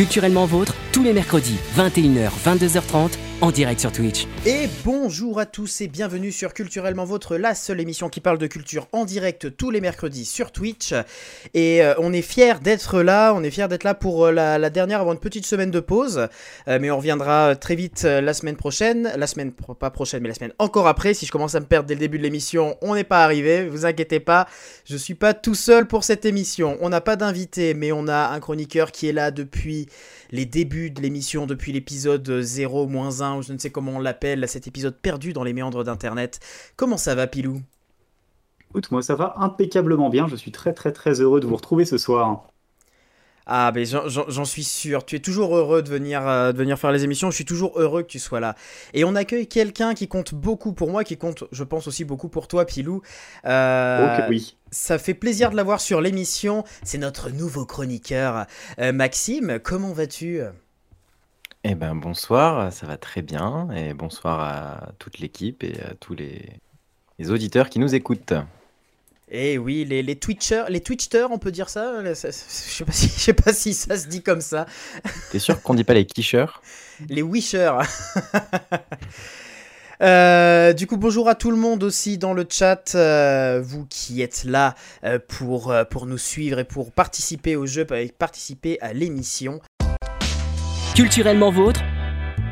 Culturellement vôtre, tous les mercredis, 21h, 22h30, en direct sur Twitch. Et bonjour à tous et bienvenue sur Culturellement Vôtre, la seule émission qui parle de culture en direct tous les mercredis sur Twitch. Et euh, on est fiers d'être là, on est fiers d'être là pour euh, la, dernière avant une petite semaine de pause. Euh, mais on reviendra très vite la semaine prochaine, la semaine, pas prochaine, mais la semaine encore après. Si je commence à me perdre dès le début de l'émission, on n'est pas arrivé, vous inquiétez pas, je suis pas tout seul pour cette émission. On n'a pas d'invité, mais on a un chroniqueur qui est là depuis les débuts de l'émission, depuis l'épisode 0-1 ou je ne sais comment on l'appelle, cet épisode perdu dans les méandres d'Internet. Comment ça va, Pilou? Écoute, moi ça va impeccablement bien, je suis très très très heureux de vous retrouver ce soir. Ah, mais j'en suis sûr. Tu es toujours heureux de venir, euh, de venir faire les émissions. Je suis toujours heureux que tu sois là. Et on accueille quelqu'un qui compte beaucoup pour moi, qui compte, je pense, aussi beaucoup pour toi, Pilou. Euh, oui. Ça fait plaisir de l'avoir sur l'émission. C'est notre nouveau chroniqueur, euh, Maxime. Comment vas-tu? Eh ben bonsoir, ça va très bien et bonsoir à toute l'équipe et à tous les, les auditeurs qui nous écoutent. Eh oui, les, les Twitchers, les Twitchters, on peut dire ça, Je sais pas si, je sais pas si ça se dit comme ça. T'es sûr qu'on dit pas les quicheurs Les wishers. Euh, du coup, bonjour à tout le monde aussi dans le chat, euh, vous qui êtes là euh, pour, pour nous suivre et pour participer au jeu, participer à l'émission. Culturellement vôtre,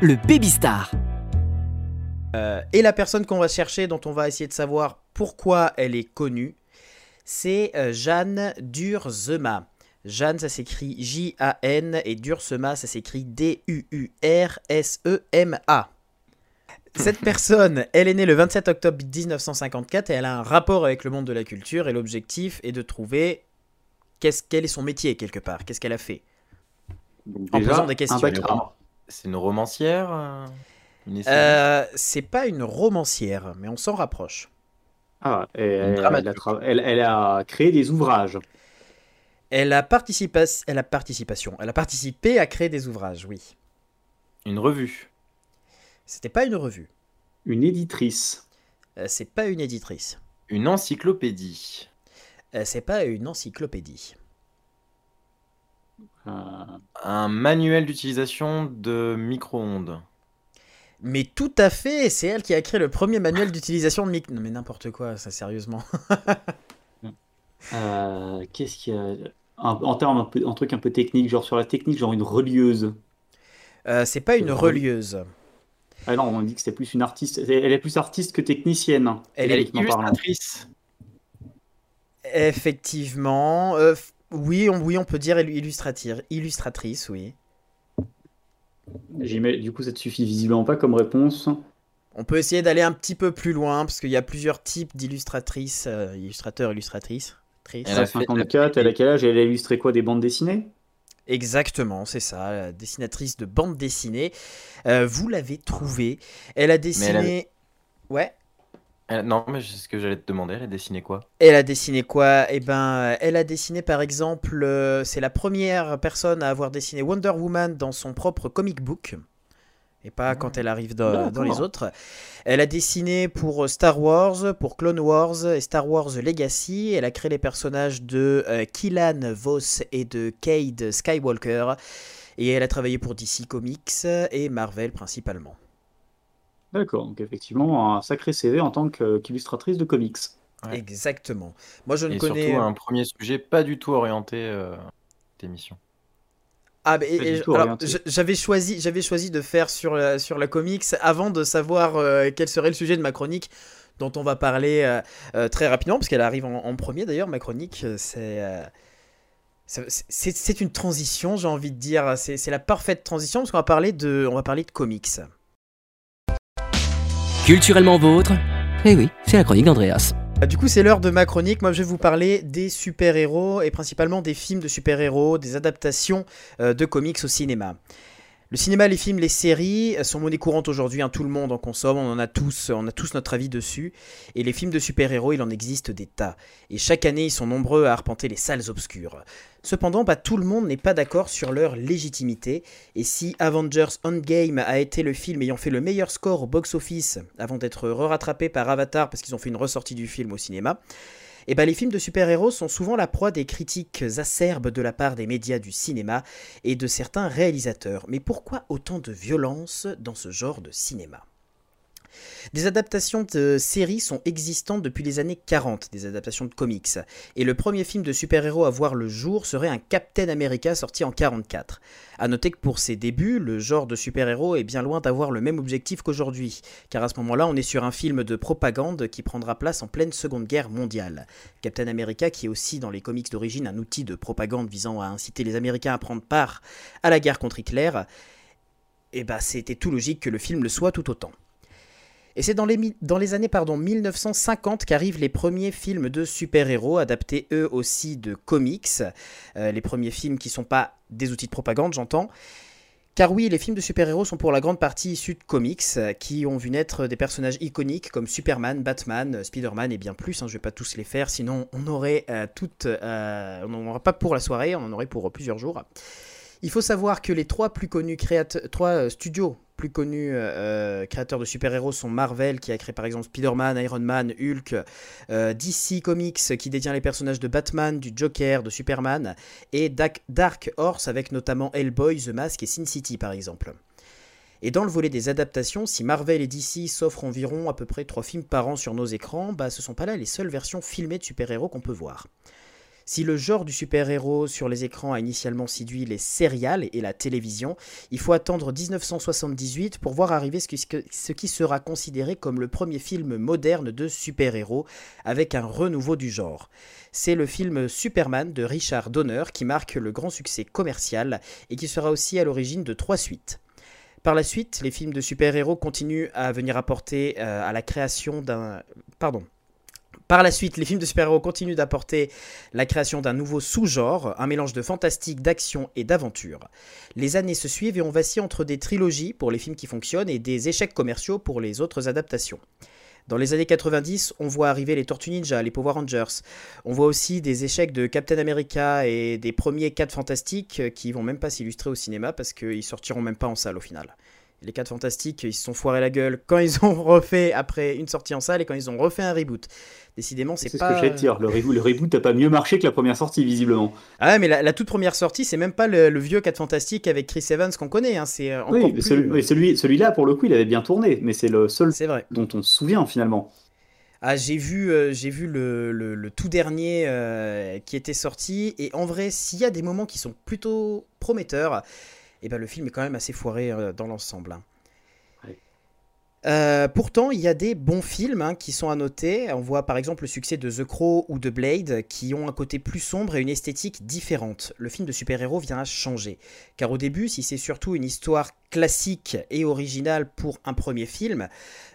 le Baby Star. et la personne qu'on va chercher, dont on va essayer de savoir pourquoi elle est connue, c'est euh, Jeanne Durzema. Jeanne, ça s'écrit J-A-N et Dursema, ça s'écrit D-U-U-R-S-E-M-A. Cette personne, elle est née le 27 octobre 1954 et elle a un rapport avec le monde de la culture et l'objectif est de trouver qu'est-ce, quel est son métier quelque part, qu'est-ce qu'elle a fait. En posant des questions. C'est une romancière euh, euh, C'est pas une romancière, mais on s'en rapproche. Ah, elle, a créé des ouvrages. Elle a, participé, elle a participation. Elle a participé à créer des ouvrages, oui. Une revue. C'était pas une revue. Une éditrice. Euh, c'est pas une éditrice. Une encyclopédie. Euh, c'est pas une encyclopédie. Euh. Un manuel d'utilisation de micro-ondes. Mais tout à fait, c'est elle qui a créé le premier manuel d'utilisation de mic. Non mais n'importe quoi, ça sérieusement. Euh, qu'est-ce qu'il y a en, termes un, truc un peu technique, genre sur la technique, genre une relieuse. Euh, c'est pas une relieuse. Ah non, on dit que c'est plus une artiste. Elle est plus artiste que technicienne. Elle est illustratrice. Effectivement. Euh, oui, on, oui, on peut dire illustratrice, illustratrice, oui. Du coup, ça te suffit visiblement pas comme réponse. On peut essayer d'aller un petit peu plus loin, parce qu'il y a plusieurs types d'illustratrices, euh, illustrateurs, illustratrices. Elle a 54, elle a quel âge Elle a illustré quoi Des bandes dessinées? Exactement, c'est ça, dessinatrice de bande dessinée. Euh, vous l'avez trouvée. Elle a dessiné. Ouais non, mais c'est ce que j'allais te demander. Elle a dessiné quoi? Elle a dessiné quoi? Eh ben, elle a dessiné par exemple. Euh, c'est la première personne à avoir dessiné Wonder Woman dans son propre comic book. Et pas quand elle arrive dans, les autres. Elle a dessiné pour Star Wars, pour Clone Wars et Star Wars Legacy. Elle a créé les personnages de euh, Killan Vos et de Cade Skywalker. Et elle a travaillé pour DC Comics et Marvel principalement. D'accord, donc effectivement, un sacré CV en tant qu'illustratrice de comics. Exactement. Moi, je ne Et connais. surtout un premier sujet pas du tout orienté euh, d'émission. Ah, j'avais choisi, j'avais choisi de faire sur la, sur la comics avant de savoir euh, quel serait le sujet de ma chronique, dont on va parler euh, très rapidement, parce qu'elle arrive en, premier d'ailleurs, ma chronique. C'est. c'est une transition, j'ai envie de dire. C'est la parfaite transition parce qu'on va parler de, on va parler de comics. Culturellement vôtre Eh oui, c'est la chronique d'Andreas. Bah, du coup, c'est l'heure de ma chronique. Moi, je vais vous parler des super-héros et principalement des films de super-héros, des adaptations euh, de comics au cinéma. Le cinéma, les films, les séries sont monnaie courante aujourd'hui. Hein, tout le monde en consomme, on en a tous, on a tous notre avis dessus. Et les films de super-héros, il en existe des tas. Et chaque année, ils sont nombreux à arpenter les salles obscures. Cependant, tout le monde n'est pas d'accord sur leur légitimité. Et si Avengers Endgame a été le film ayant fait le meilleur score au box-office avant d'être re-rattrapé par Avatar parce qu'ils ont fait une ressortie du film au cinéma, eh ben, les films de super-héros sont souvent la proie des critiques acerbes de la part des médias du cinéma et de certains réalisateurs. Mais pourquoi autant de violence dans ce genre de cinéma? Des adaptations de séries sont existantes depuis les années 40, des adaptations de comics. Et le premier film de super-héros à voir le jour serait un Captain America sorti en 44. A noter que pour ses débuts, le genre de super-héros est bien loin d'avoir le même objectif qu'aujourd'hui, car à ce moment-là, on est sur un film de propagande qui prendra place en pleine Seconde Guerre mondiale. Captain America, qui est aussi dans les comics d'origine un outil de propagande visant à inciter les Américains à prendre part à la guerre contre Hitler, et eh bah c'était tout logique que le film le soit tout autant. Et c'est dans les, années pardon, 1950 qu'arrivent les premiers films de super-héros, adaptés eux aussi de comics. Euh, les premiers films qui ne sont pas des outils de propagande, j'entends. Car oui, les films de super-héros sont pour la grande partie issus de comics, qui ont vu naître des personnages iconiques comme Superman, Batman, Spider-Man et bien plus. Hein, je ne vais pas tous les faire, sinon on aurait euh, toutes, euh, on n'en aura pas pour la soirée, on en aurait pour plusieurs jours. Il faut savoir que les trois plus connus créateurs, trois studios plus connus euh, euh, créateurs de super-héros sont Marvel, qui a créé par exemple Spider-Man, Iron Man, Hulk, euh, DC Comics, qui détient les personnages de Batman, du Joker, de Superman, et Dark Horse, avec notamment Hellboy, The Mask et Sin City par exemple. Et dans le volet des adaptations, si Marvel et DC s'offrent environ à peu près 3 films par an sur nos écrans, bah ce sont pas là les seules versions filmées de super-héros qu'on peut voir. Si le genre du super-héros sur les écrans a initialement séduit les céréales et la télévision, il faut attendre 1978 pour voir arriver ce qui, sera considéré comme le premier film moderne de super-héros avec un renouveau du genre. C'est le film Superman de Richard Donner qui marque le grand succès commercial et qui sera aussi à l'origine de trois suites. Par la suite, les films de super-héros continuent à venir apporter euh, à la création d'un... Pardon, par la suite, les films de super-héros continuent d'apporter la création d'un nouveau sous-genre, un mélange de fantastique, d'action et d'aventure. Les années se suivent et on vacille entre des trilogies pour les films qui fonctionnent et des échecs commerciaux pour les autres adaptations. Dans les années 90, on voit arriver les Tortues Ninja, les Power Rangers. On voit aussi des échecs de Captain America et des premiers 4 fantastiques qui vont même pas s'illustrer au cinéma parce qu'ils sortiront même pas en salle au final. Les 4 fantastiques, ils se sont foirés la gueule quand ils ont refait après une sortie en salle et quand ils ont refait un reboot. Décidément, c'est pas. C'est ce que j'allais dire. Le reboot, le reboot n'a pas mieux marché que la première sortie, visiblement. Ah ouais, mais la, toute première sortie, c'est même pas le, vieux 4 fantastiques avec Chris Evans qu'on connaît. Hein. C'est oui, plus... celui, celui, celui-là, pour le coup, il avait bien tourné, mais c'est le seul vrai. dont on se souvient finalement. Ah, j'ai vu, euh, j'ai vu le, le, tout dernier euh, qui était sorti, et en vrai, s'il y a des moments qui sont plutôt prometteurs, et eh ben, le film est quand même assez foiré euh, dans l'ensemble. Hein. Euh, pourtant, il y a des bons films hein, qui sont à noter. On voit par exemple le succès de The Crow ou de Blade qui ont un côté plus sombre et une esthétique différente. Le film de super-héros vient à changer. Car au début, si c'est surtout une histoire classique et originale pour un premier film,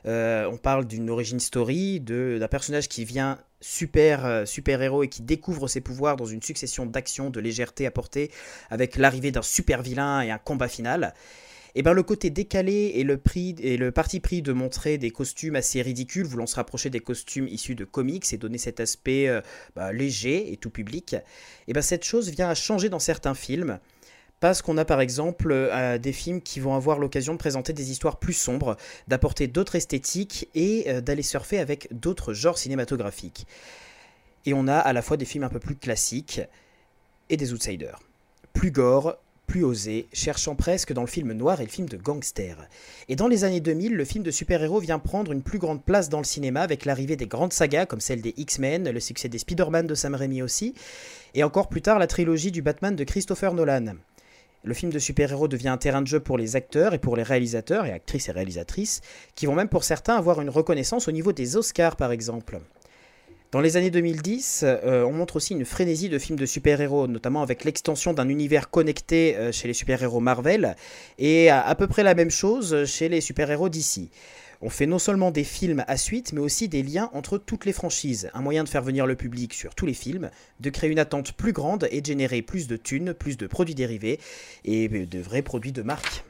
euh, on parle d'une origin story, d'un personnage qui vient super, super héros et qui découvre ses pouvoirs dans une succession d'actions, de légèreté apportée avec l'arrivée d'un super vilain et un combat final et eh ben le côté décalé et le, prix, et le parti pris de montrer des costumes assez ridicules, voulant se rapprocher des costumes issus de comics et donner cet aspect euh, bah, léger et tout public, et eh ben cette chose vient à changer dans certains films. Parce qu'on a par exemple euh, des films qui vont avoir l'occasion de présenter des histoires plus sombres, d'apporter d'autres esthétiques et euh, d'aller surfer avec d'autres genres cinématographiques. Et on a à la fois des films un peu plus classiques et des outsiders. Plus gore, plus osé, cherchant presque dans le film noir et le film de gangster. Et dans les années 2000, le film de super-héros vient prendre une plus grande place dans le cinéma avec l'arrivée des grandes sagas comme celle des X-Men, le succès des Spider-Man de Sam Raimi aussi, et encore plus tard la trilogie du Batman de Christopher Nolan. Le film de super-héros devient un terrain de jeu pour les acteurs et pour les réalisateurs et actrices et réalisatrices, qui vont même pour certains avoir une reconnaissance au niveau des Oscars par exemple. Dans les années 2010, euh, on montre aussi une frénésie de films de super-héros, notamment avec l'extension d'un univers connecté euh, chez les super-héros Marvel, et à, peu près la même chose chez les super-héros d'ici. On fait non seulement des films à suite, mais aussi des liens entre toutes les franchises, un moyen de faire venir le public sur tous les films, de créer une attente plus grande et de générer plus de thunes, plus de produits dérivés et de vrais produits de marque.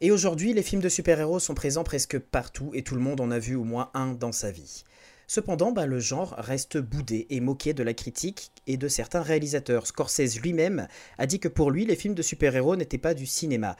Et aujourd'hui, les films de super-héros sont présents presque partout et tout le monde en a vu au moins un dans sa vie. Cependant, bah, le genre reste boudé et moqué de la critique et de certains réalisateurs. Scorsese lui-même a dit que pour lui, les films de super-héros n'étaient pas du cinéma.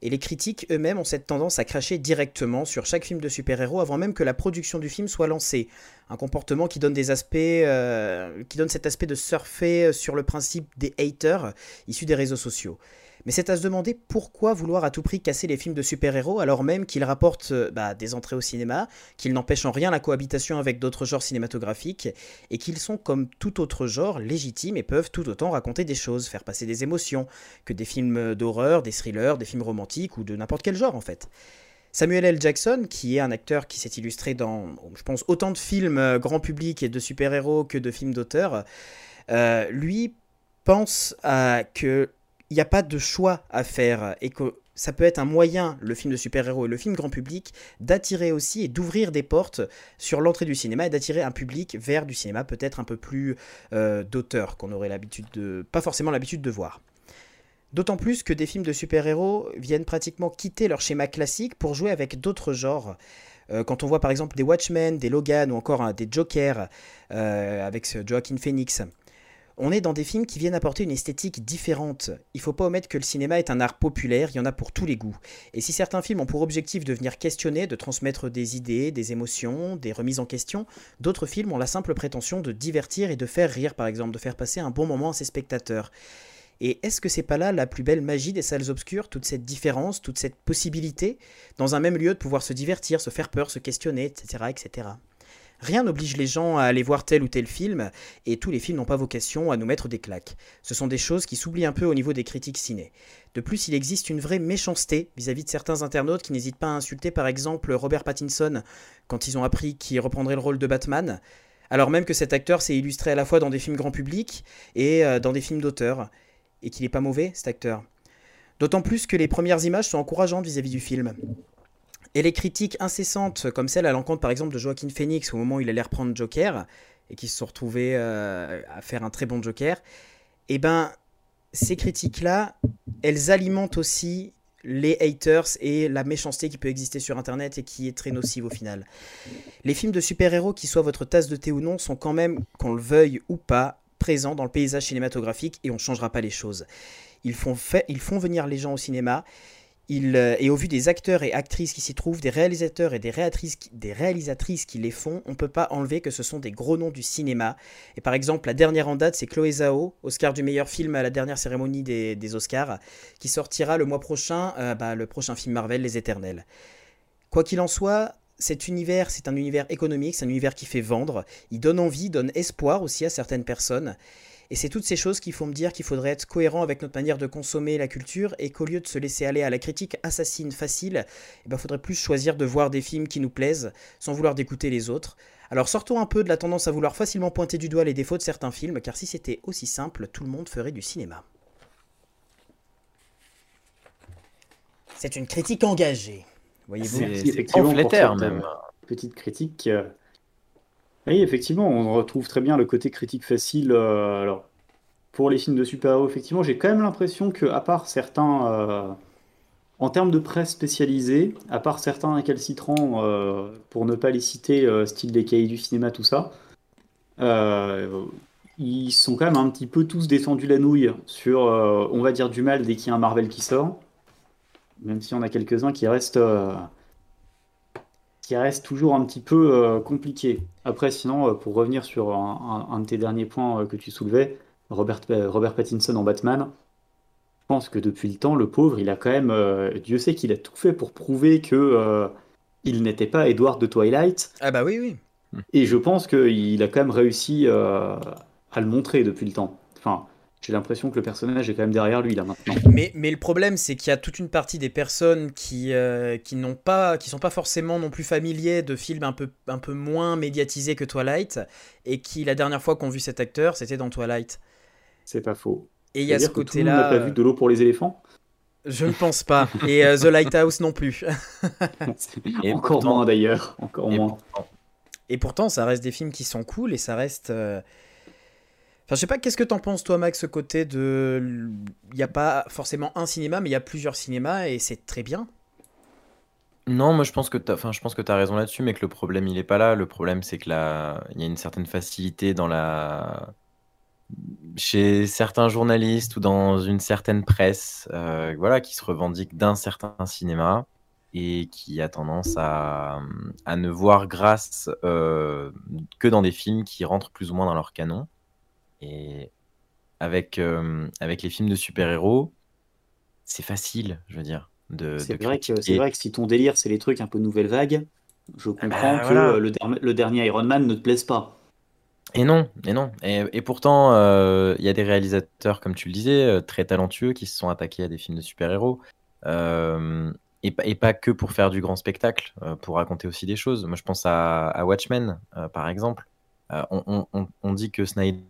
Et les critiques eux-mêmes ont cette tendance à cracher directement sur chaque film de super-héros avant même que la production du film soit lancée. Un comportement qui donne des aspects, euh, qui donne cet aspect de surfer sur le principe des haters issus des réseaux sociaux. Mais c'est à se demander pourquoi vouloir à tout prix casser les films de super-héros alors même qu'ils rapportent euh, bah, des entrées au cinéma, qu'ils n'empêchent en rien la cohabitation avec d'autres genres cinématographiques, et qu'ils sont comme tout autre genre légitimes et peuvent tout autant raconter des choses, faire passer des émotions, que des films d'horreur, des thrillers, des films romantiques ou de n'importe quel genre en fait. Samuel L. Jackson, qui est un acteur qui s'est illustré dans, je pense, autant de films euh, grand public et de super-héros que de films d'auteur, euh, lui pense à que il n'y a pas de choix à faire et que ça peut être un moyen, le film de super-héros et le film grand public, d'attirer aussi et d'ouvrir des portes sur l'entrée du cinéma et d'attirer un public vers du cinéma peut-être un peu plus euh, d'auteur qu'on aurait l'habitude de, pas forcément l'habitude de voir. D'autant plus que des films de super-héros viennent pratiquement quitter leur schéma classique pour jouer avec d'autres genres. Euh, quand on voit par exemple des Watchmen, des Logan ou encore hein, des Jokers euh, avec Joaquin Phoenix, on est dans des films qui viennent apporter une esthétique différente. Il faut pas omettre que le cinéma est un art populaire, il y en a pour tous les goûts. Et si certains films ont pour objectif de venir questionner, de transmettre des idées, des émotions, des remises en question, d'autres films ont la simple prétention de divertir et de faire rire par exemple, de faire passer un bon moment à ses spectateurs. Et est-ce que c'est pas là la plus belle magie des salles obscures, toute cette différence, toute cette possibilité, dans un même lieu de pouvoir se divertir, se faire peur, se questionner, etc. etc. Rien n'oblige les gens à aller voir tel ou tel film, et tous les films n'ont pas vocation à nous mettre des claques. Ce sont des choses qui s'oublient un peu au niveau des critiques ciné. De plus, il existe une vraie méchanceté vis-à-vis de certains internautes qui n'hésitent pas à insulter par exemple Robert Pattinson quand ils ont appris qu'il reprendrait le rôle de Batman, alors même que cet acteur s'est illustré à la fois dans des films grand public et euh, dans des films d'auteur, et qu'il n'est pas mauvais, cet acteur. D'autant plus que les premières images sont encourageantes vis-à-vis du film. Et les critiques incessantes, comme celle à l'encontre par exemple de Joaquin Phoenix au moment où il allait reprendre Joker, et qui se sont retrouvés euh, à faire un très bon Joker, eh ben ces critiques-là, elles alimentent aussi les haters et la méchanceté qui peut exister sur Internet et qui est très nocive au final. Les films de super-héros, qui soient votre tasse de thé ou non, sont quand même, qu'on le veuille ou pas, présents dans le paysage cinématographique et on ne changera pas les choses. Ils font venir les gens au cinéma, euh, et au vu des acteurs et actrices qui s'y trouvent, des réalisateurs et des réalisatrices, des réalisatrices qui les font, on ne peut pas enlever que ce sont des gros noms du cinéma. Et par exemple, la dernière en date, c'est Chloé Zhao, Oscar du meilleur film à la dernière cérémonie des, Oscars, qui sortira le mois prochain, euh, bah, le prochain film Marvel, Les Éternels. Quoi qu'il en soit, cet univers, c'est un univers économique, c'est un univers qui fait vendre, il donne envie, donne espoir aussi à certaines personnes. Et c'est toutes ces choses qui font me dire qu'il faudrait être cohérent avec notre manière de consommer la culture et qu'au lieu de se laisser aller à la critique assassine facile, il eh ben, faudrait plus choisir de voir des films qui nous plaisent sans vouloir d'écouter les autres. Alors sortons un peu de la tendance à vouloir facilement pointer du doigt les défauts de certains films, car si c'était aussi simple, tout le monde ferait du cinéma. C'est une critique engagée. Voyez-vous C'est même. Petite critique. Euh, oui, effectivement, on retrouve très bien le côté critique facile. Euh, alors, pour les films de super-héros, effectivement, j'ai quand même l'impression que, à part certains, euh, en termes de presse spécialisée, à part certains récalcitrants, euh, pour ne pas les citer, style des cahiers du cinéma, tout ça, ils sont quand même un petit peu tous descendus la nouille sur, on va dire, du mal dès qu'il y a un Marvel qui sort, même si on a quelques-uns qui restent qui reste toujours un petit peu euh, compliqué. Après, sinon, euh, pour revenir sur un, de tes derniers points euh, que tu soulevais, Robert, Robert Pattinson en Batman, je pense que depuis le temps, le pauvre, il a quand même, Dieu sait qu'il a tout fait pour prouver que il n'était pas Edward de Twilight. Ah bah oui, oui. Et je pense qu'il a quand même réussi à le montrer depuis le temps. Enfin, j'ai l'impression que le personnage est quand même derrière lui là maintenant. Mais, mais le problème, c'est qu'il y a toute une partie des personnes qui, euh, qui n'ont pas, qui sont pas forcément non plus familiers de films un peu, un peu moins médiatisés que Twilight, et qui la dernière fois qu'ont vu cet acteur, c'était dans Twilight. C'est pas faux. Et il y a ce côté-là. n'a pas vu de l'eau pour les éléphants? Je ne pense pas. Et euh, The Lighthouse non plus. et encore moins d'ailleurs. Encore moins. Et pourtant, ça reste des films qui sont cool et ça reste. Euh, Enfin, je sais pas, qu'est-ce que t'en penses, toi, Max, ce côté de. Il n'y a pas forcément un cinéma, mais il y a plusieurs cinémas et c'est très bien. Non, moi je pense que tu as, enfin, je pense que as raison là-dessus, mais que le problème il est pas là. Le problème c'est que là, il y a une certaine facilité dans la chez certains journalistes ou dans une certaine presse, voilà, qui se revendiquent d'un certain cinéma et qui a tendance à, à ne voir grâce que dans des films qui rentrent plus ou moins dans leur canon. Et avec, avec les films de super-héros, c'est facile, je veux dire. C'est vrai, que, vrai que si ton délire, c'est les trucs un peu nouvelle vague, je ah comprends bah, que le, le, dernier Iron Man ne te plaise pas. Et non, et non. Et, pourtant, il y a des réalisateurs, comme tu le disais, très talentueux qui se sont attaqués à des films de super-héros. Et, et, pas que pour faire du grand spectacle, pour raconter aussi des choses. Moi, je pense à, Watchmen, par exemple. On, on, on, dit que Snyder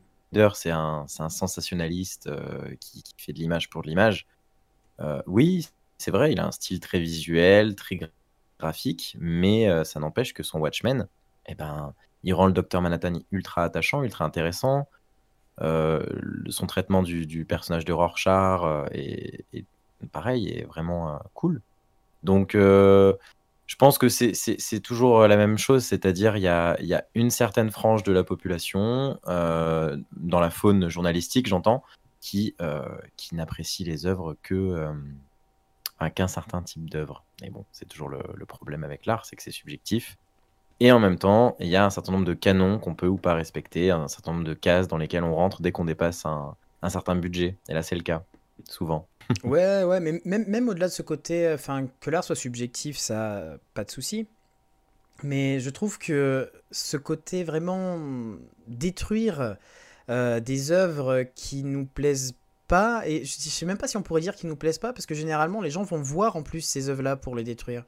c'est un, un, sensationnaliste euh, qui, fait de l'image pour de l'image. Euh, oui, c'est vrai, il a un style très visuel, très graphique, mais euh, ça n'empêche que son Watchmen, eh ben, il rend le Docteur Manhattan ultra attachant, ultra intéressant. son traitement du, personnage de Rorschach est, est, pareil, est vraiment cool. Donc, je pense que c'est toujours la même chose, c'est-à-dire il y a, y a, une certaine frange de la population, euh, dans la faune journalistique, j'entends, qui, euh, qui n'apprécie les œuvres que euh, qu'un certain type d'œuvre. Et bon, c'est toujours le, problème avec l'art, c'est que c'est subjectif. Et en même temps, il y a un certain nombre de canons qu'on peut ou pas respecter, un certain nombre de cases dans lesquelles on rentre dès qu'on dépasse un, un certain budget. Et là, c'est le cas, souvent. ouais, ouais, mais même, même au-delà de ce côté, enfin, que l'art soit subjectif, ça, pas de souci. Mais je trouve que ce côté vraiment détruire euh, des œuvres qui nous plaisent pas, et je sais même pas si on pourrait dire qu'ils nous plaisent pas, parce que généralement les gens vont voir en plus ces œuvres-là pour les détruire.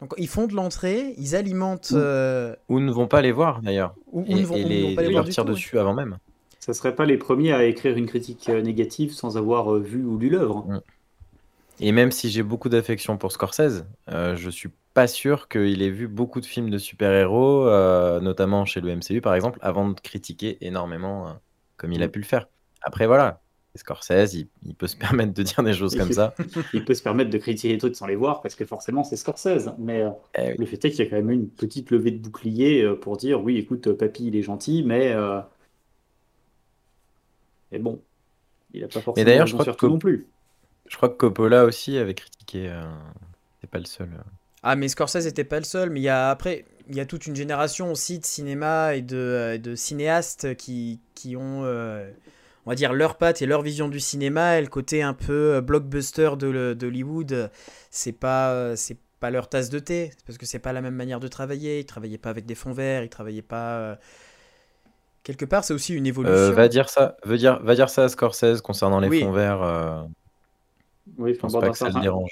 Donc ils font de l'entrée, ils alimentent. Ou, euh, ne vont pas les voir d'ailleurs. Ou, et, ne vont, les, pas les, voir dessus avant même ça serait pas les premiers à écrire une critique euh, négative sans avoir euh, vu ou lu l'œuvre. Mm. Et même si j'ai beaucoup d'affection pour Scorsese, euh, je suis pas sûr qu'il ait vu beaucoup de films de super-héros, notamment chez le MCU par exemple, avant de critiquer énormément comme il a mm. pu le faire. Après voilà, Scorsese, il, peut se permettre de dire des choses comme ça. il peut se permettre de critiquer les trucs sans les voir parce que forcément c'est Scorsese. Mais eh le fait est qu'il y a quand même une petite levée de bouclier pour dire oui, écoute, papy il est gentil, mais mais bon, il n'a pas forcément d'ailleurs, je crois que non plus. Je crois que Coppola aussi avait critiqué. Euh, c'est pas le seul. Euh. Ah, mais Scorsese n'était pas le seul. Mais il y a après, il y a toute une génération aussi de cinéma et de, euh, de cinéastes qui, qui ont, on va dire, leur patte et leur vision du cinéma. Et le côté un peu blockbuster de, d'Hollywood, c'est pas, c'est pas leur tasse de thé. Parce que c'est pas la même manière de travailler. Ils travaillaient pas avec des fonds verts. Ils travaillaient pas quelque part, c'est aussi une euh, évolution. va dire ça, veut dire, va dire ça à Scorsese concernant les fonds verts. Euh, oui, je pense pas que ça le dérange.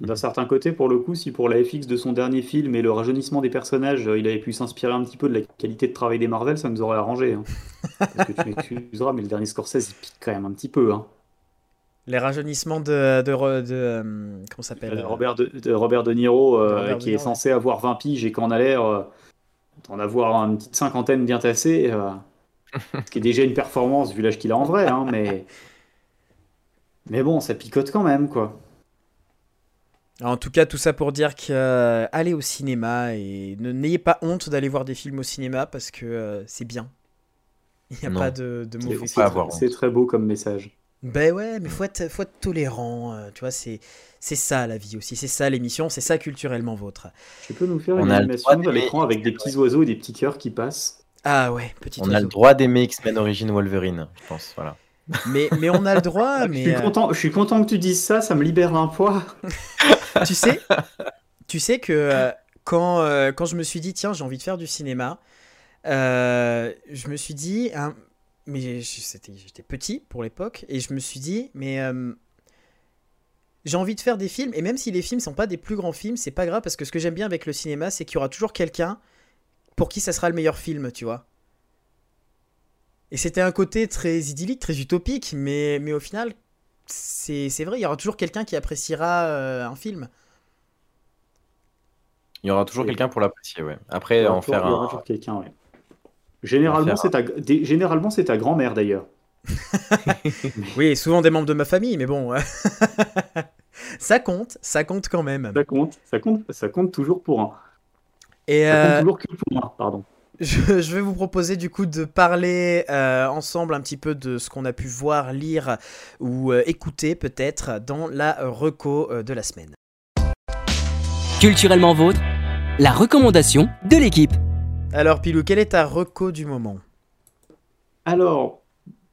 D'un certain côté, pour le coup, si pour la FX de son dernier film et le rajeunissement des personnages, euh, il avait pu s'inspirer un petit peu de la qualité de travail des Marvel, ça nous aurait arrangé. Hein. Parce que tu m'excuseras, mais le dernier Scorsese, il pique quand même un petit peu. Hein. Les rajeunissements de. de, de, comment s'appelle Robert de, Robert de Niro, qui est censé avoir 20 piges et qu'en a l'air en avoir une petite cinquantaine bien tassée, euh, ce qui est déjà une performance vu l'âge qu'il a en vrai, hein, mais... mais bon, ça picote quand même, quoi. En tout cas, tout ça pour dire que euh, allez au cinéma et n'ayez pas honte d'aller voir des films au cinéma parce que euh, c'est bien. Il n'y a pas de, de mauvais C'est très beau comme message. Ben ouais, mais faut être, faut être tolérant, tu vois, c'est c'est ça la vie aussi, c'est ça l'émission, c'est ça culturellement vôtre. Tu peux nous faire une animation à l'écran avec des petits oiseaux et des petits cœurs qui passent Ah ouais, petit On a le droit d'aimer X-Men Origin Wolverine, je pense, voilà. Mais, mais on a le droit, mais... Je suis, content, je suis content que tu dises ça, ça me libère un poids. tu sais, tu sais que euh, quand, euh, quand je me suis dit, tiens, j'ai envie de faire du cinéma, euh, je me suis dit, hein, mais j'étais petit pour l'époque, et je me suis dit, mais j'ai envie de faire des films, et même si les films sont pas des plus grands films, c'est pas grave parce que ce que j'aime bien avec le cinéma, c'est qu'il y aura toujours quelqu'un pour qui ça sera le meilleur film, tu vois. Et c'était un côté très idyllique, très utopique, mais, mais au final, c'est vrai, il y aura toujours quelqu'un qui appréciera euh, un film. Il y aura toujours quelqu'un pour l'apprécier, ouais. Après, en faire il y aura toujours quelqu'un, ouais. Généralement, c'est ta, généralement, c'est ta grand-mère d'ailleurs. oui, souvent des membres de ma famille, mais bon. ça compte, ça compte quand même. Ça compte, ça compte, ça compte toujours pour un. Et ça compte euh, toujours que pour un, pardon. je, vais vous proposer du coup de parler euh, ensemble un petit peu de ce qu'on a pu voir, lire ou euh, écouter peut-être dans la reco de la semaine. Culturellement vôtre, la recommandation de l'équipe. Alors Pilou, quelle est ta reco du moment? Alors,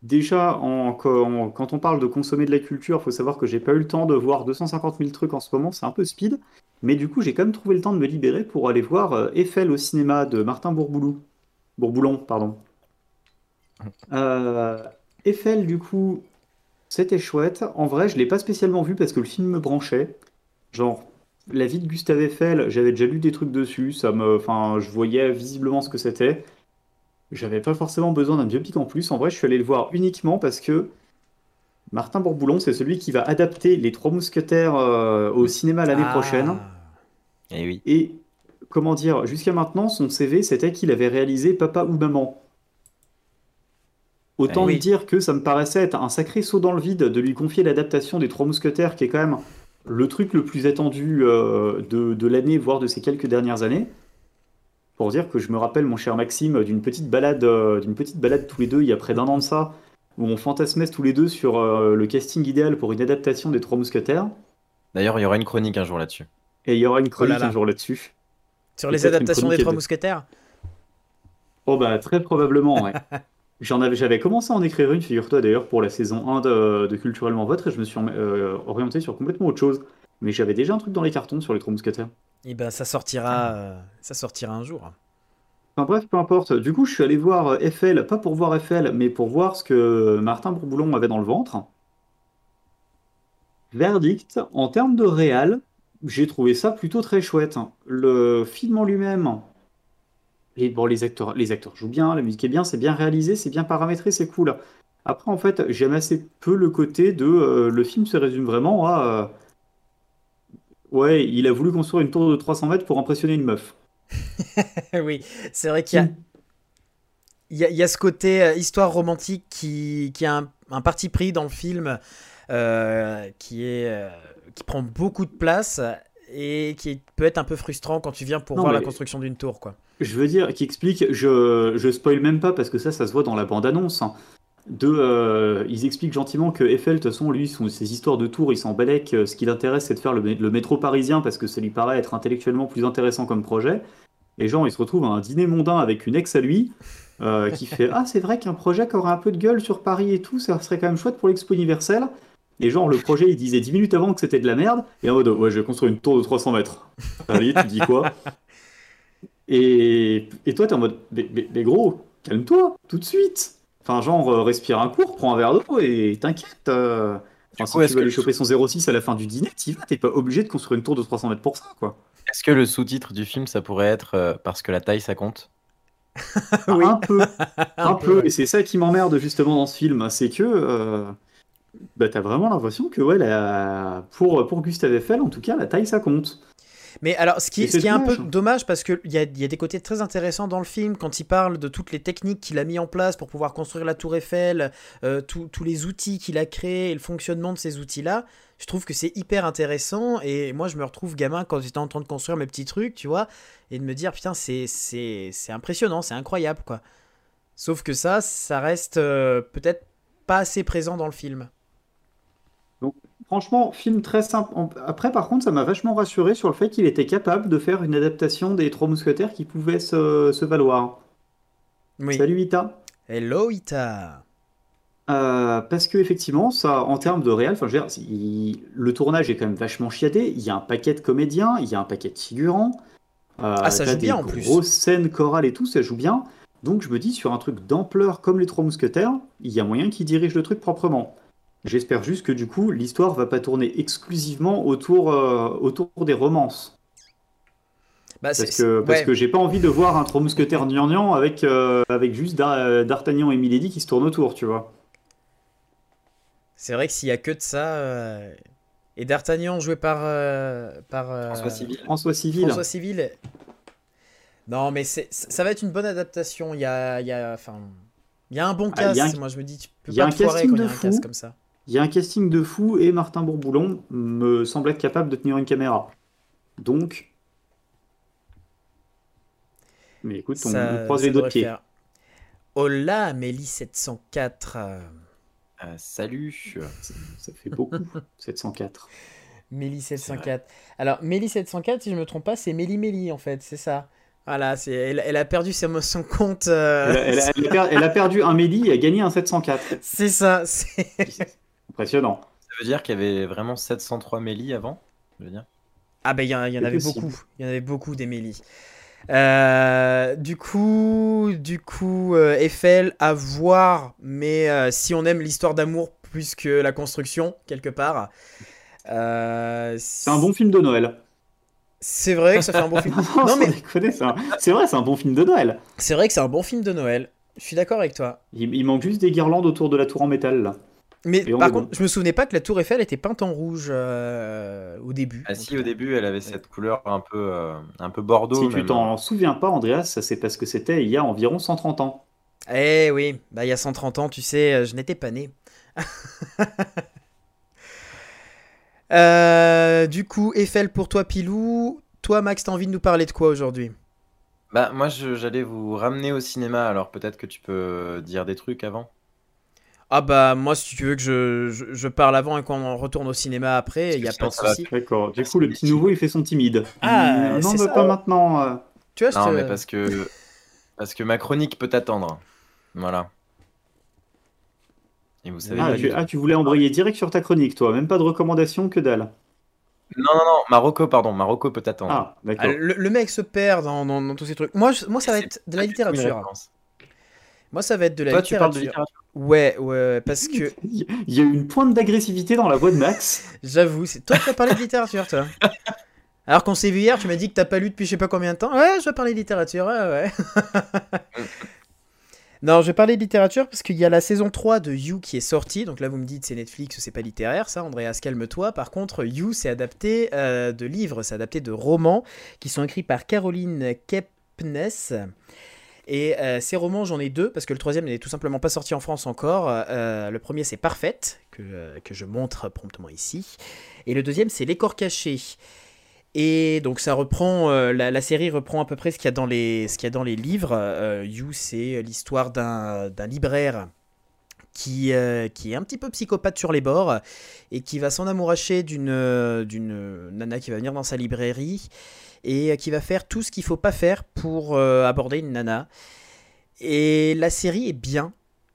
déjà, quand on parle de consommer de la culture, faut savoir que j'ai pas eu le temps de voir 250 000 trucs en ce moment, c'est un peu speed. Mais du coup, j'ai quand même trouvé le temps de me libérer pour aller voir euh, Eiffel au cinéma de Martin Bourboulou. Bourboulon, pardon. Euh, Eiffel, du coup, c'était chouette. En vrai, je l'ai pas spécialement vu parce que le film me branchait. Genre, la vie de Gustave Eiffel, j'avais déjà lu des trucs dessus. Enfin, je voyais visiblement ce que c'était. J'avais pas forcément besoin d'un biopic en plus. En vrai, je suis allé le voir uniquement parce que Martin Bourboulon, c'est celui qui va adapter Les Trois Mousquetaires euh, au cinéma l'année ah. prochaine. Et eh oui. Et comment dire, jusqu'à maintenant, son CV, c'était qu'il avait réalisé Papa ou Maman. Autant eh dire que ça me paraissait être un sacré saut dans le vide de lui confier l'adaptation des Trois Mousquetaires, qui est quand même le truc le plus attendu euh, de, l'année, voire de ces quelques dernières années. Pour dire que je me rappelle, mon cher Maxime, d'une petite balade, euh, d'une petite balade tous les deux il y a près d'un an de ça, où on fantasmait tous les deux sur euh, le casting idéal pour une adaptation des Trois Mousquetaires. D'ailleurs, il y aura une chronique un jour là-dessus. Et il y aura une chronique oh un jour là-dessus. Sur les adaptations des Trois Mousquetaires Oh bah très probablement, ouais. J'en avais, j'avais commencé à en écrire une, figure-toi d'ailleurs, pour la saison 1 de, Culturellement Votre, et je me suis euh, orienté sur complètement autre chose. Mais j'avais déjà un truc dans les cartons sur les Trois Mousquetaires. Et eh ben ça sortira, euh, ça sortira un jour. Enfin bref, peu importe. Du coup, je suis allé voir euh, Eiffel, pas pour voir Eiffel, mais pour voir ce que Martin Bourboulon avait dans le ventre. Verdict, en termes de réal, j'ai trouvé ça plutôt très chouette. Le film en lui-même, bon, les acteurs, les acteurs jouent bien, la musique est bien, c'est bien réalisé, c'est bien paramétré, c'est cool. Après, en fait, j'aime assez peu le côté de euh, le film se résume vraiment à ouais, il a voulu construire une tour de 300 mètres pour impressionner une meuf. oui, c'est vrai qu'il y a. Il y, a, ce côté euh, histoire romantique qui, qui a un, parti pris dans le film euh, qui, est, euh, qui prend beaucoup de place et qui peut être un peu frustrant quand tu viens pour voir la construction d'une tour. quoi. Je veux dire, qui explique, je, je spoil même pas parce que ça, ça se voit dans la bande-annonce. De, ils expliquent gentiment que Eiffel, de toute façon, lui, ses histoires de tours, il s'en balèque. Ce qui l'intéresse, c'est de faire le, le, métro parisien parce que ça lui paraît être intellectuellement plus intéressant comme projet. Et genre, il se retrouve à un dîner mondain avec une ex à lui, euh, qui fait Ah, c'est vrai qu'un projet qui aurait un peu de gueule sur Paris et tout, ça serait quand même chouette pour l'Expo universelle. Et genre, le projet, il disait 10 minutes avant que c'était de la merde, et en mode Ouais, je vais construire une tour de 300 mètres. Allez, tu dis quoi? Et, et toi, t'es en mode mais, gros, calme-toi, tout de suite. Enfin, genre, euh, respire un coup, prends un verre d'eau et t'inquiète. Euh... Enfin, si tu veux aller choper son 06 à la fin du dîner, t'y vas, t'es pas obligé de construire une tour de 300 mètres pour ça, quoi. Est-ce que le sous-titre du film, ça pourrait être euh, parce que la taille, ça compte? Oui. Un peu, un, peu. Et c'est ça qui m'emmerde justement dans ce film, c'est que euh, bah, t'as vraiment l'impression que ouais, pour, pour Gustave Eiffel, en tout cas, la taille, ça compte. Mais alors, ce qui, est, un peu dommage, parce qu'il y a, y a des côtés très intéressants dans le film, quand il parle de toutes les techniques qu'il a mis en place pour pouvoir construire la tour Eiffel, euh, tous les outils qu'il a créés et le fonctionnement de ces outils-là, je trouve que c'est hyper intéressant. Et moi, je me retrouve gamin quand j'étais en train de construire mes petits trucs, tu vois, et de me dire, putain, c'est impressionnant, c'est incroyable, quoi. Sauf que ça, ça reste euh, peut-être pas assez présent dans le film. Franchement, film très simple. Après, par contre, ça m'a vachement rassuré sur le fait qu'il était capable de faire une adaptation des Trois Mousquetaires qui pouvait se, valoir. Salut Ita. Hello Ita. Euh, parce que effectivement, ça, en termes de réel, enfin, le tournage est quand même vachement chiadé. Il y a un paquet de comédiens, il y a un paquet de figurants. Euh, ah, ça joue bien en plus. Grosses scènes chorales et tout, ça joue bien. Donc je me dis, sur un truc d'ampleur comme les Trois Mousquetaires, il y a moyen qu'ils dirigent le truc proprement. J'espère juste que du coup, l'histoire va pas tourner exclusivement autour, euh, autour des romances. Bah, parce que, parce que j'ai pas envie de voir un trois mousquetaires gnangnan avec, euh, avec juste D'Artagnan et Milady qui se tournent autour, tu vois. C'est vrai que s'il y a que de ça. Euh, et D'Artagnan joué par. par François Civil. François Civil. François Civil. Non, mais ça va être une bonne adaptation. Il y a, il y a, enfin, il y a un bon ah, cast. Moi, je me dis, tu peux pas te foirer quand il y a un cast comme ça. Il y a un casting de fou et Martin Bourboulon me semble être capable de tenir une caméra. Donc. Mais écoute, on, ça, croise les deux pieds. Hola, Mélie 704. Euh, salut. Ça, fait beaucoup, 704. Mélie 704. Alors, Mélie 704, si je me trompe pas, c'est Mélie Mélie en fait, c'est ça. Voilà, c'est, elle, a perdu son, son compte. Euh, elle, a, perdu un Mélie et a gagné un 704. C'est ça. C'est... Impressionnant. Ça veut dire qu'il y avait vraiment 703 Mélie avant je veux dire? Ah ben il y, en avait beaucoup. Il y en avait beaucoup des Mélie. Euh, du coup, du coup, Eiffel à voir, mais si on aime l'histoire d'amour plus que la construction quelque part, euh, c'est un bon film de Noël. C'est vrai que ça fait un bon film. non, mais c'est vrai, c'est un bon film de Noël. C'est vrai que c'est un bon film de Noël. Je suis d'accord avec toi. Il, manque juste des guirlandes autour de la tour en métal là. Mais par contre, je me souvenais pas que la tour Eiffel était peinte en rouge euh, au début. Ah si, au début, elle avait cette couleur un peu, euh, un peu bordeaux. Si tu t'en souviens pas, Andreas, c'est parce que c'était il y a environ 130 ans. Eh oui, bah il y a 130 ans, tu sais, je n'étais pas né. Euh, du coup, Eiffel pour toi, Pilou. Toi, Max, t'as envie de nous parler de quoi aujourd'hui? Bah, moi, j'allais vous ramener au cinéma, alors peut-être que tu peux dire des trucs avant? Ah bah moi si tu veux que je, je, parle avant et qu'on retourne au cinéma après, il n'y a pas de souci. D'accord. Du coup le petit nouveau il fait son timide. Ah non mais pas maintenant. Euh. Tu vois, non mais parce que parce que ma chronique peut attendre. Voilà. Ah, ah, tu, voulais embrayer direct sur ta chronique, toi, même pas de recommandation que dalle. Non, non, non, Marocco, pardon, Marocco peut attendre. Ah, d'accord. Ah, le, mec se perd dans, tous ces trucs. Moi, moi ça va être de la littérature. Moi, ça va être de la littérature. Tu parles de littérature. Ouais, ouais, parce que. Il y a une pointe d'agressivité dans la voix de Max. J'avoue, c'est toi qui as parlé de littérature, toi. Alors qu'on s'est vu hier, tu m'as dit que t'as pas lu depuis je sais pas combien de temps. Ouais, je vais parler de littérature, ouais, ouais. Non, je vais parler de littérature parce qu'il y a la saison 3 de You qui est sortie. Donc là, vous me dites, c'est Netflix, c'est pas littéraire, ça, Andreas, calme-toi. Par contre, You, c'est adapté euh, de livres, c'est adapté de romans qui sont écrits par Caroline Kepnes. Et euh, ces romans, j'en ai deux, parce que le troisième n'est tout simplement pas sorti en France encore. Euh, le premier, c'est Parfaite, que, que, je montre promptement ici. Et le deuxième, c'est Les corps cachés. Et donc ça reprend, euh, la, série reprend à peu près ce qu'il y a dans les, ce qu'il y a dans les livres. You, c'est l'histoire d'un, libraire qui, qui est un petit peu psychopathe sur les bords et qui va s'en amouracher d'une, d'une nana qui va venir dans sa librairie et qui va faire tout ce qu'il faut pas faire pour aborder une nana. Et la série est bien.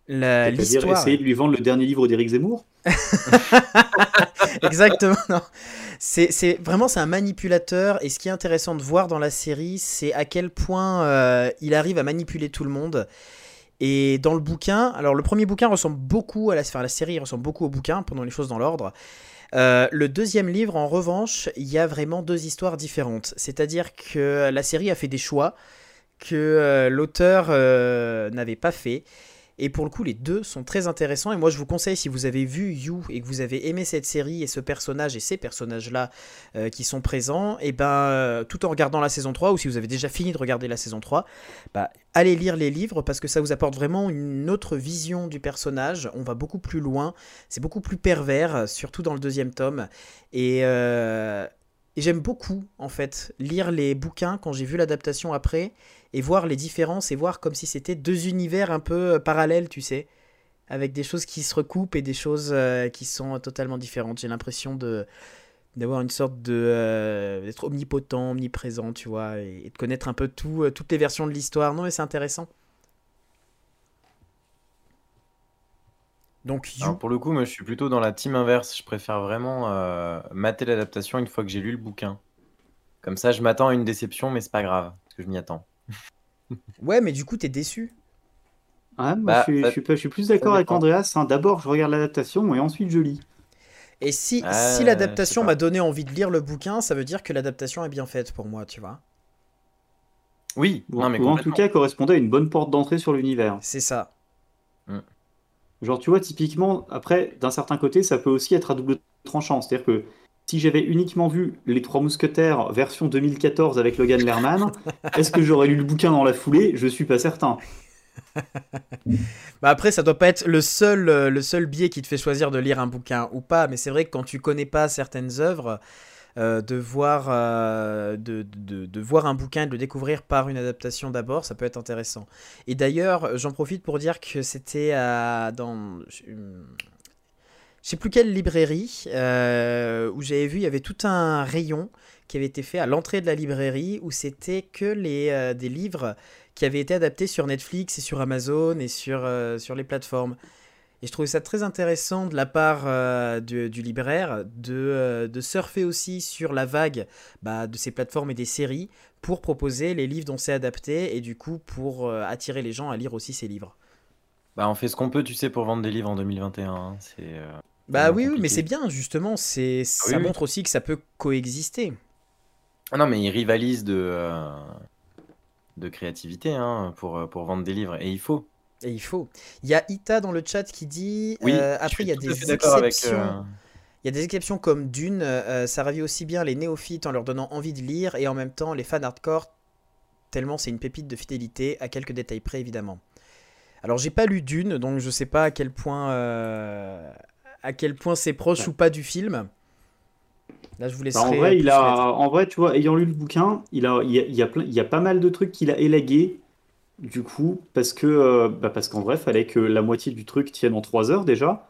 L'histoire... essayer de lui vendre le dernier livre d'Éric Zemmour? Exactement. C'est vraiment c'est un manipulateur et ce qui est intéressant de voir dans la série, c'est à quel point euh, il arrive à manipuler tout le monde. Et dans le bouquin, alors le premier bouquin ressemble beaucoup à la, enfin, la série ressemble beaucoup au bouquin, pendant les choses dans l'ordre. Euh, le deuxième livre, en revanche, il y a vraiment deux histoires différentes. C'est-à-dire que la série a fait des choix que euh, l'auteur n'avait pas fait. Et pour le coup, les deux sont très intéressants. Et moi, je vous conseille, si vous avez vu You et que vous avez aimé cette série et ce personnage et ces personnages-là euh, qui sont présents, et eh ben, euh, tout en regardant la saison 3, ou si vous avez déjà fini de regarder la saison 3, bah, allez lire les livres parce que ça vous apporte vraiment une autre vision du personnage. On va beaucoup plus loin. C'est beaucoup plus pervers, surtout dans le deuxième tome. Et. Euh, et j'aime beaucoup, en fait, lire les bouquins quand j'ai vu l'adaptation après et voir les différences et voir comme si c'était deux univers un peu euh, parallèles, tu sais, avec des choses qui se recoupent et des choses euh, qui sont totalement différentes. J'ai l'impression de d'avoir une sorte de euh, d'être omnipotent, omniprésent, tu vois, et, de connaître un peu tout, toutes les versions de l'histoire. Non, mais c'est intéressant. Donc, pour le coup, moi, je suis plutôt dans la team inverse. Je préfère vraiment mater l'adaptation une fois que j'ai lu le bouquin. Comme ça, je m'attends à une déception, mais c'est pas grave, parce que je m'y attends. Ouais, mais du coup, t'es déçu. Ah, bah, je, suis, plus d'accord avec Andreas. Hein. D'abord, je regarde l'adaptation et ensuite je lis. Et si, si l'adaptation m'a donné envie de lire le bouquin, ça veut dire que l'adaptation est bien faite pour moi, tu vois. Oui, ou, mais en tout cas correspondait à une bonne porte d'entrée sur l'univers. C'est ça. Mm. Genre, tu vois, typiquement, après, d'un certain côté, ça peut aussi être à double tranchant. C'est-à-dire que si j'avais uniquement vu Les Trois Mousquetaires version 2014 avec Logan Lerman, est-ce que j'aurais lu le bouquin dans la foulée? Je suis pas certain. bah après, ça doit pas être le seul, euh, le seul biais qui te fait choisir de lire un bouquin ou pas, mais c'est vrai que quand tu connais pas certaines œuvres, de, voir, de, de, voir un bouquin et de le découvrir par une adaptation d'abord, ça peut être intéressant. Et d'ailleurs, j'en profite pour dire que c'était dans je sais plus quelle librairie euh, où j'avais vu, il y avait tout un rayon qui avait été fait à l'entrée de la librairie où c'était que euh, des livres qui avaient été adaptés sur Netflix et sur Amazon et sur, euh, les plateformes. Et je trouvais ça très intéressant de la part du, libraire de, de, surfer aussi sur la vague bah, de ces plateformes et des séries pour proposer les livres dont c'est adapté et du coup pour attirer les gens à lire aussi ces livres. Bah, on fait ce qu'on peut, tu sais, pour vendre des livres en 2021. Hein. C'est. Bah oui, oui, mais c'est bien, justement. C'est, ah ça montre aussi que ça peut coexister. Ah non, mais ils rivalisent de, euh, de créativité hein, pour, euh, pour vendre des livres. Et il faut. Et il faut. Il y a Ita dans le chat qui dit. Oui, euh, après, il y a des exceptions. Il y a des exceptions comme Dune. ça ravit aussi bien les néophytes en leur donnant envie de lire et en même temps les fans hardcore, tellement c'est une pépite de fidélité, à quelques détails près évidemment. Alors j'ai pas lu Dune, donc je sais pas à quel point à quel point c'est proche ou pas du film. Là, je vous laisserai. Bah, en vrai, il a, en vrai, tu vois, ayant lu le bouquin, il a, il y a, il y a, il y a pas mal de trucs qu'il a élagués. Du coup, parce que, euh, bah parce qu'en vrai, fallait que la moitié du truc tienne en 3 heures déjà.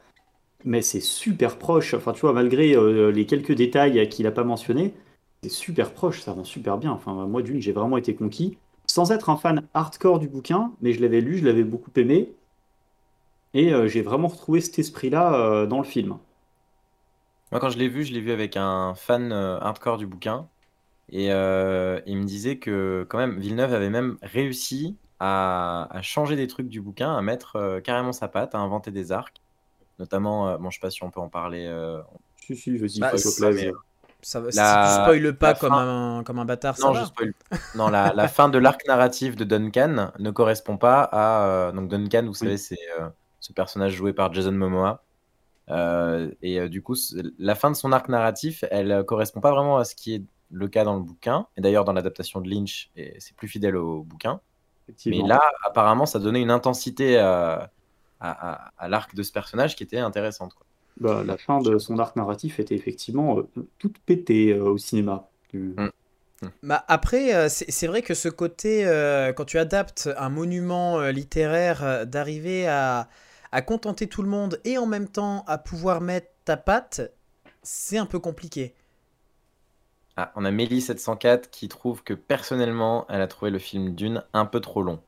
Mais c'est super proche. Enfin, tu vois, malgré euh, les quelques détails qu'il a pas mentionnés, c'est super proche. Ça rend super bien. Enfin, moi, d'une, j'ai vraiment été conquis. Sans être un fan hardcore du bouquin, mais je l'avais lu, je l'avais beaucoup aimé. Et euh, j'ai vraiment retrouvé cet esprit-là euh, dans le film. Moi, quand je l'ai vu, je l'ai vu avec un fan euh, hardcore du bouquin. Et il me disait que, quand même, Villeneuve avait même réussi à, changer des trucs du bouquin, à mettre carrément sa patte, à inventer des arcs. Notamment, bon, je sais pas si on peut en parler. Si, si, je dis bah, pas ça va, si tu spoiles pas comme un, comme un bâtard, non, ça je Spoil... non, la, la fin de l'arc narratif de Duncan ne correspond pas à. donc, Duncan, vous savez, c'est ce personnage joué par Jason Momoa. Euh, et euh, du coup, la fin de son arc narratif, elle euh, correspond pas vraiment à ce qui est le cas dans le bouquin. Et d'ailleurs, dans l'adaptation de Lynch, c'est plus fidèle au bouquin. Mais là, apparemment, ça donnait une intensité à, à, l'arc de ce personnage qui était intéressante. Bah, la fin de son arc narratif était effectivement toute pétée au cinéma. Mm. Mm. Bah après, c'est vrai que ce côté, quand tu adaptes un monument littéraire, d'arriver à, à contenter tout le monde et en même temps à pouvoir mettre ta patte, c'est un peu compliqué. Ah, on a Mélie704 qui trouve que personnellement, elle a trouvé le film Dune un peu trop long.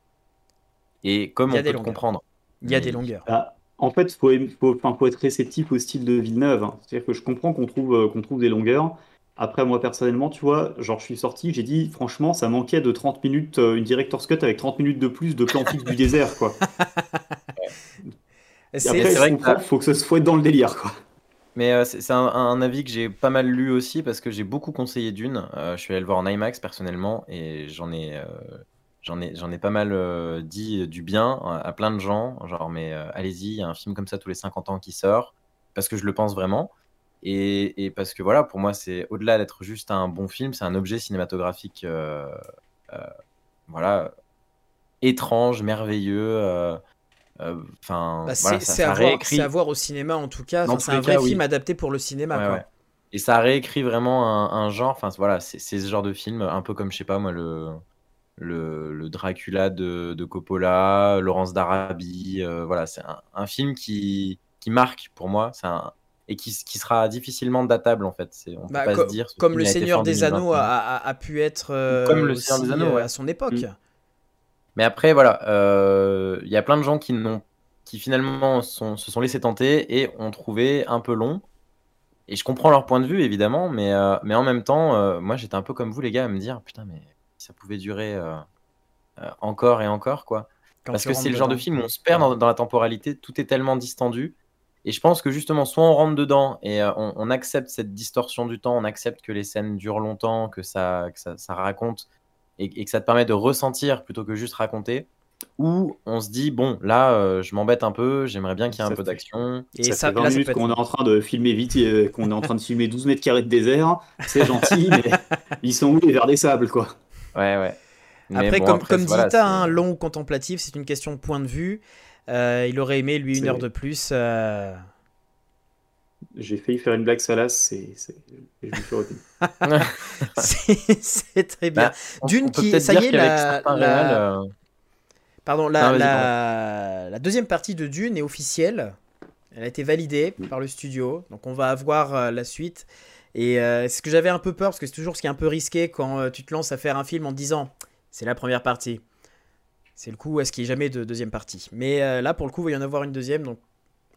Et comme on peut le comprendre. Il y a des longueurs. Ah, en fait, il faut, faut, être réceptif au style de Villeneuve. Hein. C'est-à-dire que je comprends qu'on trouve, euh, qu'on trouve des longueurs. Après, moi, personnellement, tu vois, genre, je suis sorti, j'ai dit, franchement, ça manquait de 30 minutes, euh, une director's cut avec 30 minutes de plus de plan fixe du désert, quoi. c'est vrai qu'il faut que ça se fouette dans le délire, quoi. Mais euh, c'est un, avis que j'ai pas mal lu aussi parce que j'ai beaucoup conseillé Dune. Euh, je suis allé le voir en IMAX personnellement et j'en ai, euh, j'en ai, j'en ai pas mal dit du bien à plein de gens. Genre, mais allez-y, il y a un film comme ça tous les 50 ans qui sort parce que je le pense vraiment. Et, et parce que voilà, pour moi, c'est au-delà d'être juste un bon film, c'est un objet cinématographique, voilà, étrange, merveilleux. Euh, enfin, bah, c'est à, voir au cinéma en tout cas. C'est un vrai film adapté pour le cinéma. Et ça réécrit vraiment un, genre. Enfin voilà, c'est ce genre de film, un peu comme je sais pas moi le le, Dracula de, Coppola, Laurence d'Arabie. Euh, voilà, c'est un, film qui qui marque pour moi. C'est et qui, qui, sera difficilement datable en fait. On peut bah, pas se dire. Comme le Seigneur des Anneaux a, pu être comme le euh, Seigneur des Anneaux à son époque. Mm. Mais après, voilà, euh, il y a plein de gens qui, qui finalement se sont laissés tenter et ont trouvé un peu long. Et je comprends leur point de vue, évidemment, mais, euh, mais en même temps, euh, moi j'étais un peu comme vous, les gars, à me dire putain, mais ça pouvait durer encore et encore, quoi. Parce que c'est le genre de film où on se perd dans, la temporalité, tout est tellement distendu. Et je pense que justement, soit on rentre dedans et on, accepte cette distorsion du temps, on accepte que les scènes durent longtemps, que ça, que ça, ça raconte et, que ça te permet de ressentir plutôt que juste raconter ou on se dit bon là euh, je m'embête un peu j'aimerais bien qu'il y ait un peu d'action. Et ça, fait 20 minutes qu'on est en train de filmer vite euh, qu'on est en train de filmer 12 mètres carrés de désert. C'est gentil mais ils sont où les vers des sables quoi? Ouais ouais. Après comme, comme dit un hein, long contemplatif c'est une question de point de vue. Euh, il aurait aimé lui une heure de plus J'ai failli faire une blague salace et, je me suis retenu. c'est très bien. Bah, Dune qui, ça y est, la, euh, Pardon, la, la, deuxième partie de Dune est officielle. Elle a été validée par le studio, donc on va avoir euh, la suite. Et euh, ce que j'avais un peu peur, parce que c'est toujours ce qui est un peu risqué quand tu te lances à faire un film en disant c'est la première partie. C'est le coup, est-ce qu'il n'y a jamais de deuxième partie? Mais là, pour le coup, il va y en avoir une deuxième, donc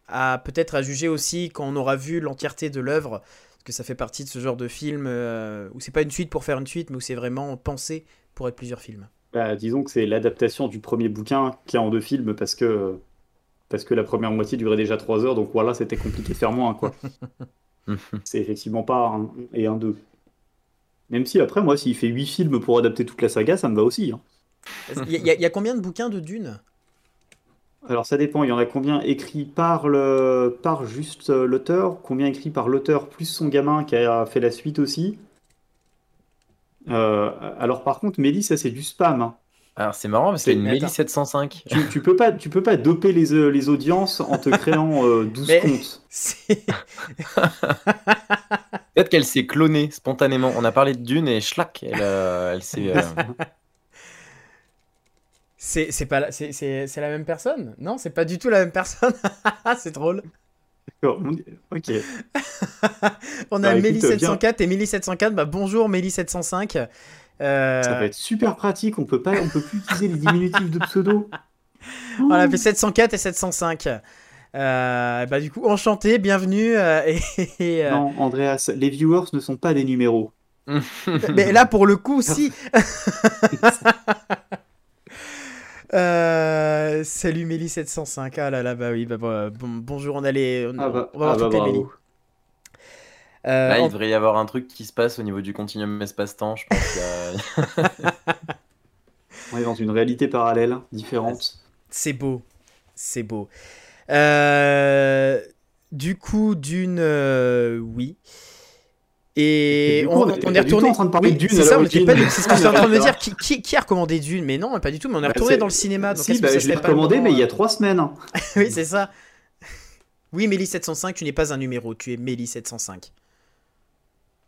à peut-être à juger aussi quand on aura vu l'entièreté de l'œuvre, parce que ça fait partie de ce genre de film euh, où c'est pas une suite pour faire une suite, mais où c'est vraiment pensé pour être plusieurs films. Bah, disons que c'est l'adaptation du premier bouquin qui est en deux films parce que parce que la première moitié durait déjà trois heures, donc voilà, c'était compliqué de faire moins quoi. c'est effectivement pas un et un deux. Même si après moi, s'il fait huit films pour adapter toute la saga, ça me va aussi. Hein. Il y, y, a combien de bouquins de Dune? Alors ça dépend, il y en a combien écrits par, le, par juste euh, l'auteur, combien écrits par l'auteur plus son gamin qui a fait la suite aussi. Euh, alors par contre, Mélie, ça c'est du spam. Hein. Alors c'est marrant parce c'est une Mélie 705. Tu, tu, peux pas, tu peux pas doper les, euh, les audiences en te créant 12 comptes. Peut-être qu'elle s'est clonée spontanément. On a parlé de Dune et schlack, elle, elle s'est... C'est pas c'est la même personne? Non, c'est pas du tout la même personne. c'est drôle. Ok. on a bah, Mélie 704 et Mélie 704. Bah, bonjour Mélie 705. Euh, Ça va être super pratique. On peut pas, on peut plus utiliser les diminutifs de pseudo. On a fait 704 et 705. Euh, bah du coup, enchanté, bienvenue. Euh, et, Non, Andreas, les viewers ne sont pas des numéros. Mais là, pour le coup, si. Euh, salut Mélie705. Ah là là, bah oui, bah, bah bonjour, on allait. On, ah bah, on va voir ah bah. Euh, Là, il devrait y avoir un truc qui se passe au niveau du continuum espace-temps, je pense. on est dans une réalité parallèle, différente. C'est beau, c'est beau. Euh, du coup, d'une. oui. Et, on, est retourné. en train de parler de Dune. C'est ça, c'est ce que j'étais en train de me dire. Qui, qui, a recommandé Dune? Mais non, pas du tout. Mais on est bah, retourné dans le cinéma. Donc si, bah, je l'ai recommandé, mais il y a trois semaines. oui, c'est ça. Oui, Mélie 705, tu n'es pas un numéro, tu es Mélie 705.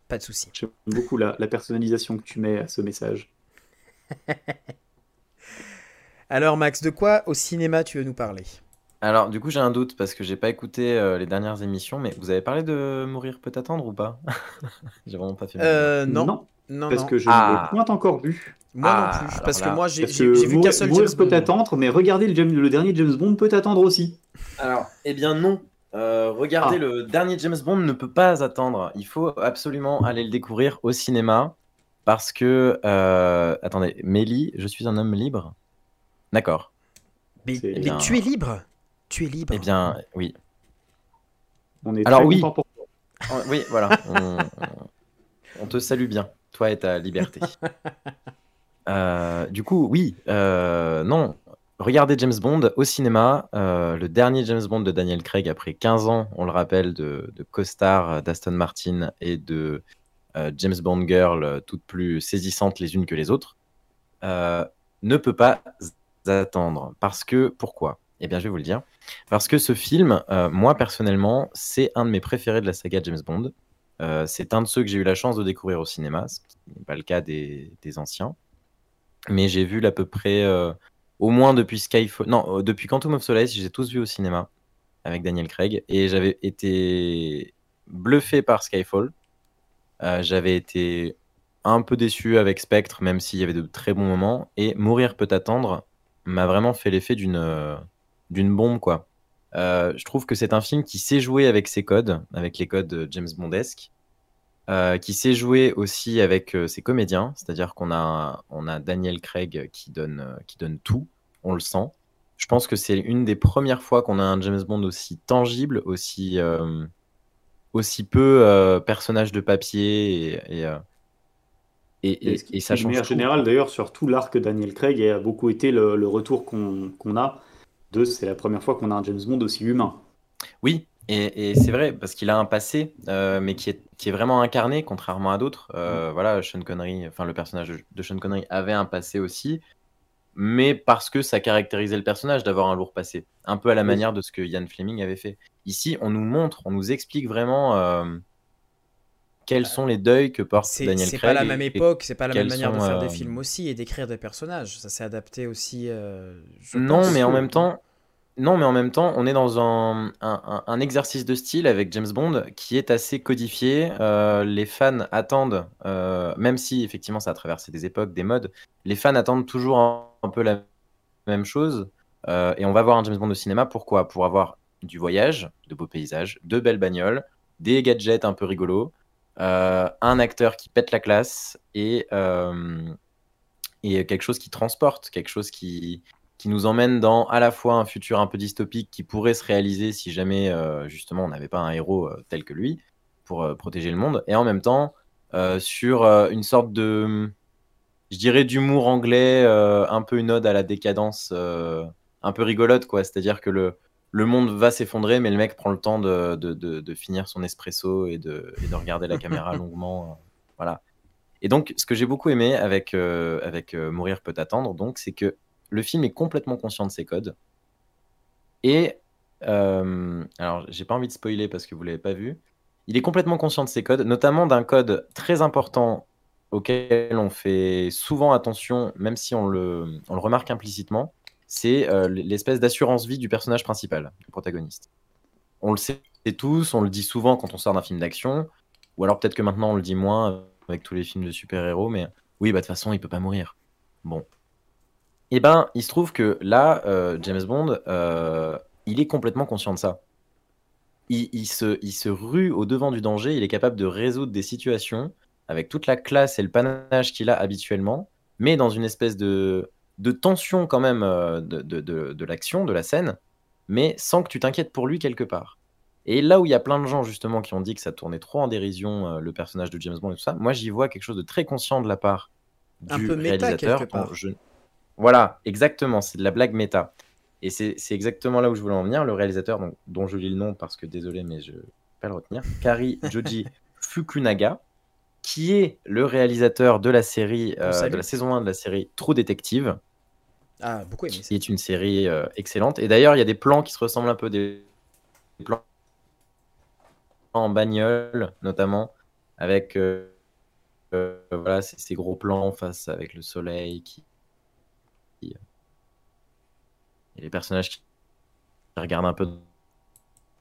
Pas de souci. J'aime beaucoup la, la personnalisation que tu mets à ce message. Alors, Max, de quoi au cinéma tu veux nous parler? Alors, du coup, j'ai un doute parce que j'ai pas écouté euh, les dernières émissions, mais vous avez parlé de Mourir peut attendre ou pas? J'ai vraiment pas fait. Euh, non. non. parce que je ne l'ai ah. point encore vu. Moi non ah, plus, parce que moi j'ai vu qu'un seul Mourir peut attendre, mais regardez le, le, dernier James Bond peut attendre aussi. Alors, eh bien non. Euh, regardez, ah. le dernier James Bond ne peut pas attendre. Il faut absolument aller le découvrir au cinéma parce que. attendez, Mélie, je suis un homme libre? D'accord. mais tu es libre? Tu es libre. Eh bien, oui. On est Alors oui. oui, voilà. On, te salue bien, toi et ta liberté. Euh, du coup, oui, euh, non. Regardez James Bond au cinéma, euh, le dernier James Bond de Daniel Craig après 15 ans, on le rappelle, de, de co-star d'Aston Martin et de James Bond Girl, toutes plus saisissantes les unes que les autres, ne peut pas attendre. Parce que, pourquoi? Eh bien, je vais vous le dire. Parce que ce film, euh, moi personnellement, c'est un de mes préférés de la saga James Bond. Euh, c'est un de ceux que j'ai eu la chance de découvrir au cinéma, ce qui n'est pas le cas des, anciens. Mais j'ai vu à peu près, euh, au moins depuis Skyfall, non, depuis Quantum of Solace, j'ai tous vu au cinéma avec Daniel Craig et j'avais été bluffé par Skyfall. j'avais été un peu déçu avec Spectre, même s'il y avait de très bons moments. Et Mourir peut attendre m'a vraiment fait l'effet d'une d'une bombe, quoi. Euh, je trouve que c'est un film qui sait jouer avec ses codes, avec les codes James Bondesque, euh, qui sait jouer aussi avec euh, ses comédiens, c'est-à-dire qu'on a, on a Daniel Craig qui donne, qui donne tout, on le sent. Je pense que c'est une des premières fois qu'on a un James Bond aussi tangible, aussi, aussi peu personnage de papier et, et, et, ça change. En général, d'ailleurs, sur tout l'arc Daniel Craig, a beaucoup été le, le retour qu'on a deux, c'est la première fois qu'on a un James Bond aussi humain. Oui, et, c'est vrai, parce qu'il a un passé, euh, mais qui est, qui est vraiment incarné, contrairement à d'autres. Euh, mm. Voilà, Sean Connery, enfin le personnage de Sean Connery avait un passé aussi. mais parce que ça caractérisait le personnage d'avoir un lourd passé, un peu à la manière de ce que Ian Fleming avait fait. Ici, on nous montre, on nous explique vraiment euh, quels sont les deuils que porte Daniel Craig. C'est pas la même époque, c'est pas la même manière de faire des films aussi et d'écrire des personnages. Ça s'est adapté aussi. non, mais en même temps non, mais en même temps, on est dans un, exercice de style avec James Bond qui est assez codifié. Euh, les fans attendent, euh, même si effectivement ça a traversé des époques, des modes, les fans attendent toujours un, peu la même chose. Euh, et on va voir un James Bond au cinéma. Pourquoi? Pour avoir du voyage, de beaux paysages, de belles bagnoles, des gadgets un peu rigolos, un acteur qui pète la classe et, et quelque chose qui transporte, quelque chose qui, qui nous emmène dans à la fois un futur un peu dystopique qui pourrait se réaliser si jamais euh, justement on n'avait pas un héros euh, tel que lui pour euh, protéger le monde, et en même temps sur une sorte de, je dirais, d'humour anglais, un peu une ode à la décadence, un peu rigolote, quoi. C'est-à-dire que le, le monde va s'effondrer, mais le mec prend le temps de, de, de, finir son espresso et de, et regarder la caméra longuement. voilà. Et donc, ce que j'ai beaucoup aimé avec, avec Mourir peut attendre, donc, c'est que le film est complètement conscient de ses codes. Et, euh, alors j'ai pas envie de spoiler parce que vous l'avez pas vu, il est complètement conscient de ses codes, notamment d'un code très important auquel on fait souvent attention, même si on le, on le remarque implicitement, c'est euh, l'espèce d'assurance vie du personnage principal, du protagoniste. On le sait tous, on le dit souvent quand on sort d'un film d'action, ou alors peut-être que maintenant on le dit moins avec tous les films de super-héros, mais oui, bah de toute façon, il peut pas mourir. Bon, eh ben, il se trouve que là, euh, James Bond, euh, il est complètement conscient de ça. Il, se, il se rue au devant du danger, il est capable de résoudre des situations avec toute la classe et le panache qu'il a habituellement, mais dans une espèce de, de tension quand même euh, de, de, de, l'action, de la scène, mais sans que tu t'inquiètes pour lui quelque part. Et là où il y a plein de gens justement qui ont dit que ça tournait trop en dérision le personnage de James Bond et tout ça, moi j'y vois quelque chose de très conscient de la part du Un peu réalisateur. quelque part. Voilà, exactement, c'est de la blague méta. Et c'est exactement là où je voulais en venir. Le réalisateur, donc, dont je lis le nom parce que désolé, mais je ne peux pas le retenir, Kari Joji Fukunaga, qui est le réalisateur de la série, euh, de la saison 1 de la série True Detective. Ah, beaucoup aimé. Qui est une série euh, excellente. Et d'ailleurs, il y a des plans qui se ressemblent un peu des, plans en bagnole, notamment, avec euh, voilà, ces, gros plans face avec le soleil qui, et les personnages qui regardent un peu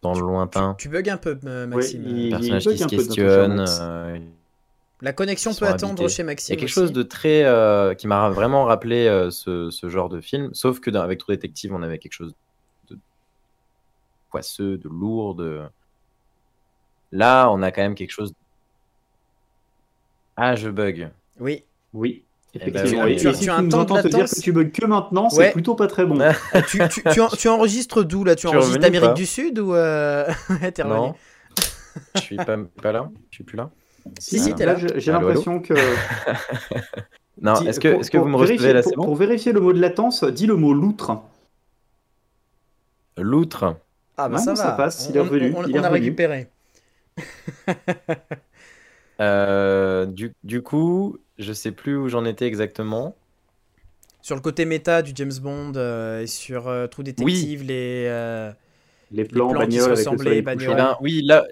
dans le lointain. Tu, bugs un peu, euh, Maxime. les personnages qui se questionnent. Euh, la connexion peut attendre chez Maxime. Il y a quelque chose de très. Euh, qui m'a vraiment rappelé ce, ce, genre de film. Sauf que avec True Detective, on avait quelque chose de poisseux, de lourd. De... Là, on a quand même quelque chose. Ah, je bug. Oui. Oui. Eh ben, tu, si tu, as nous entends te dire que tu bugs que maintenant, c'est plutôt pas très bon. tu, tu, enregistres d'où là? Tu enregistres d'Amérique du Sud ou euh... Non. je suis pas, pas là. Je suis plus là. Si, si, t'es là. J'ai l'impression que. non, est-ce que, est que vous me recevez là pour, pour, vérifier le mot de latence, dis le mot loutre. Loutre. Ah, bah ça, ça passe, il est revenu. On, a récupéré. Euh, du, du, coup, je sais plus où j'en étais exactement. Sur le côté méta du James Bond euh, et sur euh, True Detective, les, euh, les plans, les plans qui ben, oui, là,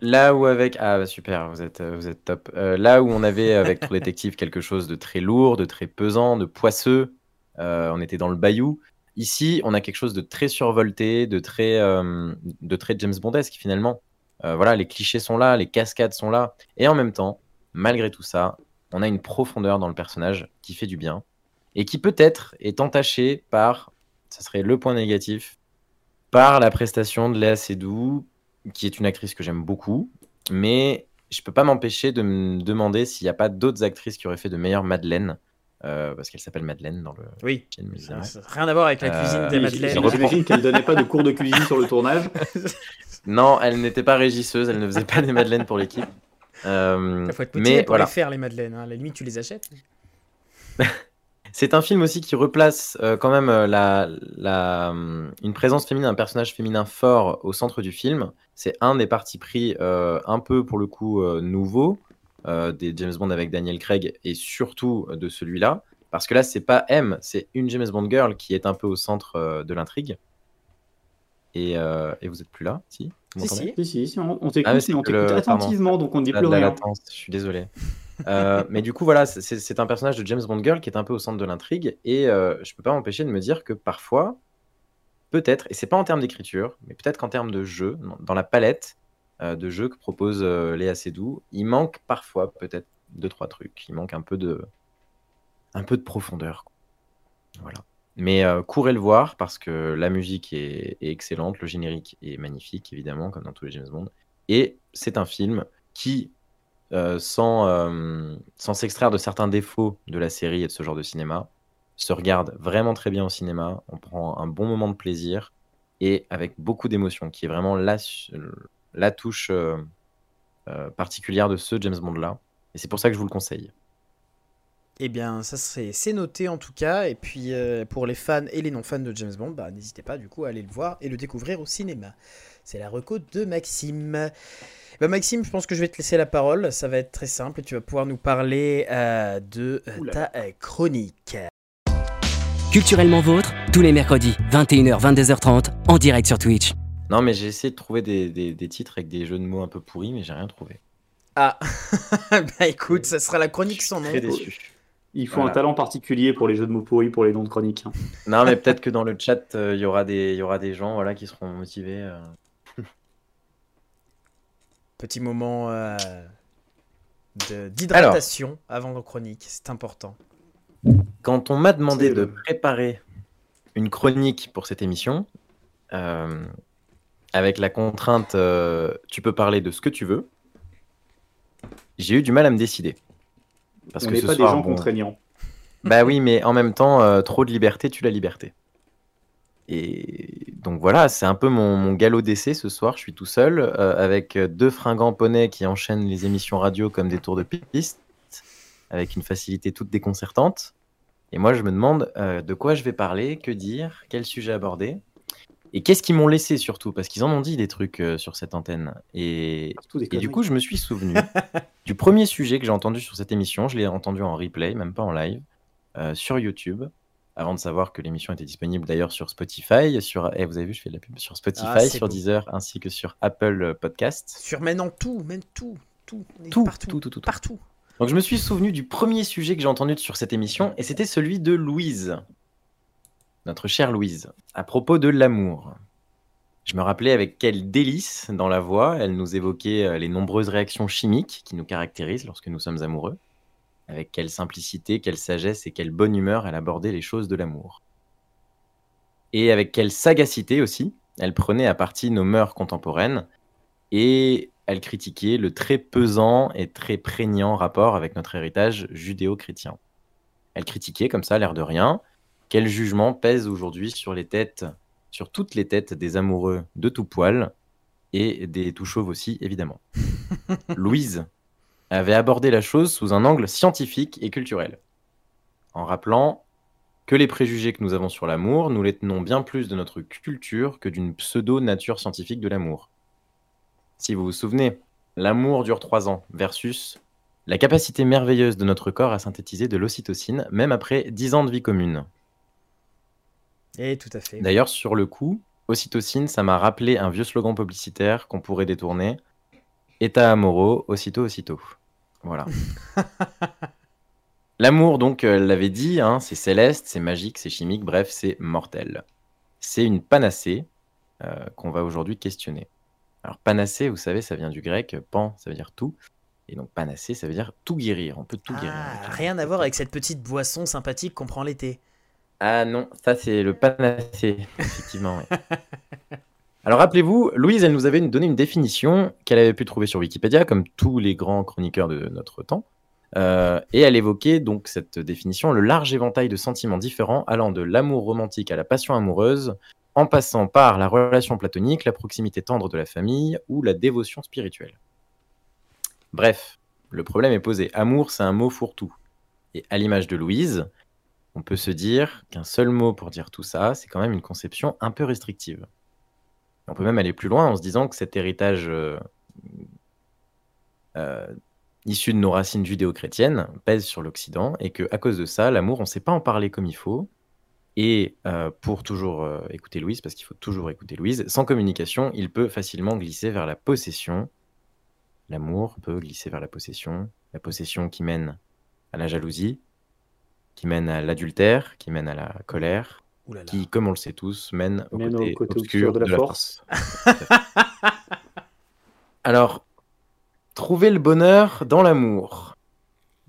là où avec ah bah, super, vous êtes vous êtes top. là où on avait avec True Detective quelque chose de très lourd, de très pesant, de poisseux. on était dans le bayou. Ici, on a quelque chose de très survolté, de très de très James Bondesque finalement. voilà, les clichés sont là, les cascades sont là, et en même temps, malgré tout ça, on a une profondeur dans le personnage qui fait du bien et qui peut-être est entachée par, ça serait le point négatif, par la prestation de Léa Seydoux, qui est une actrice que j'aime beaucoup, mais je peux pas m'empêcher de me demander s'il n'y a pas d'autres actrices qui auraient fait de meilleures Madeleine. Euh, parce qu'elle s'appelle Madeleine dans le oui. rien à voir avec la cuisine euh, des Madeleines. J'imagine qu'elle donnait pas de cours de cuisine sur le tournage. non, elle n'était pas régisseuse, elle ne faisait pas des Madeleines pour l'équipe. Euh, Il faut être mais pour les faire, les madeleines. Hein. À la limite, tu les achètes. C'est un film aussi qui replace euh, quand même euh, la, la, une présence féminine, un personnage féminin fort au centre du film. C'est un des partis pris un peu, pour le coup, nouveau des James Bond avec Daniel Craig et surtout de celui-là. Parce que là, c'est pas M, c'est une James Bond girl qui est un peu au centre euh, de l'intrigue. Et, euh, et, vous êtes plus là, si? Si, si, si, si, on, on t'écoute, ah, on t'écoute attentivement, donc on ne dit plus rien. je suis désolé. euh, mais du coup, voilà, c'est un personnage de James Bond Girl qui est un peu au centre de l'intrigue, et euh, je peux pas m'empêcher de me dire que parfois, peut-être, et c'est pas en termes d'écriture, mais peut-être qu'en termes de jeu, dans la palette euh, de jeux que propose euh, Léa Seydoux, il manque parfois peut-être deux trois trucs. Il manque un peu de, un peu de profondeur. Voilà. Mais euh, courez le voir parce que la musique est, excellente, le générique est magnifique, évidemment, comme dans tous les James Bond. Et c'est un film qui, sans, sans s'extraire de certains défauts de la série et de ce genre de cinéma, se regarde vraiment très bien au cinéma. On prend un bon moment de plaisir et avec beaucoup d'émotion, qui est vraiment la, la touche particulière de ce James Bond-là. Et c'est pour ça que je vous le conseille. Eh bien, ça c'est noté en tout cas. Et puis pour les fans et les non-fans de James Bond, bah, n'hésitez pas du coup à aller le voir et le découvrir au cinéma. C'est la reco de Maxime. Bah, Maxime, je pense que je vais te laisser la parole. Ça va être très simple et tu vas pouvoir nous parler de ta chronique. Culturellement vôtre, tous les mercredis, 21h, 22h30, en direct sur Twitch. Non, mais j'ai essayé de trouver des, des, titres avec des jeux de mots un peu pourris, mais j'ai rien trouvé. Ah, bah écoute, ça sera la chronique sans nom. Très déçu. Il faut un talent particulier pour les jeux de mots pourris, pour les noms de chroniques. Hein. Non, mais peut-être que dans le chat, euh, il y aura des, y aura des gens, voilà, qui seront motivés. Euh. Petit moment euh, d'hydratation avant nos chroniques, c'est important. Quand on m'a demandé de préparer une chronique pour cette émission, euh, avec la contrainte euh, tu peux parler de ce que tu veux, j'ai eu du mal à me décider. Parce on que ce pas des gens contraignants. Bah oui, mais en même temps, euh, trop de liberté tue la liberté. Et donc voilà, c'est un peu mon, galop d'essai ce soir. Je suis tout seul avec deux fringants poneys qui enchaînent les émissions radio comme des tours de piste, avec une facilité toute déconcertante. Et moi, je me demande euh, de quoi je vais parler, que dire, quel sujet aborder. Et qu'est-ce qu'ils m'ont laissé surtout? Parce qu'ils en ont dit des trucs euh, sur cette antenne. Et, du coup, je me suis souvenu du premier sujet que j'ai entendu sur cette émission. Je l'ai entendu en replay, même pas en live, euh, sur YouTube. Avant de savoir que l'émission était disponible d'ailleurs sur Spotify, sur, eh, vous avez vu, je fais de la pub sur Spotify, ah, sur Deezer, ainsi que sur Apple Podcast. Sur maintenant tout, même tout, tout, tout, partout, tout, tout, tout, partout. Donc je me suis souvenu du premier sujet que j'ai entendu sur cette émission, et c'était celui de Louise, notre chère Louise, à propos de l'amour. Je me rappelais avec quel délice dans la voix elle nous évoquait euh, les nombreuses réactions chimiques qui nous caractérisent lorsque nous sommes amoureux, avec quelle simplicité, quelle sagesse et quelle bonne humeur elle abordait les choses de l'amour. Et avec quelle sagacité aussi, elle prenait à partie nos mœurs contemporaines et elle critiquait le très pesant et très prégnant rapport avec notre héritage judéo-chrétien. Elle critiquait, comme ça, l'air de rien, quel jugement pèse aujourd'hui sur les têtes, sur toutes les têtes des amoureux de tout poil et des tout chauves aussi, évidemment. Louise avait abordé la chose sous un angle scientifique et culturel, en rappelant que les préjugés que nous avons sur l'amour, nous les tenons bien plus de notre culture que d'une pseudo-nature scientifique de l'amour. Si vous vous souvenez, l'amour dure trois ans versus la capacité merveilleuse de notre corps à synthétiser de l'ocytocine, même après dix ans de vie commune. Et tout à fait. D'ailleurs, sur le coup, ocytocine, ça m'a rappelé un vieux slogan publicitaire qu'on pourrait détourner. État amoureux, aussitôt, aussitôt. Voilà. L'amour, donc, elle l'avait dit, hein, c'est céleste, c'est magique, c'est chimique, bref, c'est mortel. C'est une panacée euh, qu'on va aujourd'hui questionner. Alors panacée, vous savez, ça vient du grec, pan, ça veut dire tout. Et donc panacée, ça veut dire tout guérir. On peut tout guérir. Ah, rien à voir avec cette petite boisson sympathique qu'on prend l'été. Ah non, ça c'est le panacée, effectivement. Alors rappelez-vous, Louise, elle nous avait donné une définition qu'elle avait pu trouver sur Wikipédia, comme tous les grands chroniqueurs de notre temps. Euh, et elle évoquait donc cette définition, le large éventail de sentiments différents allant de l'amour romantique à la passion amoureuse, en passant par la relation platonique, la proximité tendre de la famille ou la dévotion spirituelle. Bref, le problème est posé. Amour, c'est un mot fourre-tout. Et à l'image de Louise, on peut se dire qu'un seul mot pour dire tout ça, c'est quand même une conception un peu restrictive. On peut même aller plus loin en se disant que cet héritage euh, euh, issus de nos racines judéo-chrétiennes, pèsent sur l'Occident et que à cause de ça, l'amour, on ne sait pas en parler comme il faut. Et euh, pour toujours écouter Louise, parce qu'il faut toujours écouter Louise, sans communication, il peut facilement glisser vers la possession. L'amour peut glisser vers la possession, la possession qui mène à la jalousie, qui mène à l'adultère, qui mène à la colère, qui, comme on le sait tous, mène au, côté, obscur de la, force. Alors, trouver le bonheur dans l'amour.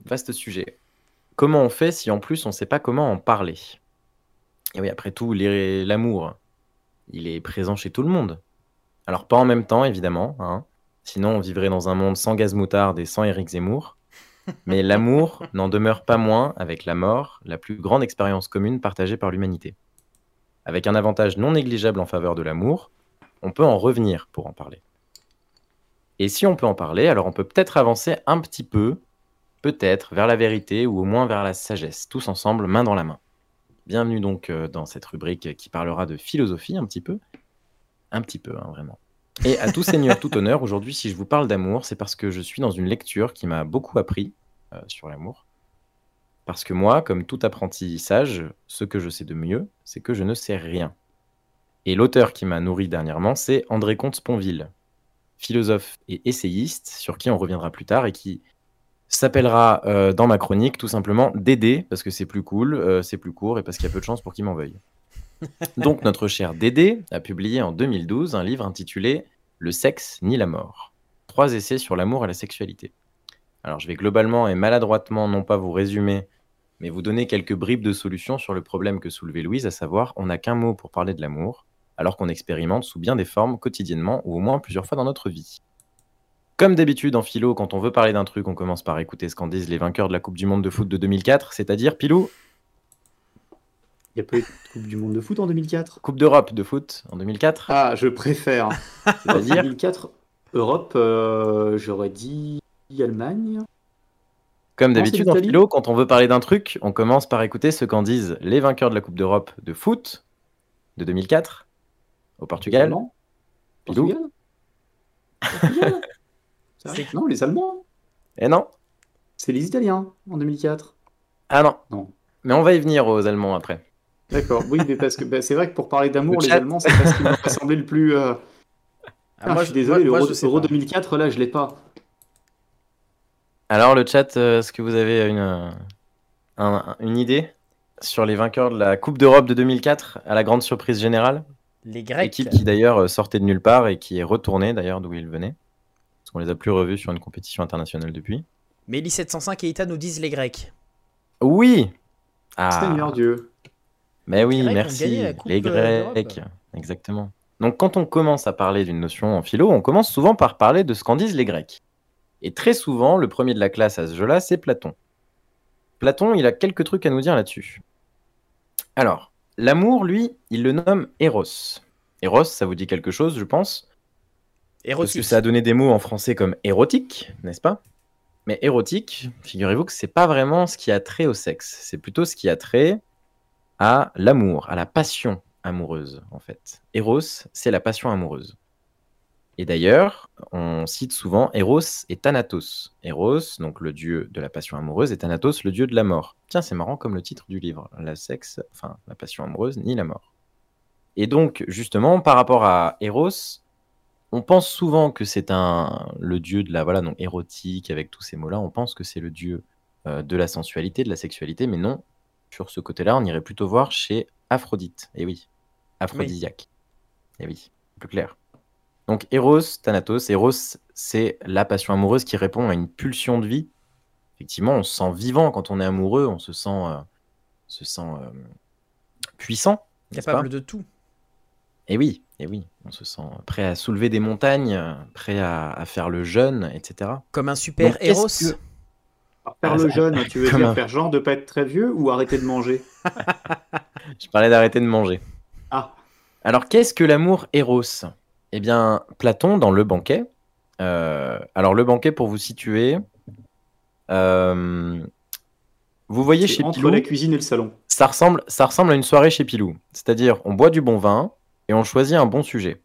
Vaste sujet. Comment on fait si en plus on ne sait pas comment en parler? Et oui, après tout, l'amour, il est présent chez tout le monde. Alors pas en même temps, évidemment. Hein. Sinon, on vivrait dans un monde sans gaz moutarde et sans Eric Zemmour. Mais l'amour n'en demeure pas moins, avec la mort, la plus grande expérience commune partagée par l'humanité. Avec un avantage non négligeable en faveur de l'amour, on peut en revenir pour en parler. Et si on peut en parler, alors on peut peut-être avancer un petit peu, peut-être, vers la vérité ou au moins vers la sagesse, tous ensemble, main dans la main. Bienvenue donc euh, dans cette rubrique qui parlera de philosophie un petit peu. Un petit peu, hein, vraiment. Et à tout seigneur, tout honneur, aujourd'hui, si je vous parle d'amour, c'est parce que je suis dans une lecture qui m'a beaucoup appris euh, sur l'amour. Parce que moi, comme tout apprenti sage, ce que je sais de mieux, c'est que je ne sais rien. Et l'auteur qui m'a nourri dernièrement, c'est André Comte-Sponville, philosophe et essayiste, sur qui on reviendra plus tard et qui s'appellera euh, dans ma chronique tout simplement Dédé, parce que c'est plus cool, euh, c'est plus court et parce qu'il y a peu de chances pour qu'il m'en veuille. Donc notre cher Dédé a publié en 2012 un livre intitulé Le sexe ni la mort. Trois essais sur l'amour et la sexualité. Alors je vais globalement et maladroitement non pas vous résumer, mais vous donner quelques bribes de solutions sur le problème que soulevait Louise, à savoir on n'a qu'un mot pour parler de l'amour, alors qu'on expérimente sous bien des formes quotidiennement ou au moins plusieurs fois dans notre vie. Comme d'habitude en philo, quand on veut parler d'un truc, on commence par écouter ce qu'en disent les vainqueurs de la Coupe du Monde de foot de 2004, c'est-à-dire Pilou. Il n'y a pas eu de Coupe du Monde de foot en 2004 Coupe d'Europe de foot en 2004 Ah, je préfère. C'est-à-dire 2004, Europe, euh, j'aurais dit Allemagne. Comme d'habitude en philo, quand on veut parler d'un truc, on commence par écouter ce qu'en disent les vainqueurs de la Coupe d'Europe de foot de 2004 au Portugal. Portugal Non, les Allemands. Et eh non. C'est les Italiens en 2004. Ah non. Non. Mais on va y venir aux Allemands après. D'accord. Oui, mais parce que bah, c'est vrai que pour parler d'amour, les Allemands, c'est pas ce qui m'a semblé le plus. Euh, ah, ah, moi, je suis désolé, l'Euro 2004, là, je l'ai pas. Alors, le chat, euh, est-ce que vous avez une, une idée sur les vainqueurs de la Coupe d'Europe de 2004 à la grande surprise générale? Les Grecs. Équipe qui d'ailleurs euh, sortait de nulle part et qui est retournée d'ailleurs d'où ils venaient. Parce qu'on les a plus revus sur une compétition internationale depuis. Mais 705 et Ita nous disent les Grecs. Oui ah. Seigneur Dieu. Mais oui, merci. les Grecs. Exactement. Donc quand on commence à parler d'une notion en philo, on commence souvent par parler de ce qu'en disent les Grecs. Et très souvent, le premier de la classe à ce jeu-là, c'est Platon. Platon, il a quelques trucs à nous dire là-dessus. Alors, L'amour, lui, il le nomme Eros. Eros, ça vous dit quelque chose, je pense? Érotique. Parce que ça a donné des mots en français comme érotique, n'est-ce pas? Mais érotique, figurez-vous que c'est pas vraiment ce qui a trait au sexe. C'est plutôt ce qui a trait à l'amour, à la passion amoureuse, en fait. Eros, c'est la passion amoureuse. Et d'ailleurs, on cite souvent Eros et Thanatos. Eros, donc le dieu de la passion amoureuse, et Thanatos, le dieu de la mort. Tiens, c'est marrant comme le titre du livre. La sexe, enfin, la passion amoureuse, ni la mort. Et donc, justement, par rapport à Eros, on pense souvent que c'est un le dieu de la voilà donc érotique avec tous ces mots-là. On pense que c'est le dieu euh, de la sensualité, de la sexualité, mais non. Sur ce côté-là, on irait plutôt voir chez Aphrodite. Et oui, aphrodisiaque. Et oui, plus clair. Donc Eros, Thanatos, Eros, c'est la passion amoureuse qui répond à une pulsion de vie. Effectivement, on se sent vivant quand on est amoureux, on se sent, euh, se sent euh, puissant. Capable de tout. Et oui, et oui, on se sent prêt à soulever des montagnes, prêt à, faire le jeûne, etc. Comme un super héros. Faire ah, le jeûne, tu veux dire faire genre de pas être très vieux ou arrêter de manger? Je parlais d'arrêter de manger. Ah. Alors qu'est-ce que l'amour héros eh bien, Platon, dans Le Banquet, euh, alors le banquet, pour vous situer, euh, vous voyez chez entre la cuisine et le salon. Ça ressemble, ça ressemble à une soirée chez Pilou. C'est-à-dire, on boit du bon vin et on choisit un bon sujet.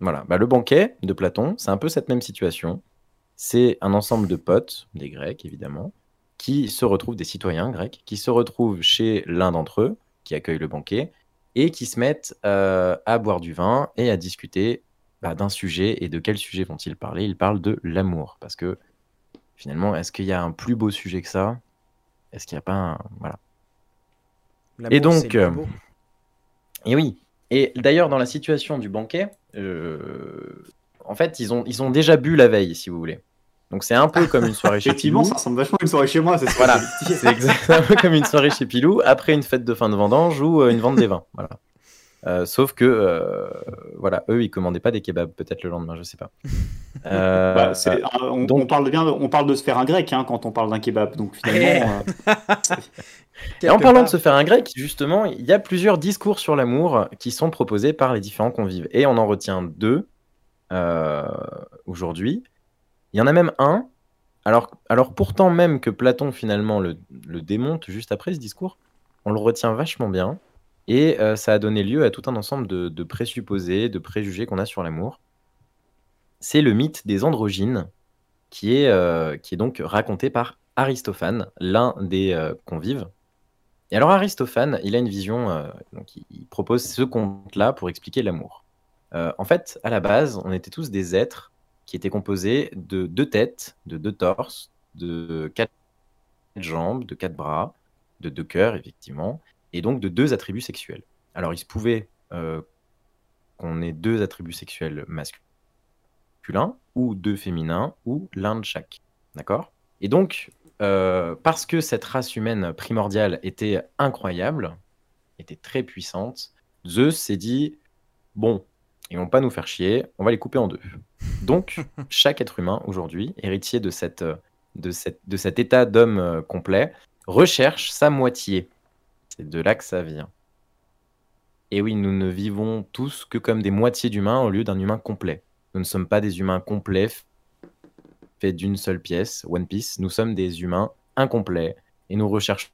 Voilà. Bah, le banquet de Platon, c'est un peu cette même situation. C'est un ensemble de potes, des Grecs évidemment, qui se retrouvent, des citoyens grecs, qui se retrouvent chez l'un d'entre eux, qui accueille le banquet, et qui se mettent euh, à boire du vin et à discuter bah, d'un sujet. Et de quel sujet vont-ils parler Ils parlent de l'amour. Parce que finalement, est-ce qu'il y a un plus beau sujet que ça? Est-ce qu'il n'y a pas un... Voilà. Et donc... Euh, et oui. Et d'ailleurs, dans la situation du banquet, euh, en fait, ils ont, ils ont déjà bu la veille, si vous voulez. Donc c'est un peu comme une soirée chez Pilou. Effectivement, ça ressemble vachement à une soirée chez moi. Voilà, c'est exactement comme une soirée chez Pilou après une fête de fin de vendange ou euh, une vente des vins. Voilà. Euh, sauf que, euh, voilà, eux, ils commandaient pas des kebabs, peut-être le lendemain, je sais pas. Bah, on, donc... on, parle bien, on parle de se faire un grec hein, quand on parle d'un kebab, donc finalement. Et en parlant de se faire un grec, justement, il y a plusieurs discours sur l'amour qui sont proposés par les différents convives, et on en retient deux aujourd'hui. Il y en a même un. Alors, pourtant même que Platon finalement le, démonte juste après ce discours, on le retient vachement bien. Et euh, ça a donné lieu à tout un ensemble de, présupposés, de préjugés qu'on a sur l'amour. C'est le mythe des androgynes, qui est, euh, donc raconté par Aristophane, l'un des euh, convives. Et alors Aristophane, il a une vision, donc il propose ce conte-là pour expliquer l'amour. en fait, à la base, on était tous des êtres qui était composé de deux têtes, de deux torses, de quatre jambes, de quatre bras, de deux cœurs, effectivement, et donc de deux attributs sexuels. Alors, il se pouvait euh, qu'on ait deux attributs sexuels masculins, ou deux féminins, ou l'un de chaque. D'accord? Et donc, euh, parce que cette race humaine primordiale était incroyable, était très puissante, Zeus s'est dit bon, ils vont pas nous faire chier, on va les couper en deux. Donc, chaque être humain aujourd'hui, héritier de, cette, de, cette, de cet état d'homme euh, complet, recherche sa moitié. C'est de là que ça vient. Et oui, nous ne vivons tous que comme des moitiés d'humains au lieu d'un humain complet. Nous ne sommes pas des humains complets faits d'une seule pièce, One Piece. Nous sommes des humains incomplets et nous recherchons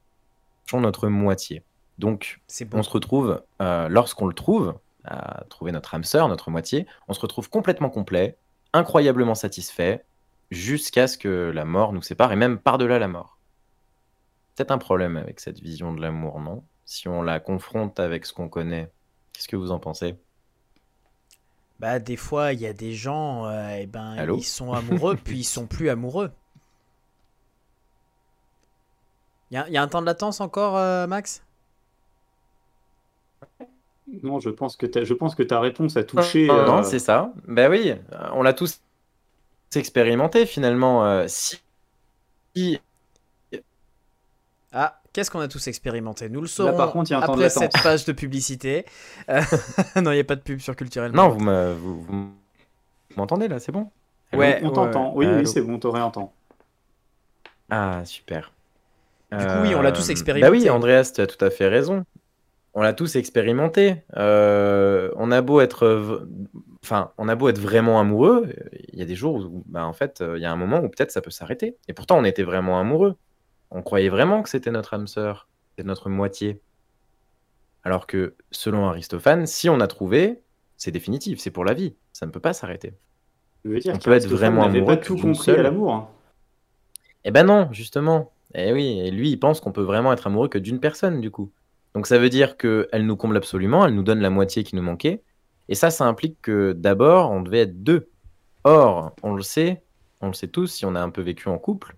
notre moitié. Donc, on se retrouve, euh, lorsqu'on le trouve, à trouver notre âme sœur, notre moitié, on se retrouve complètement complet, incroyablement satisfait, jusqu'à ce que la mort nous sépare, et même par-delà la mort. C'est un problème avec cette vision de l'amour, non? Si on la confronte avec ce qu'on connaît, qu'est-ce que vous en pensez? Bah des fois, il y a des gens, euh, eh ben, ils sont amoureux, puis ils sont plus amoureux. Il y, a un temps de latence encore, euh, Max? Non, je pense que ta, je pense que ta réponse a touché. Non, euh, c'est ça. Ben oui, on l'a tous expérimenté finalement. Euh, si... Ah, qu'est-ce qu'on a tous expérimenté? Nous le saurons par contre, y a un après cette page de publicité. Euh, non, il n'y a pas de pub sur Culturel. Non, vous m'entendez là, c'est bon? Ouais, on t'entend. Oui, oui, c'est bon, on te réentend. Ah, super. Du coup, oui, on l'a tous expérimenté. Bah oui, Andreas, tu as tout à fait raison on l'a tous expérimenté. Euh, on a beau être, enfin, on a beau être vraiment amoureux, il y a des jours où, bah, en fait, il y a un moment où peut-être ça peut s'arrêter. Et pourtant, on était vraiment amoureux. On croyait vraiment que c'était notre âme sœur, c'était notre moitié. Alors que, selon Aristophane, si on a trouvé, c'est définitif, c'est pour la vie. Ça ne peut pas s'arrêter. On peut être vraiment amoureux. pas tout compris à l'amour. Hein. Eh ben non, justement. Eh oui, et lui, il pense qu'on peut vraiment être amoureux que d'une personne, du coup. Donc ça veut dire qu'elle nous comble absolument, elle nous donne la moitié qui nous manquait. Et ça, ça implique que d'abord, on devait être deux. Or, on le sait, on le sait tous, si on a un peu vécu en couple,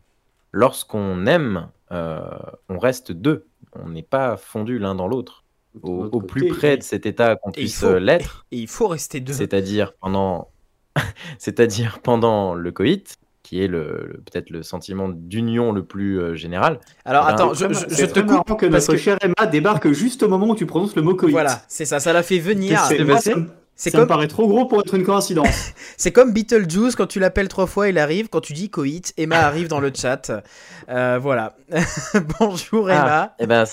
lorsqu'on aime, euh, on reste deux. On n'est pas fondu l'un dans l'autre. Au, plus près de cet état qu'on puisse l'être. Et il faut rester deux. C'est-à-dire pendant, c'est-à-dire pendant le coït, qui est le, peut-être le sentiment d'union le plus euh, général. Alors eh ben, attends, je, je, te coupe que notre chère Emma débarque juste au moment où tu prononces le mot coït. Voilà, c'est ça, ça l'a fait venir. C'est ça, me paraît trop gros pour être une coïncidence. c'est comme Beetlejuice, quand tu l'appelles trois fois, il arrive. Quand tu dis coït, Emma arrive dans le chat. Euh, voilà. Bonjour ah, Emma. eh ben,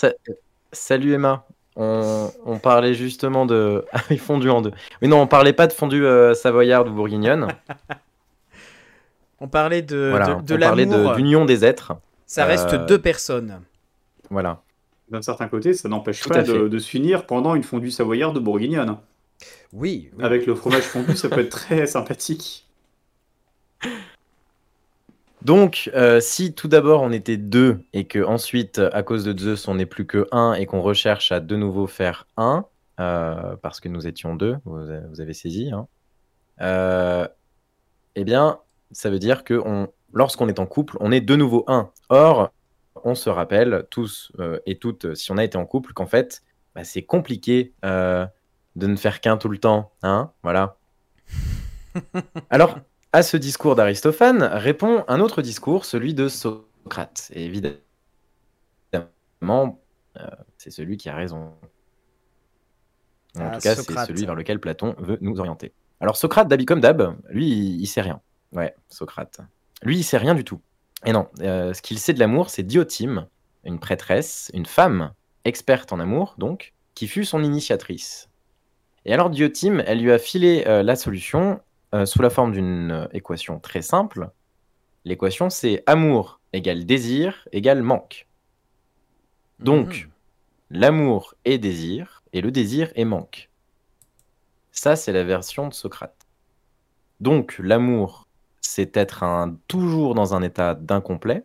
salut Emma. On, parlait justement de. Ah fondu en deux. Mais non, on parlait pas de fondu euh, savoyard ou bourguignonne. On parlait de, de, on parlait d'union des êtres. Ça reste euh, deux personnes. Voilà. D'un certain côté, ça n'empêche pas de, s'unir pendant une fondue savoyarde de bourguignonne. Oui, Avec le fromage fondu, ça peut être très sympathique. Donc, si tout d'abord on était deux et que ensuite, à cause de Zeus, on n'est plus que un et qu'on recherche à de nouveau faire un, parce que nous étions deux, vous, avez saisi, hein, eh bien, ça veut dire que lorsqu'on est en couple, on est de nouveau un. Or, on se rappelle tous euh, et toutes, si on a été en couple, qu'en fait, bah, c'est compliqué euh, de ne faire qu'un tout le temps. Hein voilà. Alors, à ce discours d'Aristophane répond un autre discours, celui de Socrate. Et évidemment, euh, c'est celui qui a raison. En ah, tout cas, c'est celui vers lequel Platon veut nous orienter. Alors Socrate, d'Abi comme d'Ab, lui, il, il, sait rien. Ouais, Socrate. Lui, il sait rien du tout. Et non, euh, ce qu'il sait de l'amour, c'est Diotime, une prêtresse, une femme, experte en amour, donc, qui fut son initiatrice. Et alors Diotime, elle lui a filé euh, la solution euh, sous la forme d'une équation très simple. L'équation, c'est amour égale désir égale manque. Donc, mhm. l'amour est désir et le désir est manque. Ça, c'est la version de Socrate. Donc, l'amour c'est être un, toujours dans un état d'incomplet.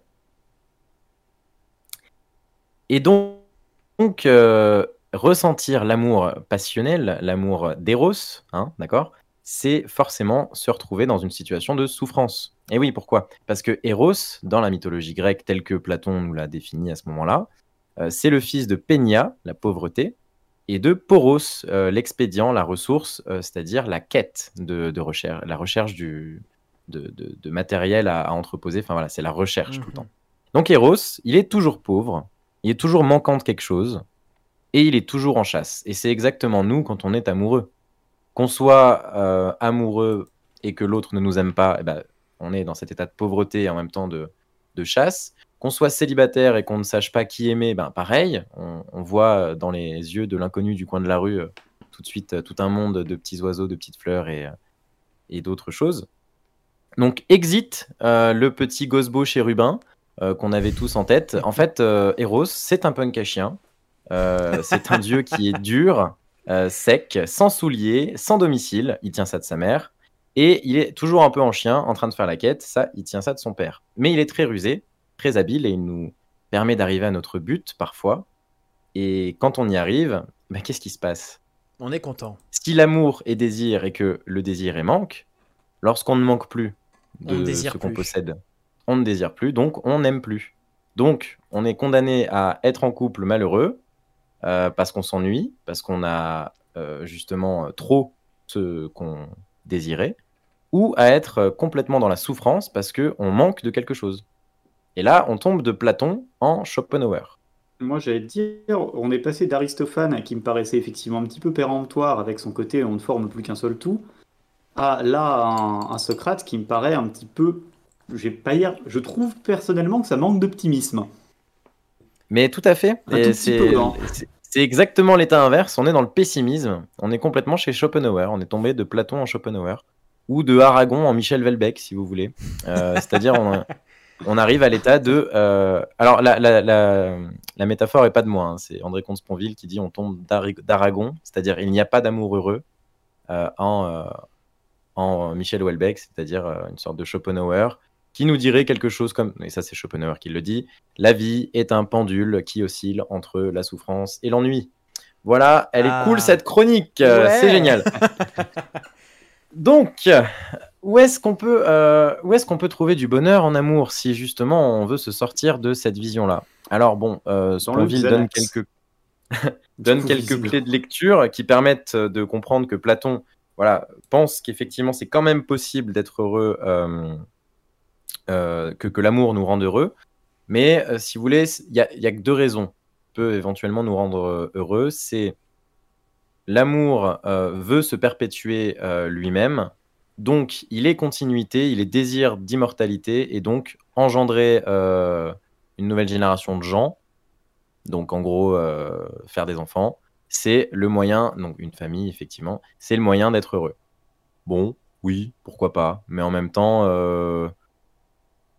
Et donc, euh, ressentir l'amour passionnel, l'amour d'éros, hein, d'accord c'est forcément se retrouver dans une situation de souffrance. Et oui, pourquoi? Parce que Eros, dans la mythologie grecque telle que Platon nous l'a définie à ce moment-là, euh, c'est le fils de Peña, la pauvreté, et de Poros, euh, l'expédient, la ressource, c'est-à-dire la quête de, recherche, la recherche du, de, matériel à, entreposer. Enfin voilà, c'est la recherche tout le mhm. temps. Donc Eros, il est toujours pauvre, il est toujours manquant de quelque chose, et il est toujours en chasse. Et c'est exactement nous quand on est amoureux. Qu'on soit euh, amoureux et que l'autre ne nous aime pas, eh ben, on est dans cet état de pauvreté et en même temps de, chasse. Qu'on soit célibataire et qu'on ne sache pas qui aimer, ben pareil, on, voit dans les yeux de l'inconnu du coin de la rue euh, tout de suite euh, tout un monde de petits oiseaux, de petites fleurs et, et d'autres choses. Donc, exit euh, le petit Gosbo chérubin euh, qu'on avait tous en tête. En fait, euh, Eros, c'est un punk à chien. c'est un dieu qui est dur, sec, sans souliers, sans domicile. Il tient ça de sa mère. Et il est toujours un peu en chien, en train de faire la quête. Ça, il tient ça de son père. Mais il est très rusé, très habile, et il nous permet d'arriver à notre but parfois. Et quand on y arrive, bah, qu'est-ce qui se passe? On est content. Si l'amour est désir et que le désir est manque, lorsqu'on ne manque plus, de ce qu'on possède. On ne désire plus, donc on n'aime plus. Donc, on est condamné à être en couple malheureux euh, parce qu'on s'ennuie, parce qu'on a euh, justement trop ce qu'on désirait, ou à être complètement dans la souffrance parce qu'on manque de quelque chose. Et là, on tombe de Platon en Schopenhauer. Moi, j'allais dire, on est passé d'Aristophane, qui me paraissait effectivement un petit peu péremptoire avec son côté on ne forme plus qu'un seul tout, ah, là, un, Socrate qui me paraît un petit peu. J'ai pas hier. Je trouve personnellement que ça manque d'optimisme. Mais tout à fait. C'est exactement l'état inverse. On est dans le pessimisme. On est complètement chez Schopenhauer. On est tombé de Platon en Schopenhauer ou de Aragon en Michel Welbeck, si vous voulez. Euh, c'est-à-dire, on, arrive à l'état de. Euh, alors, la, la, métaphore est pas de moi. Hein. C'est André Comte-Sponville qui dit on tombe d'Aragon, c'est-à-dire il n'y a pas d'amour heureux euh, en, en Michel Houellebecq, c'est-à-dire euh, une sorte de Schopenhauer, qui nous dirait quelque chose comme, et ça c'est Schopenhauer qui le dit, la vie est un pendule qui oscille entre la souffrance et l'ennui. Voilà, elle est cool ah. cette chronique, euh, c'est génial. Donc, où est-ce qu'on peut, euh, où est-ce qu'on peut trouver du bonheur en amour si justement on veut se sortir de cette vision-là? Alors bon, euh, Sponville donne quelques, donne quelques clés de lecture qui permettent de comprendre que Platon voilà, pense qu'effectivement, c'est quand même possible d'être heureux, euh, euh, que, l'amour nous rende heureux. Mais euh, si vous voulez, il n'y a, y a, que deux raisons qui peuvent éventuellement nous rendre heureux. C'est l'amour veut se perpétuer lui-même, donc il est continuité, il est désir d'immortalité, et donc engendrer une nouvelle génération de gens, donc en gros faire des enfants, c'est le moyen, donc une famille, effectivement, c'est le moyen d'être heureux. Bon, oui, pourquoi pas, mais en même temps, euh,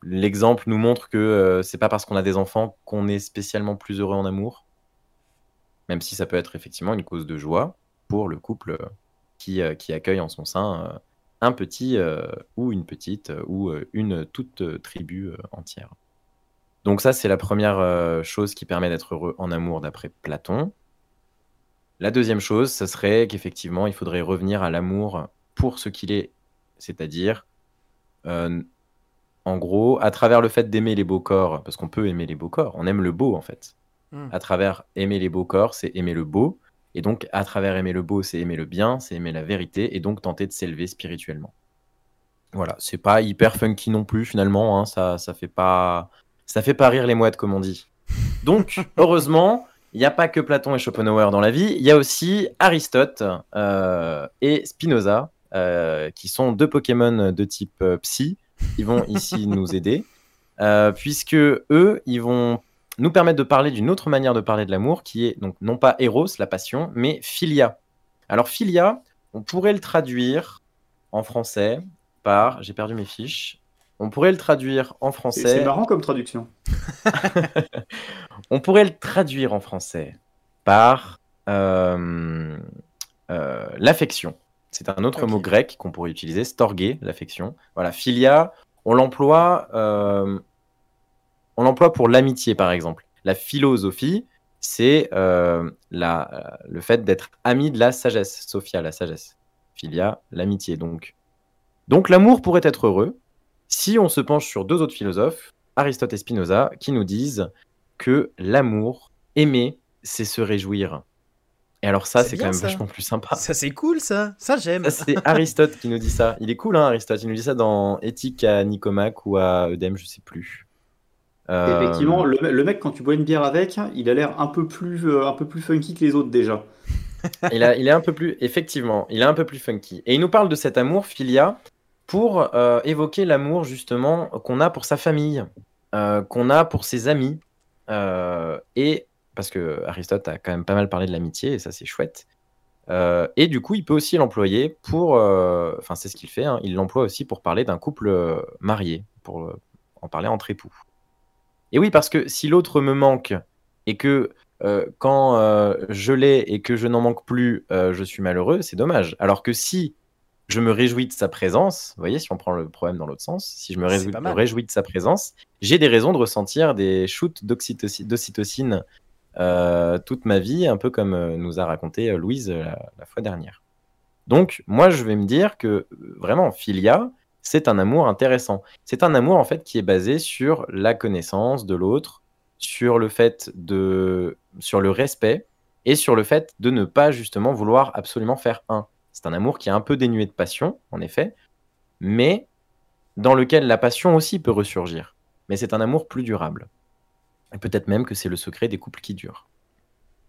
l'exemple nous montre que euh, c'est pas parce qu'on a des enfants qu'on est spécialement plus heureux en amour, même si ça peut être effectivement une cause de joie pour le couple qui, euh, qui accueille en son sein un petit ou une petite ou une toute tribu entière. Donc ça, c'est la première chose qui permet d'être heureux en amour d'après Platon. La deuxième chose, ce serait qu'effectivement, il faudrait revenir à l'amour pour ce qu'il est, c'est-à-dire, en gros, à travers le fait d'aimer les beaux corps, parce qu'on peut aimer les beaux corps, on aime le beau en fait. Hmm. À travers aimer les beaux corps, c'est aimer le beau, et donc à travers aimer le beau, c'est aimer le bien, c'est aimer la vérité, et donc tenter de s'élever spirituellement. Voilà, c'est pas hyper funky non plus finalement, hein, ça, ça fait pas, ça fait pas rire les mouettes comme on dit. Donc heureusement, il n'y a pas que Platon et Schopenhauer dans la vie, il y a aussi Aristote euh, et Spinoza, euh, qui sont deux Pokémon de type euh, psy, ils vont ici nous aider, puisque eux, ils vont nous permettre de parler d'une autre manière de parler de l'amour, qui est donc non pas Eros, la passion, mais Philia. Alors Philia, on pourrait le traduire en français par, j'ai perdu mes fiches, on pourrait le traduire en français. C'est marrant comme traduction. on pourrait le traduire en français par euh, euh, l'affection. C'est un autre mot grec qu'on pourrait utiliser, storgé, l'affection. Voilà, philia, on l'emploie, euh, on l'emploie pour l'amitié, par exemple. La philosophie, c'est le fait d'être ami de la sagesse, Sophia, la sagesse. Philia, l'amitié, donc. Donc l'amour pourrait être heureux, si on se penche sur deux autres philosophes, Aristote et Spinoza, qui nous disent que l'amour, aimer, c'est se réjouir. Et alors ça, c'est quand même vachement plus sympa. Ça, c'est cool, ça. Ça, j'aime. C'est Aristote qui nous dit ça. Il est cool, hein, Aristote. Il nous dit ça dans Éthique à Nicomaque ou à Eudème, je sais plus. Euh, Effectivement, le, mec, quand tu bois une bière avec, il a l'air un peu plus, euh, un peu plus funky que les autres déjà. il, a, il est un peu plus, effectivement, il est un peu plus funky. Et il nous parle de cet amour, philia, pour euh, évoquer l'amour justement qu'on a pour sa famille, euh, qu'on a pour ses amis. Euh, et parce que Aristote a quand même pas mal parlé de l'amitié, et ça c'est chouette. et du coup, il peut aussi l'employer pour. Enfin, c'est ce qu'il fait, hein, il l'emploie aussi pour parler d'un couple marié, pour en parler entre époux. Et oui, parce que si l'autre me manque et que quand je l'ai et que je n'en manque plus, je suis malheureux, c'est dommage. Alors que si je me réjouis de sa présence. Vous voyez, si on prend le problème dans l'autre sens, si je me réjouis, de sa présence, j'ai des raisons de ressentir des shoots d'oxytocine euh, toute ma vie, un peu comme euh, nous a raconté euh, Louise la, fois dernière. Donc, moi, je vais me dire que vraiment, Philia, c'est un amour intéressant. C'est un amour, en fait, qui est basé sur la connaissance de l'autre, sur le fait de. sur le respect et sur le fait de ne pas justement vouloir absolument faire un. C'est un amour qui est un peu dénué de passion, en effet, mais dans lequel la passion aussi peut ressurgir. Mais c'est un amour plus durable. Et peut-être même que c'est le secret des couples qui durent.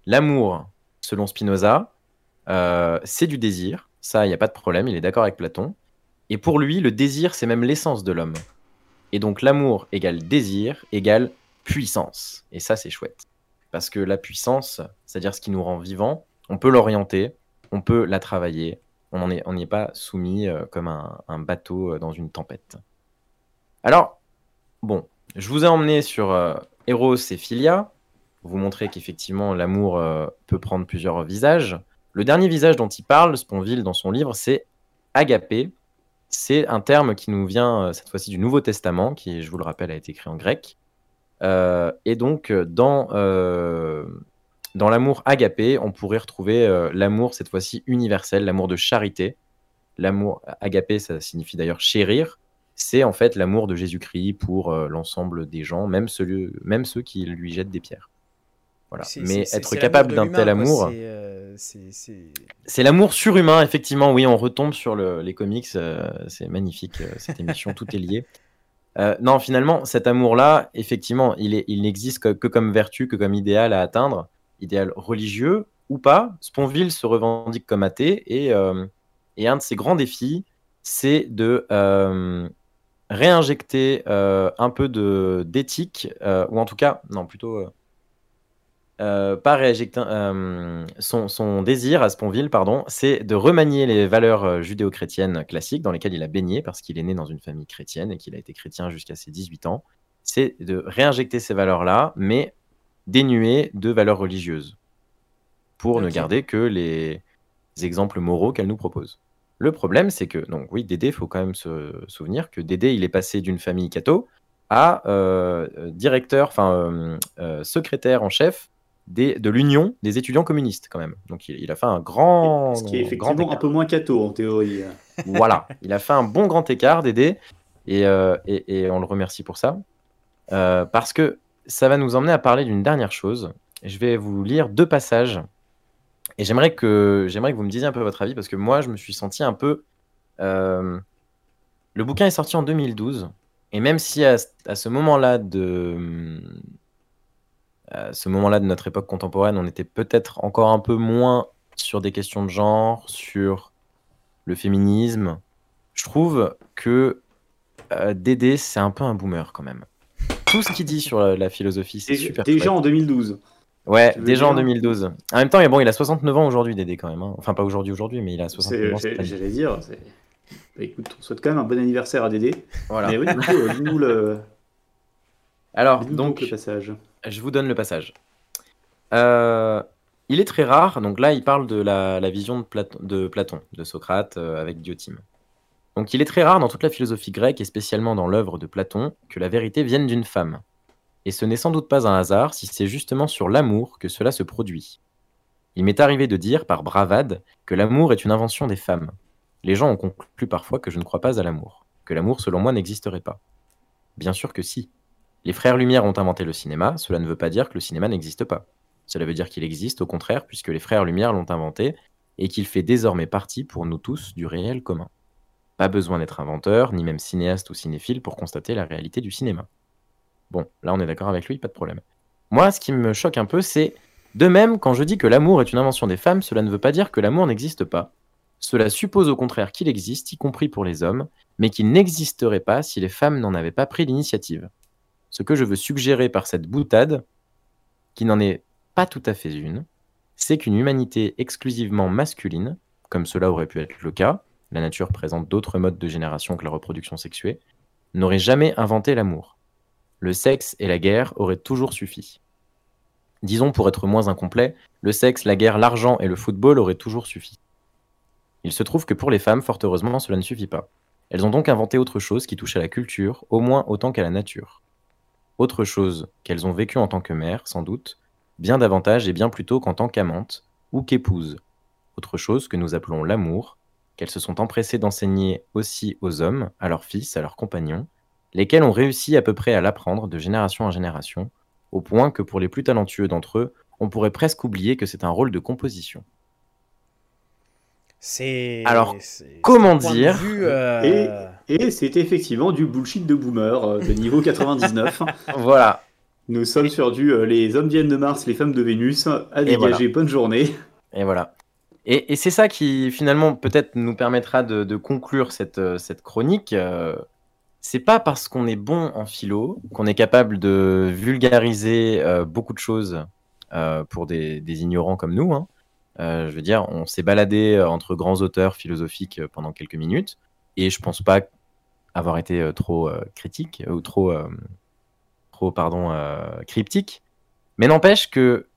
L'amour, selon Spinoza, euh, c'est du désir. Ça, il n'y a pas de problème, il est d'accord avec Platon. Et pour lui, le désir, c'est même l'essence de l'homme. Et donc l'amour égale désir égale puissance. Et ça, c'est chouette. Parce que la puissance, c'est-à-dire ce qui nous rend vivants, on peut l'orienter, on peut la travailler. On n'y est, pas soumis euh, comme un, bateau euh, dans une tempête. Alors, bon, je vous ai emmené sur euh, Eros et Philia, vous montrer qu'effectivement l'amour peut prendre plusieurs visages. Le dernier visage dont il parle, Sponville, dans son livre, c'est agapé. C'est un terme qui nous vient cette fois-ci du Nouveau Testament, qui, je vous le rappelle, a été écrit en grec. et donc, dans dans l'amour agapé, on pourrait retrouver euh, l'amour, cette fois-ci universel, l'amour de charité. L'amour agapé, ça signifie d'ailleurs chérir. C'est en fait l'amour de Jésus-Christ pour euh, l'ensemble des gens, même ceux, même ceux qui lui jettent des pierres. Voilà. Mais être capable d'un tel amour, euh, c'est l'amour surhumain, effectivement. Oui, on retombe sur les comics. c'est magnifique cette émission, tout est lié. non, finalement, cet amour-là, effectivement, il, il n'existe que, comme vertu, que comme idéal à atteindre idéal religieux ou pas. Sponville se revendique comme athée et, euh, et un de ses grands défis, c'est de euh, réinjecter euh, un peu de d'éthique, ou en tout cas, non, plutôt pas réinjecter son, son, désir à Sponville, pardon, c'est de remanier les valeurs judéo-chrétiennes classiques dans lesquelles il a baigné parce qu'il est né dans une famille chrétienne et qu'il a été chrétien jusqu'à ses 18 ans. C'est de réinjecter ces valeurs-là, mais dénuées de valeurs religieuses, pour ne garder que les exemples moraux qu'elle nous propose. Le problème, c'est que, donc oui, Dédé, il faut quand même se souvenir que Dédé, il est passé d'une famille catho à euh, directeur, enfin secrétaire en chef des, de l'Union des étudiants communistes, quand même. Donc il, a fait un grand. Ce qui est effectivement un peu moins catho en théorie. voilà, il a fait un bon grand écart, Dédé, et, et, on le remercie pour ça. parce que ça va nous emmener à parler d'une dernière chose. Je vais vous lire deux passages. Et j'aimerais que, que vous me disiez un peu votre avis, parce que moi, je me suis senti un peu... Euh, le bouquin est sorti en 2012, et même si à, ce moment-là de... À ce moment-là de notre époque contemporaine, on était peut-être encore un peu moins sur des questions de genre, sur le féminisme, je trouve que euh, Dédé, c'est un peu un boomer quand même tout ce qu'il dit sur la, philosophie, c'est super. Déjà en 2012. Ouais, déjà en 2012. En même temps, il, bon, il a 69 ans aujourd'hui, Dédé, quand même. Hein. Enfin, pas aujourd'hui, aujourd'hui, mais il a 69 ans. J'allais dire, bah, écoute, on souhaite quand même un bon anniversaire à Dédé. Voilà. Mais oui, euh, nous le. Alors, donc, le passage. Je vous donne le passage. Euh, il est très rare, donc là, il parle de la, vision de, Platon, de, Platon, de Socrate euh, avec Diotime. Donc il est très rare dans toute la philosophie grecque et spécialement dans l'œuvre de Platon que la vérité vienne d'une femme. Et ce n'est sans doute pas un hasard si c'est justement sur l'amour que cela se produit. Il m'est arrivé de dire, par bravade, que l'amour est une invention des femmes. Les gens ont conclu parfois que je ne crois pas à l'amour, que l'amour selon moi n'existerait pas. Bien sûr que si. Les frères Lumière ont inventé le cinéma, cela ne veut pas dire que le cinéma n'existe pas. Cela veut dire qu'il existe au contraire puisque les frères Lumière l'ont inventé et qu'il fait désormais partie pour nous tous du réel commun. Pas besoin d'être inventeur, ni même cinéaste ou cinéphile pour constater la réalité du cinéma. Bon, là on est d'accord avec lui, pas de problème. Moi, ce qui me choque un peu, c'est de même, quand je dis que l'amour est une invention des femmes, cela ne veut pas dire que l'amour n'existe pas. Cela suppose au contraire qu'il existe, y compris pour les hommes, mais qu'il n'existerait pas si les femmes n'en avaient pas pris l'initiative. Ce que je veux suggérer par cette boutade, qui n'en est pas tout à fait une, c'est qu'une humanité exclusivement masculine, comme cela aurait pu être le cas, la nature présente d'autres modes de génération que la reproduction sexuée, n'aurait jamais inventé l'amour. Le sexe et la guerre auraient toujours suffi. Disons pour être moins incomplet, le sexe, la guerre, l'argent et le football auraient toujours suffi. Il se trouve que pour les femmes, fort heureusement, cela ne suffit pas. Elles ont donc inventé autre chose qui touche à la culture, au moins autant qu'à la nature. Autre chose qu'elles ont vécu en tant que mères, sans doute, bien davantage et bien plus tôt qu'en tant qu'amantes ou qu'épouses. Autre chose que nous appelons l'amour, qu'elles se sont empressées d'enseigner aussi aux hommes, à leurs fils, à leurs compagnons, lesquels ont réussi à peu près à l'apprendre de génération en génération, au point que pour les plus talentueux d'entre eux, on pourrait presque oublier que c'est un rôle de composition. C'est. Alors, comment dire euh, Et, c'est effectivement du bullshit de boomer euh, de niveau 99. voilà. Nous sommes sur du euh, les hommes viennent de Mars, les femmes de Vénus. À dégager, bonne journée. Et voilà. Et, c'est ça qui finalement peut-être nous permettra de, conclure cette, euh, cette chronique. Euh, c'est pas parce qu'on est bon en philo qu'on est capable de vulgariser euh, beaucoup de choses pour des, ignorants comme nous. Hein. je veux dire, on s'est baladé entre grands auteurs philosophiques pendant quelques minutes, et je pense pas avoir été trop critique ou trop, trop pardon, cryptique. Mais n'empêche que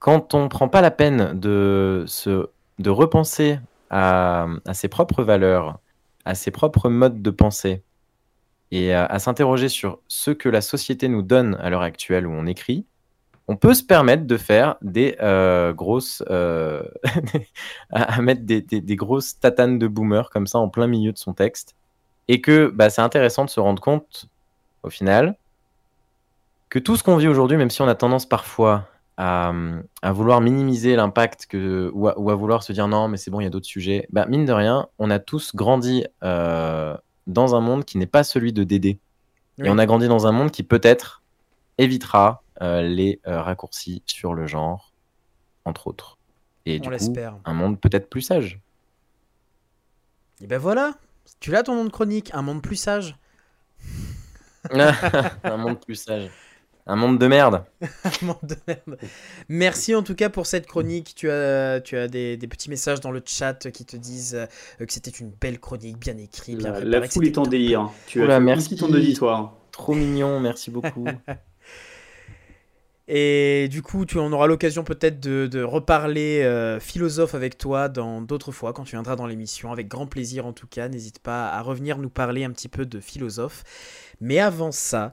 quand on prend pas la peine de se de repenser à, ses propres valeurs, à ses propres modes de pensée, et à, s'interroger sur ce que la société nous donne à l'heure actuelle où on écrit, on peut se permettre de faire des euh, grosses, euh, à, mettre des, grosses tatanes de boomer comme ça en plein milieu de son texte, et que bah, c'est intéressant de se rendre compte, au final, que tout ce qu'on vit aujourd'hui, même si on a tendance parfois à, vouloir minimiser l'impact que, ou à, vouloir se dire non, mais c'est bon, il y a d'autres sujets. Bah, mine de rien, on a tous grandi euh, dans un monde qui n'est pas celui de Dédé. Et on a grandi dans un monde qui peut-être évitera euh, les euh, raccourcis sur le genre, entre autres. Et du coup, un monde peut-être plus sage. Et ben voilà, tu l'as ton nom de chronique, un monde plus sage. un monde plus sage. Un monde de merde. un monde de merde. Merci en tout cas pour cette chronique. Tu as, tu as des, petits messages dans le chat qui te disent euh, que c'était une belle chronique, bien écrite, bien préparée. La foule est en délire. Tu as merci ton auditoire. Trop mignon, merci beaucoup. Et du coup, tu, on aura l'occasion peut-être de, reparler euh, philosophe avec toi dans d'autres fois, quand tu viendras dans l'émission, avec grand plaisir en tout cas. N'hésite pas à revenir nous parler un petit peu de philosophe. Mais avant ça,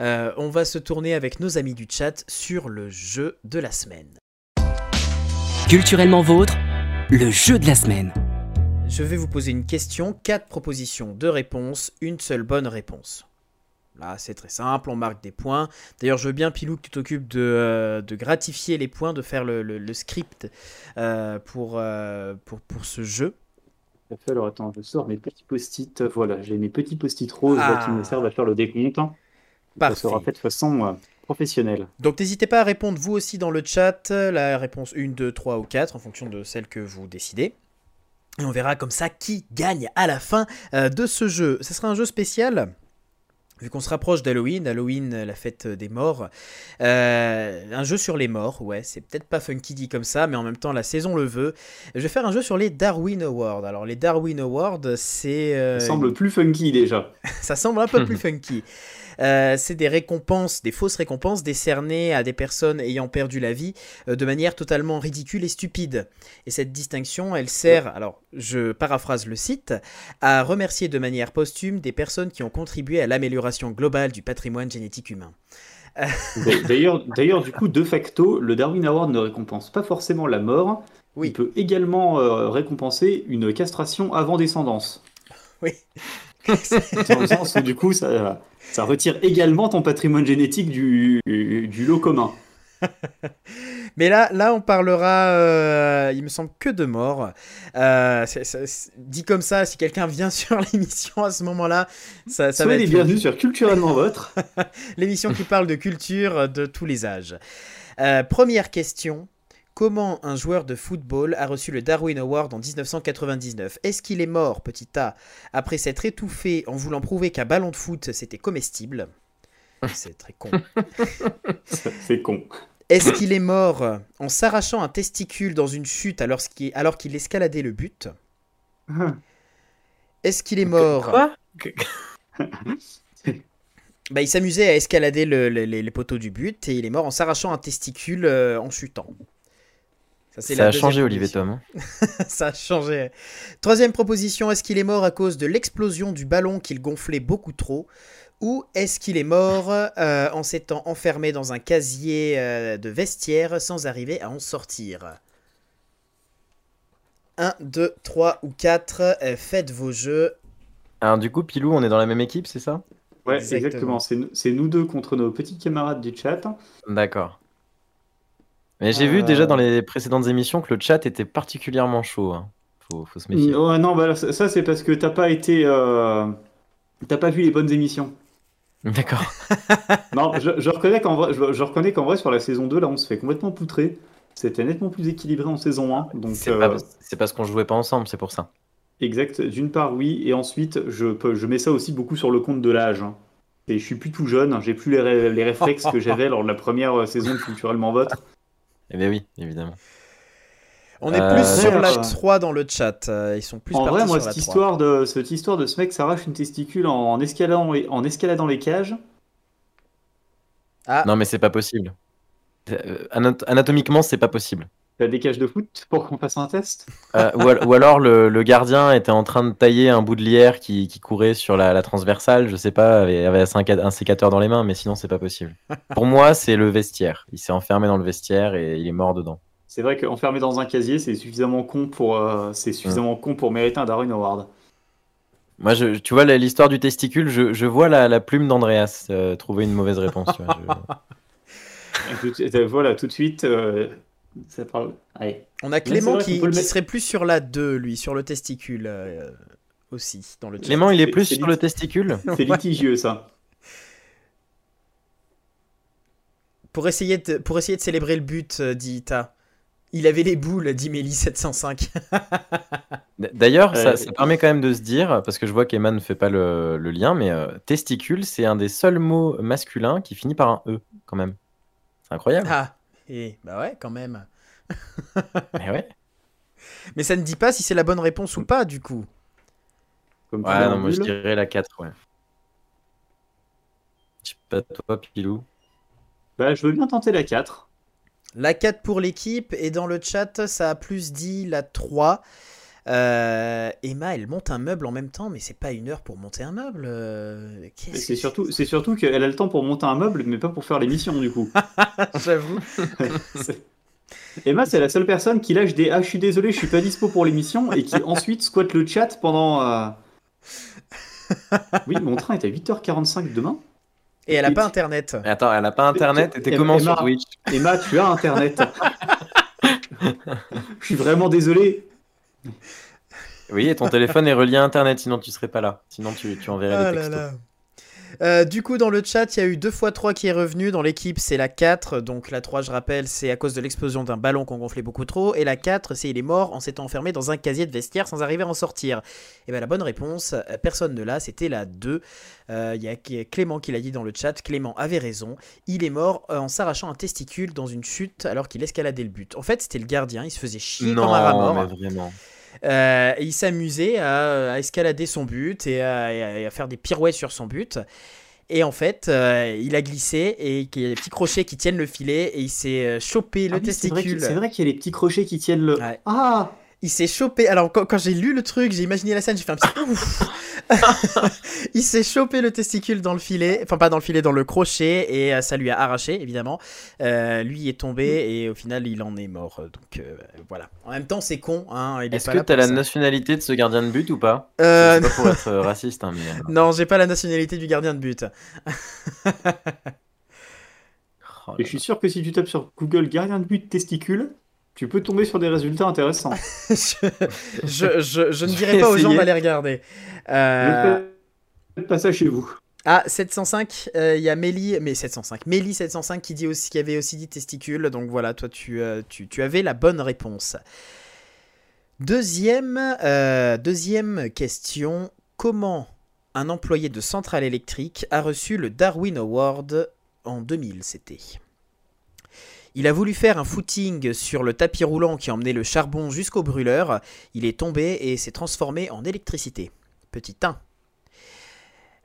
euh, on va se tourner avec nos amis du chat sur le jeu de la semaine. Culturellement vôtre, le jeu de la semaine. Je vais vous poser une question, quatre propositions, deux réponses, une seule bonne réponse. Là, c'est très simple, on marque des points. D'ailleurs, je veux bien, Pilou, que tu t'occupes de, euh, gratifier les points, de faire le, script euh, pour, euh, pour, pour ce jeu. Alors, attends, je sors mes petits post-it. Voilà, j'ai mes petits post-it roses qui me ah. servent à faire le décompte. Ça sera fait de façon professionnelle. Donc, n'hésitez pas à répondre vous aussi dans le chat, la réponse 1, 2, 3 ou 4, en fonction de celle que vous décidez. Et on verra comme ça qui gagne à la fin de ce jeu. Ce sera un jeu spécial Vu qu'on se rapproche d'Halloween, Halloween, la fête des morts, euh, un jeu sur les morts, ouais, c'est peut-être pas funky dit comme ça, mais en même temps la saison le veut. Je vais faire un jeu sur les Darwin Awards. Alors les Darwin Awards, c'est... Euh, ça semble plus funky déjà. ça semble un peu plus funky. Euh, c'est des récompenses, des fausses récompenses décernées à des personnes ayant perdu la vie euh, de manière totalement ridicule et stupide. Et cette distinction, elle sert, alors je paraphrase le site, à remercier de manière posthume des personnes qui ont contribué à l'amélioration globale du patrimoine génétique humain. D'ailleurs, d'ailleurs, du coup, de facto, le Darwin Award ne récompense pas forcément la mort. Oui. Il peut également euh, récompenser une castration avant descendance. Oui. Dans le sens où, du coup, ça, ça retire également ton patrimoine génétique du, du lot commun. Mais là, là, on parlera, euh, il me semble, que de morts. Euh, dit comme ça, si quelqu'un vient sur l'émission à ce moment-là, ça, ça va être... bienvenus sur Culturellement Votre. l'émission qui parle de culture de tous les âges. Euh, première question. Comment un joueur de football a reçu le Darwin Award en 1999 Est-ce qu'il est mort, petit A, après s'être étouffé en voulant prouver qu'un ballon de foot c'était comestible C'est très con. C'est con. Est-ce qu'il est mort en s'arrachant un testicule dans une chute alors qu'il escaladait le but? Est-ce qu'il est mort? Quoi? Bah, il s'amusait à escalader les, poteaux du but et il est mort en s'arrachant un testicule euh, en chutant. Ça, a changé, Olivier Tom. Hein. ça a changé. Troisième proposition, est-ce qu'il est mort à cause de l'explosion du ballon qu'il gonflait beaucoup trop Ou est-ce qu'il est mort euh, en s'étant enfermé dans un casier euh, de vestiaire sans arriver à en sortir? 1, 2, 3 ou 4, euh, faites vos jeux. Alors du coup, Pilou, on est dans la même équipe, c'est ça? Ouais, exactement. C'est nous deux contre nos petits camarades du chat. D'accord. Mais j'ai vu déjà dans euh. les précédentes émissions que le chat était particulièrement chaud. Hein. Faut, faut, se méfier. non, bah, ça, c'est parce que t'as pas été, euh, t'as pas vu les bonnes émissions. D'accord. non, je, reconnais qu'en vrai, je, reconnais qu'en vrai sur la saison 2 là, on se fait complètement poutrer. C'était nettement plus équilibré en saison 1. Donc c'est euh, parce qu'on jouait pas ensemble, c'est pour ça. Exact. D'une part, oui, et ensuite, je, peux, je mets ça aussi beaucoup sur le compte de l'âge. Hein. Et je suis plus tout jeune, j'ai plus les, les réflexes que j'avais lors de la première saison de Culturellement Votre. Eh bien oui, évidemment. On est plus euh, sur la 3 dans le chat. Euh, ils sont plus En vrai, moi, cette, histoire de, cette histoire de ce mec s'arrache une testicule en, escaladant, en escaladant les cages. Ah. Non, mais c'est pas possible. Euh, anatomiquement, c'est pas possible. T'as des cages de foot pour qu'on fasse un test? Ou, alors le, gardien était en train de tailler un bout de lierre qui, courait sur la, transversale, je sais pas, avait, avait un, sécateur dans les mains, mais sinon c'est pas possible. pour moi, c'est le vestiaire. Il s'est enfermé dans le vestiaire et il est mort dedans. C'est vrai qu'enfermé dans un casier, c'est suffisamment con pour, euh, c'est suffisamment con pour mériter un Darwin Award. Moi, je, tu vois, l'histoire du testicule, je, vois la, plume d'Andreas euh, trouver une mauvaise réponse. voilà, tout de suite, euh, on a Clément qui, serait plus sur la 2, lui, sur le testicule euh, aussi. Dans le Clément, il est plus sur le testicule C'est litigieux, ça. Pour essayer, de, pour essayer de célébrer le but, euh, dit Ita. Il avait les boules, dit Mélie 705. D'ailleurs, ça, permet quand même de se dire, parce que je vois qu'Emma ne fait pas le, lien, mais euh, testicule, c'est un des seuls mots masculins qui finit par un E, quand même. C'est incroyable. Ah, et bah ouais, quand même. Mais ouais. Mais ça ne dit pas si c'est la bonne réponse ou pas, du coup. Comme ouais, non, moi je dirais la 4, ouais. Je sais pas, toi, Pilou. Bah, je veux bien tenter la 4. La 4 pour l'équipe, et dans le chat, ça a plus dit la 3. Euh, Emma, elle monte un meuble en même temps, mais c'est pas une heure pour monter un meuble. euh, C'est que surtout, c'est surtout qu'elle a le temps pour monter un meuble, mais pas pour faire l'émission du coup. J'avoue. Emma, c'est la seule personne qui lâche des Ah, je suis désolé, je suis pas dispo pour l'émission et qui ensuite squatte le chat pendant. euh, Oui, mon train est à 8h45 demain. Et elle a pas internet. Mais Attends, elle a pas internet et t'es Emma- comment sur Emma- Twitch Emma, tu as internet. Je suis vraiment désolé. Oui, et ton téléphone est relié à internet, sinon tu serais pas là. Sinon tu, tu enverrais Ah des là textos. là. Euh, du coup, dans le chat, il y a eu 2 x 3 qui est revenu. Dans l'équipe, c'est la 4. Donc la 3, je rappelle, c'est à cause de l'explosion d'un ballon qu'on gonflait beaucoup trop. Et la 4, c'est il est mort en s'étant enfermé dans un casier de vestiaire sans arriver à en sortir. Et bien la bonne réponse, euh, personne ne l'a, c'était la 2. Euh, Il y a Clément qui l'a dit dans le chat. Clément avait raison. Il est mort en s'arrachant un testicule dans une chute alors qu'il escaladait le but. En fait, c'était le gardien. Il se faisait chier comme un rat Non, mort. mais vraiment. Euh, il s'amusait à, à escalader son but et à, et faire des pirouettes sur son but. Et en fait, euh, il a glissé et qu'il y a des petits crochets qui tiennent le filet et il s'est euh, chopé le Ah oui, testicule. c'est vrai qu'il y a les petits crochets qui tiennent le. Ouais. Ah Il s'est chopé. Alors, quand, quand j'ai lu le truc, j'ai imaginé la scène, j'ai fait un petit ouf. il s'est chopé le testicule dans le filet, enfin, pas dans le filet, dans le crochet, et euh, ça lui a arraché, évidemment. Euh, lui est tombé et au final, il en est mort. Donc, euh, voilà. En même temps, c'est con. Hein, est Est-ce pas que t'as la ça. nationalité de ce gardien de but ou pas? Euh, C'est pas pour être euh, raciste, hein, mais. euh, Non, j'ai pas la nationalité du gardien de but. oh Et je suis sûr que si tu tapes sur Google gardien de but testicule, tu peux tomber sur des résultats intéressants. je, je, je- je ne Je dirai vais pas aux gens d'aller regarder. Euh, faites pas ça chez vous. Ah, 705, euh, il y a Mélie, mais 705, Mélie 705 qui, dit aussi, qui avait aussi dit testicule, donc voilà, toi tu, euh, tu, tu avais la bonne réponse. Deuxième, euh, deuxième question, comment un employé de Centrale électrique a reçu le Darwin Award en 2000, c'était? Il a voulu faire un footing sur le tapis roulant qui emmenait le charbon jusqu'au brûleur. Il est tombé et s'est transformé en électricité. Petit 1.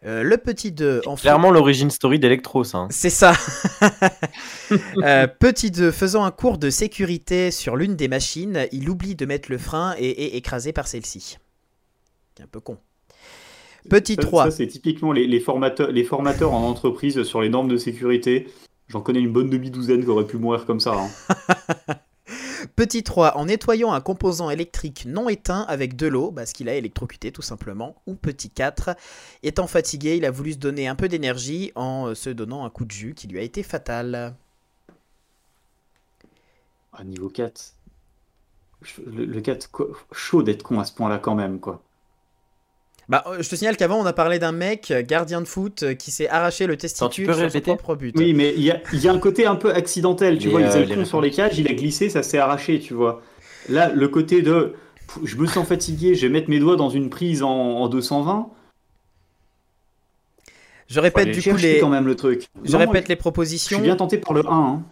Euh, le petit 2. En Clairement l'origine story d'Electro, ça. hein. c'est ça. Euh, petit 2, faisant un cours de sécurité sur l'une des machines, il oublie de mettre le frein et est écrasé par celle-ci. C'est un peu con. Petit Ça- 3. Ça, c'est typiquement les, les formateurs, les formateurs en entreprise sur les normes de sécurité. J'en connais une bonne demi-douzaine qui aurait pu mourir comme ça. hein. Petit 3, en nettoyant un composant électrique non éteint avec de l'eau, parce qu'il a électrocuté tout simplement. Ou petit 4, étant fatigué, il a voulu se donner un peu d'énergie en euh, se donnant un coup de jus qui lui a été fatal. Ah, niveau 4. Je- Le, le 4, quoi, chaud d'être con à ce point-là quand même, quoi. Bah, euh, je te signale qu'avant, on a parlé d'un mec, euh, gardien de foot, euh, qui s'est arraché le testicule peux sur son répéter propre but. Oui, mais il y a, il y a un côté un peu accidentel, tu vois. Il euh, faisait le con sur les cages, il a glissé, ça s'est arraché, tu vois. Là, le côté de je me sens fatigué, je vais mettre mes doigts dans une prise en, en 220. Je répète du coup les... quand même le truc. Je Non, répète je- les Je propositions. suis bien tenté par le 1. hein.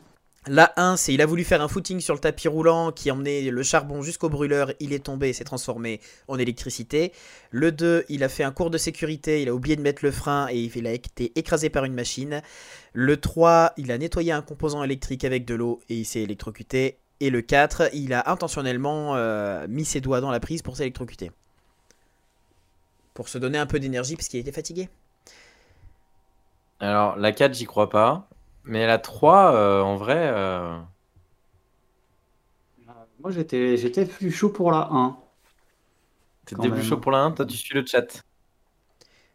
La 1, c'est il a voulu faire un footing sur le tapis roulant qui emmenait le charbon jusqu'au brûleur, il est tombé s'est transformé en électricité. Le 2, il a fait un cours de sécurité, il a oublié de mettre le frein et il a été écrasé par une machine. Le 3, il a nettoyé un composant électrique avec de l'eau et il s'est électrocuté. Et le 4, il a intentionnellement euh, mis ses doigts dans la prise pour s'électrocuter. Pour se donner un peu d'énergie parce qu'il était fatigué. Alors la 4, j'y crois pas. Mais la 3, euh, en vrai. euh, Moi, j'étais j'étais plus chaud pour la 1. T'es Quand début même. chaud pour la 1, toi tu suis le chat.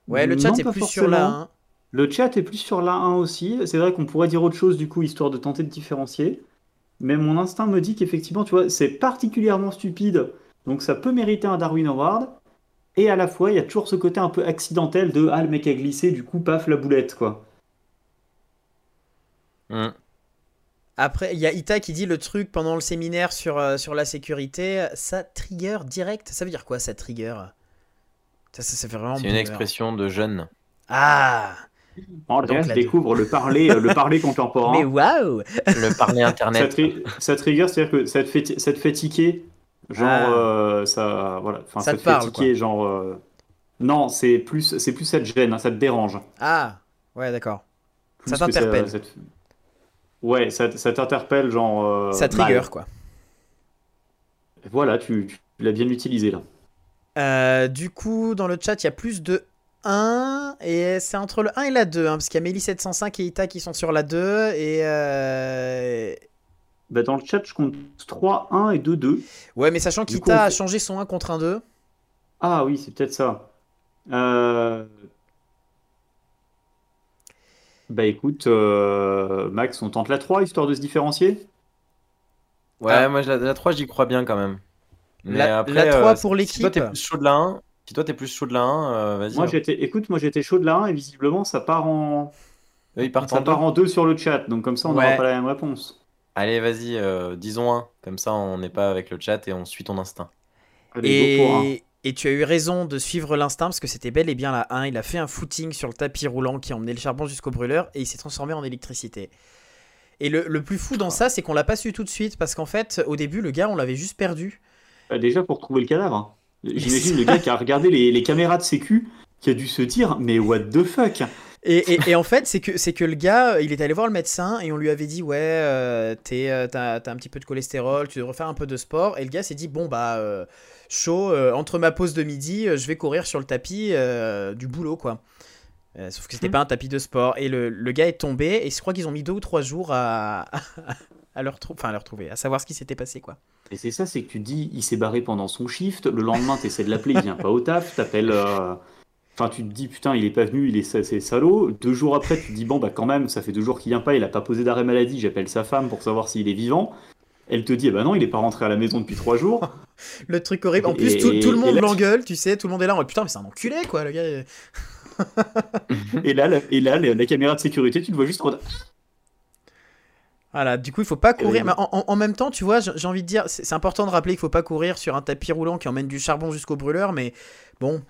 Ouais, le chat Non, est plus sur la forcément. 1. Le chat est plus sur la 1 aussi. C'est vrai qu'on pourrait dire autre chose du coup, histoire de tenter de différencier. Mais mon instinct me dit qu'effectivement, tu vois, c'est particulièrement stupide. Donc ça peut mériter un Darwin Award. Et à la fois, il y a toujours ce côté un peu accidentel de Ah, le mec a glissé, du coup, paf, la boulette, quoi. Hmm. Après, il y a Ita qui dit le truc pendant le séminaire sur, euh, sur la sécurité, ça trigger direct. Ça veut dire quoi, ça trigger? Ça, ça, ça fait vraiment C'est une expression de jeune. Ah En Donc, découvre le parler, euh, le parler contemporain. Mais waouh Le parler Ça, internet. tri- ça trigger, c'est-à-dire que ça te fait, ça te fait tiquer. Genre, Ah. euh, ça, voilà. Enfin, Ça ça, te te fait parle, tiquer, genre. euh, Non, c'est plus, c'est plus ça te gêne, hein, ça te dérange. Ah Ouais, d'accord. Ça t'interpelle. Ouais, ça, ça t'interpelle, genre. euh, Ça trigger, mal. quoi. Voilà, tu, tu l'as bien utilisé là. Euh, du coup, dans le chat, il y a plus de 1, et c'est entre le 1 et la 2, hein, parce qu'il y a Mélie705 et Ita qui sont sur la 2, et... euh, Bah, dans le chat, je compte 3, 1 et 2, 2. Ouais, mais sachant qu'Ita on a changé son 1 contre un 2. Ah oui, c'est peut-être ça. Euh, Bah écoute, euh, Max, on tente la 3 histoire de se différencier? Ouais, Ah. moi, je- la, la 3, j'y crois bien quand même. Mais La- après, la 3 euh, pour si toi, t'es l'équipe. plus chaud de la 1, si toi, t'es plus chaud de la 1, euh, vas-y. Moi hein. j'étais, écoute, moi j'étais chaud de la 1 et visiblement ça part en, Eux, ils partent ça en part deux. en 2 sur le chat, donc comme ça on n'aura Ouais. pas la même réponse. Allez, vas-y, euh, disons 1. Comme ça, on n'est pas avec le chat et on suit ton instinct. Allez, go pour un. Et, tu as eu raison de suivre l'instinct, parce que c'était bel et bien la 1. Il a fait un footing sur le tapis roulant qui a emmené le charbon jusqu'au brûleur, et il s'est transformé en électricité. Et le, le plus fou dans ça, c'est qu'on l'a pas su tout de suite, parce qu'en fait, au début, le gars, on l'avait juste perdu. Bah, déjà pour trouver le cadavre. J'imagine le gars qui a regardé les, les caméras de sécu, qui a dû se dire, mais what the fuck? Et, et- et en fait, c'est que, c'est que le gars, il est allé voir le médecin et on lui avait dit Ouais, euh, t'es, euh, t'as, t'as un petit peu de cholestérol, tu devrais faire un peu de sport. Et le gars s'est dit Bon, bah, euh, chaud, euh, entre ma pause de midi, euh, je vais courir sur le tapis euh, du boulot, quoi. Euh, sauf que c'était Mhm. pas un tapis de sport. Et le, le gars est tombé et je crois qu'ils ont mis deux ou trois jours à, à, le, enfin, à le retrouver, à savoir ce qui s'était passé, quoi. Et c'est ça, c'est que tu te dis, il s'est barré pendant son shift, le lendemain t'essaies de l'appeler, il vient pas au taf, t'appelles... euh, Enfin, tu te dis, putain, il est pas venu, il est c'est salaud. Deux jours après, tu te dis, bon, bah quand même, ça fait deux jours qu'il vient pas, il a pas posé d'arrêt maladie, j'appelle sa femme pour savoir s'il est vivant. Elle te dit, eh bah non, il est pas rentré à la maison depuis trois jours. Le truc horrible. En Et- plus, tout, tout le monde l'engueule, tu sais, tout le monde est là. Putain, mais c'est un enculé, quoi, le gars. Et là, la, et là la, la caméra de sécurité, tu le vois juste. en- Voilà, du coup, il faut pas courir. Mais en, en- en même temps, tu vois, j'ai envie de dire, c'est important de rappeler qu'il faut pas courir sur un tapis roulant qui emmène du charbon jusqu'au brûleur, mais bon,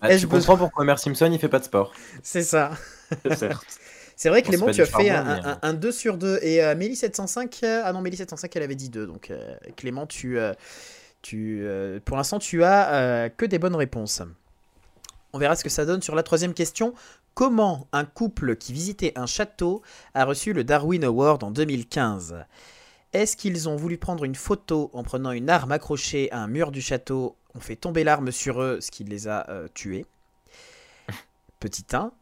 Ah, besoin- comprends pourquoi Homer Simpson, il fait pas de sport. c'est ça. Certes. C'est vrai, Bon, Clément, tu as fait charbon, un, mais, un- un 2 sur 2. Et euh, Mélie 705, euh, ah non, Mélie 705, elle avait dit 2. Donc, euh, Clément, tu, euh, tu, euh, pour l'instant, tu as euh, que des bonnes réponses. On verra ce que ça donne sur la troisième question. Comment un couple qui visitait un château a reçu le Darwin Award en 2015 Est-ce qu'ils ont voulu prendre une photo en prenant une arme accrochée à un mur du château? On fait tomber l'arme sur eux, ce qui les a euh, tués. Petit 1.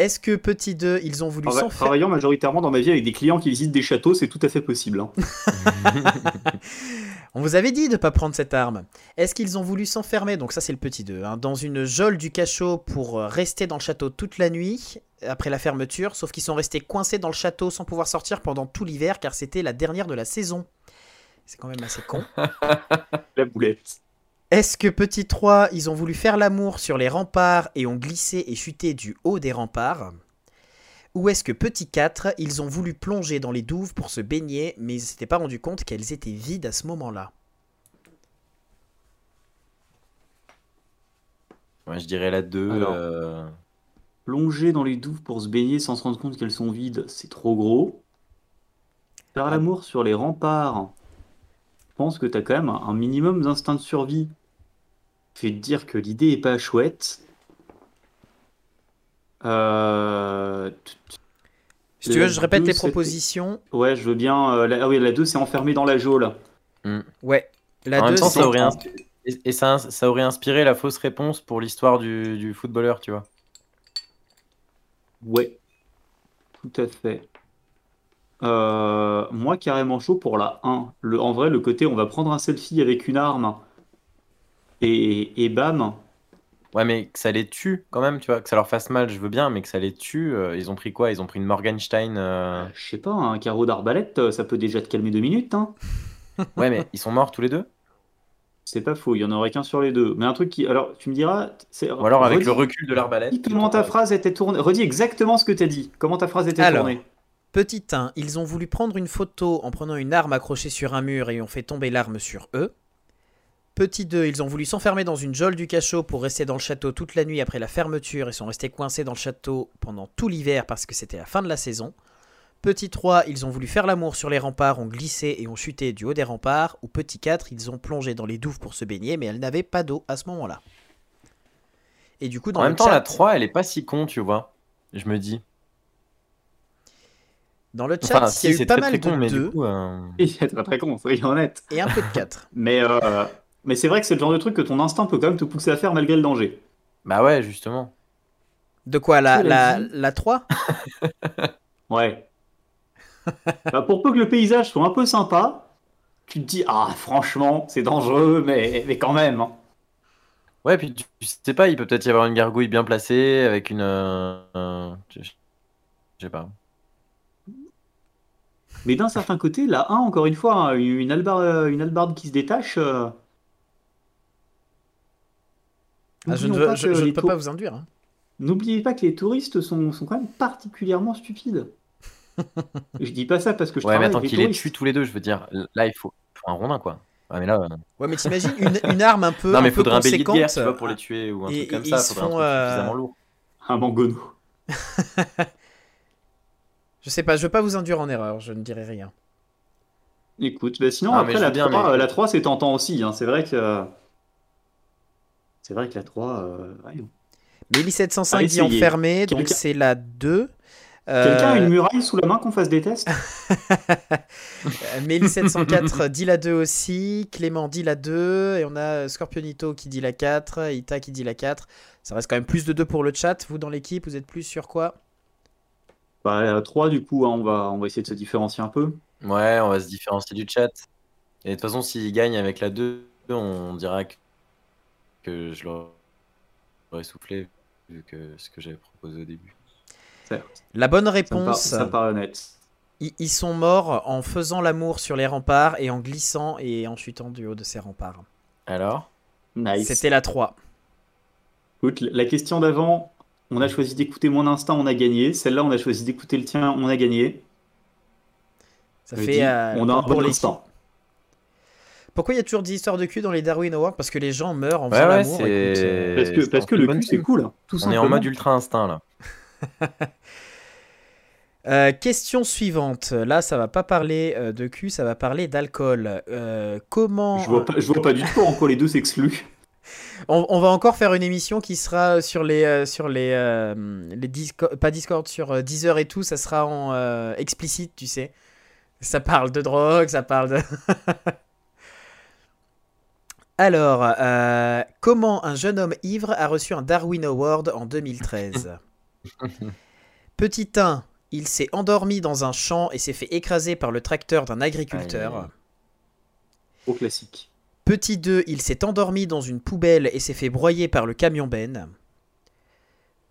Est-ce que petit 2, ils ont voulu Trava- s'enfermer Travaillant majoritairement dans ma vie avec des clients qui visitent des châteaux, c'est tout à fait possible. hein. On vous avait dit de ne pas prendre cette arme. Est-ce qu'ils ont voulu s'enfermer, donc ça c'est le petit 2, hein, dans une geôle du cachot pour euh, rester dans le château toute la nuit après la fermeture, sauf qu'ils sont restés coincés dans le château sans pouvoir sortir pendant tout l'hiver car c'était la dernière de la saison. C'est quand même assez con. La boulette. Est-ce que petit 3, ils ont voulu faire l'amour sur les remparts et ont glissé et chuté du haut des remparts? Ou est-ce que petit 4, ils ont voulu plonger dans les douves pour se baigner, mais ils ne s'étaient pas rendu compte qu'elles étaient vides à ce moment-là? Ouais, je dirais la 2. Alors. euh, Plonger dans les douves pour se baigner sans se rendre compte qu'elles sont vides, c'est trop gros. Faire Ah. l'amour sur les remparts, je pense que t'as quand même un minimum d'instinct de survie. Fait te dire que l'idée est pas chouette. Euh, Si tu veux, je répète deux, les propositions. Ouais, je veux bien. euh, la... Ah oui, la 2, c'est enfermé dans la geôle. Ouais. La en même 2, temps, c'est... ça aurait, et, et ça, ça aurait inspiré la fausse réponse pour l'histoire du, du footballeur, tu vois. Ouais, tout à fait. Euh, moi, carrément chaud pour la 1. Le, en vrai, le côté on va prendre un selfie avec une arme et, et bam. Ouais, mais que ça les tue quand même, tu vois, que ça leur fasse mal, je veux bien, mais que ça les tue. euh, ils ont pris quoi? Ils ont pris une Morgenstein. euh, Je sais pas, un carreau d'arbalète, euh, ça peut déjà te calmer deux minutes. Hein. Ouais, mais ils sont morts tous les deux? C'est pas faux, il y en aurait qu'un sur les deux. Mais un truc qui. Alors, tu me diras. c'est- Ou alors avec redis- le recul de l'arbalète. comment ta phrase était tournée. Redis exactement ce que t'as dit. Comment ta phrase était Alors. tournée. Petit 1, ils ont voulu prendre une photo en prenant une arme accrochée sur un mur et ont fait tomber l'arme sur eux. Petit 2, ils ont voulu s'enfermer dans une geôle du cachot pour rester dans le château toute la nuit après la fermeture et sont restés coincés dans le château pendant tout l'hiver parce que c'était la fin de la saison. Petit 3, ils ont voulu faire l'amour sur les remparts, ont glissé et ont chuté du haut des remparts. Ou petit 4, ils ont plongé dans les douves pour se baigner mais elles n'avaient pas d'eau à ce moment-là. Et du coup, dans En même temps, chat- la 3, elle est pas si con, tu vois. Je me dis. Dans le chat, Enfin, il si, y a eu c'est pas très, mal très con, de du 2 coup, euh, Il est très très con, soyons honnêtes. et un peu de 4. Mais, euh, mais c'est vrai que c'est le genre de truc que ton instinct peut quand même te pousser à faire malgré le danger. Bah ouais, justement. De quoi La, la, la 3 Ouais. Bah, pour peu que le paysage soit un peu sympa, tu te dis, ah franchement, c'est dangereux, mais, mais quand même. hein. Ouais, puis tu, tu sais pas, il peut peut-être y avoir une gargouille bien placée avec une. euh, euh, je sais pas. Mais d'un certain côté, la 1, encore une fois, hein, une albarde, une albarde qui se détache. euh, Ah, Je ne, veux- je, je peux pas vous induire. hein. N'oubliez pas que les touristes sont, sont quand même particulièrement stupides. je dis pas ça parce que je Ouais, mais travaille attends, avec qu'il les tue tous les deux, je veux dire. Là, il faut, faut un rondin, quoi. Ouais, mais là. euh, Ouais, mais t'imagines une, une arme un peu, Non, mais un peu faudrait un bélier de guerre, tu vois, pour les tuer ou un et- truc comme ça. ils Faudrait un font, truc euh, suffisamment lourd. Un mangono. Je sais pas, je veux pas vous induire en erreur, je ne dirai rien. Écoute, bah sinon, Ah, mais après la bien, 3, mais- euh, la 3 c'est tentant aussi. hein. C'est vrai que. C'est vrai que la 3. euh. Mais 1705 Allez, dit enfermé, donc c'est la 2. Quelqu'un a Euh, une muraille sous la main qu'on fasse des tests Mélie 704 dit la 2 aussi, Clément dit la 2, et on a Scorpionito qui dit la 4, Ita qui dit la 4. Ça reste quand même plus de 2 pour le chat. Vous dans l'équipe, vous êtes plus sur quoi? Bah, la 3, du coup, hein, on, va, on va essayer de se différencier un peu. Ouais, on va se différencier du chat. Et de toute façon, s'il gagne avec la 2, on dira que, que je l'aurais soufflé, vu que ce que j'avais proposé au début. La bonne Ça me, par- réponse, ça me paraît honnête. ils, ils sont morts en faisant l'amour sur les remparts et en glissant et en chutant du haut de ces remparts. Alors? Nice. C'était la 3. Écoute, la question d'avant, on a choisi d'écouter mon instinct, on a gagné. Celle-là, on a choisi d'écouter le tien, on a gagné. Ça Je fait. dis, euh, on a un pour bon instinct. Pourquoi il y a toujours des histoires de cul dans les Darwin Awards? Parce que les gens meurent en Ouais, faisant ouais, l'amour. euh, Parce que, parce que le cul, c'est cool. Tout On est en mode ultra instinct là. Euh, question suivante. Là, ça va pas parler euh, de cul, ça va parler d'alcool. Euh, comment Je vois, pas, je vois pas du tout en quoi les deux s'excluent. on, on va encore faire une émission qui sera sur les euh, sur les euh, les Disco- pas Discord sur euh, Deezer et tout. Ça sera en euh, explicite, tu sais. Ça parle de drogue, ça parle de. Alors, euh, comment un jeune homme ivre a reçu un Darwin Award en 2013 Petit 1, il s'est endormi dans un champ et s'est fait écraser par le tracteur d'un agriculteur. Au classique. Petit 2, il s'est endormi dans une poubelle et s'est fait broyer par le camion Ben.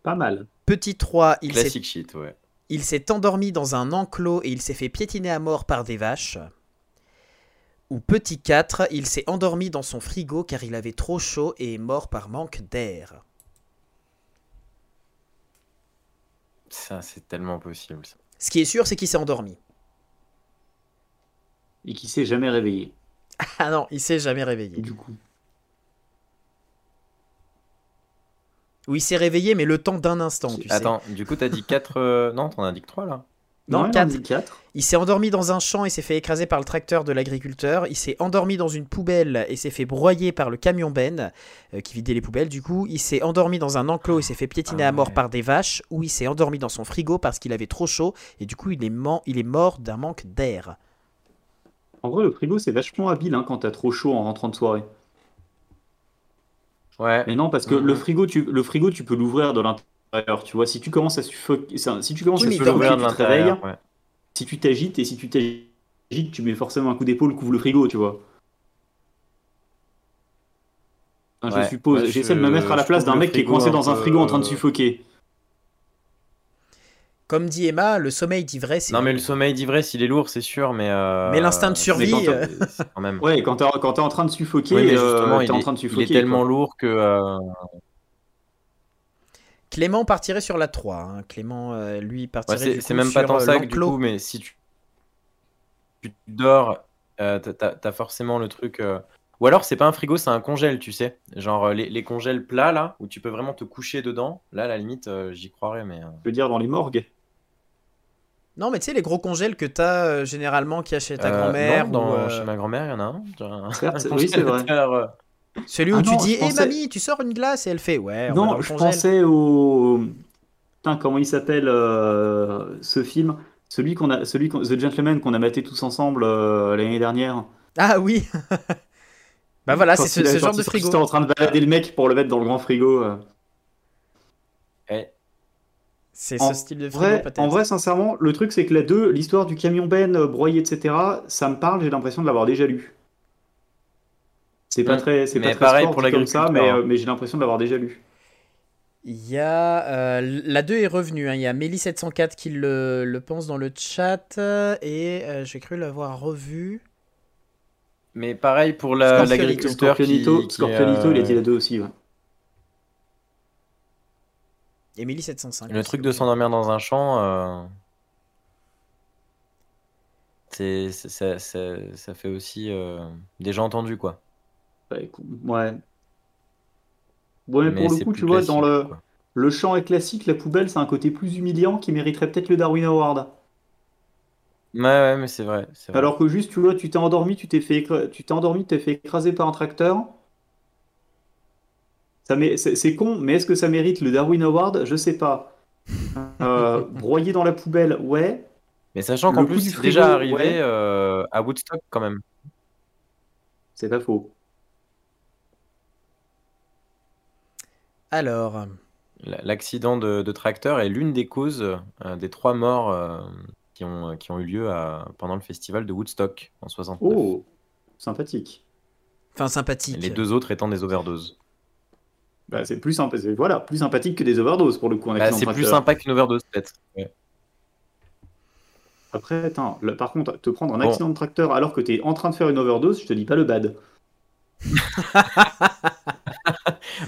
Pas mal. Petit 3, il s'est Classic shit, ouais. il s'est endormi dans un enclos et il s'est fait piétiner à mort par des vaches. Ou petit 4, il s'est endormi dans son frigo car il avait trop chaud et est mort par manque d'air. Ça, c'est tellement possible. ça. Ce qui est sûr, c'est qu'il s'est endormi. Et qui s'est jamais réveillé. Ah non, il s'est jamais réveillé. Du coup. Ou il s'est réveillé, mais le temps d'un instant, tu sais. Attends, du coup, t'as dit 4. Non, t'en as dit que 3 là. Non, il s'est endormi dans un champ et s'est fait écraser par le tracteur de l'agriculteur. Il s'est endormi dans une poubelle et s'est fait broyer par le camion Ben euh, qui vidait les poubelles. Du coup, il s'est endormi dans un enclos et s'est fait piétiner Ah à mort ouais. par des vaches. Ou il s'est endormi dans son frigo parce qu'il avait trop chaud et du coup, il est, man- il est mort d'un manque d'air. En vrai, le frigo, c'est vachement habile hein, quand t'as trop chaud en rentrant de soirée. Ouais. Mais non, parce que Mhm. le frigo, tu, le frigo, tu peux l'ouvrir de l'intérieur. Tu vois, si tu commences à suffoquer, ça- si tu commences Oui, à suffoquer, tu te réveilles. l'intérieur. Ouais. Si tu t'agites et si tu t'agites, tu mets forcément un coup d'épaule, couvre le frigo, tu vois. Enfin, Ouais. Je suppose. Ouais, J'essaie de me mettre à la place d'un mec qui est coincé dans un frigo en train de euh, suffoquer. Comme dit Emma, le sommeil d'ivresse. c'est- Non, mais le sommeil d'ivresse, il est lourd, c'est sûr, mais. euh, Mais l'instinct de survie, quand euh, quand même. Ouais, quand t'es en train de suffoquer, Oui, mais euh, il, en est, train de il suffoquer. est tellement quoi. lourd que. Clément partirait sur la 3. hein. Clément, euh, lui, ouais, partirait c'est du c'est même pas sur, tant euh, ça que du l'enclos. coup, mais si tu, tu dors, euh, t'as- forcément le truc. euh, Ou alors, c'est pas un frigo, c'est un congèle, tu sais. Genre les, les congèles plats là, où tu peux vraiment te coucher dedans. Là, à la limite, euh, j'y croirais, mais. Je veux dire, dans les morgues? Non, mais tu sais, les gros congèles que t'as euh, généralement qui chez ta euh, grand-mère. non, dans- ou, euh, Chez ma grand-mère, il y en a un. genre un- Certes, un oui, c'est vrai. Celui où Ah tu non, dis, hé pensais- mamie, tu sors une glace et elle fait, ouais, on va dans Non, le je pensais au. Putain, comment il s'appelle euh, ce film? Celui qu'on a, celui The Gentleman qu'on a maté tous ensemble euh, l'année dernière. Ah oui. bah voilà, c'est ce, genre de frigo. J'étais en train de balader le mec pour le mettre dans le grand frigo. Euh. C'est ce style de frigo peut-être. En vrai, sincèrement, le truc c'est que la 2, l'histoire du camion Ben broyé, etc., ça me parle, j'ai l'impression de l'avoir déjà lu. C'est pas mm. très, c'est pas très pareil pour comme ça, mais, mais j'ai l'impression de l'avoir déjà lu. Il y a. Euh, la 2 est revenue. Hein. Il y a Mélie704 qui le, le, pense dans le chat. Et euh, j'ai cru l'avoir revu. Mais pareil pour l'agriculteur. Scorpionito, qui, Scorpionito il a dit la 2 aussi. Ouais. Et Mélie705. Le truc de s'endormir dans un champ. Euh... C'est, ça, ça, ça, fait aussi euh, déjà entendu quoi. Ouais, Ouais, pour le coup, tu vois, dans le, le champ est classique, la poubelle, c'est un côté plus humiliant qui mériterait peut-être le Darwin Award. Ouais, ouais, mais c'est vrai, Alors que juste, tu vois, tu t'es endormi, tu t'es fait, tu t'es endormi, tu t'es fait écraser par un tracteur. Ça c'est con, mais est-ce que ça mérite le Darwin Award? Je sais pas. Euh, broyer dans la poubelle, ouais. Mais sachant qu'en plus, c'est déjà arrivé euh, à Woodstock quand même. C'est pas faux. Alors. L'accident de, tracteur est l'une des causes euh, des trois morts euh, qui, ont, qui ont eu lieu pendant le festival de Woodstock en 69. Oh, sympathique. Enfin, sympathique. Les deux autres étant des overdoses. Bah, c'est plus, sympa, voilà, plus sympathique que des overdoses pour le coup. Bah, c'est plus sympa qu'une overdose, peut-être. Après, attends, par contre, te prendre un accident de tracteur alors que tu es en train de faire une overdose, je te dis pas le bad.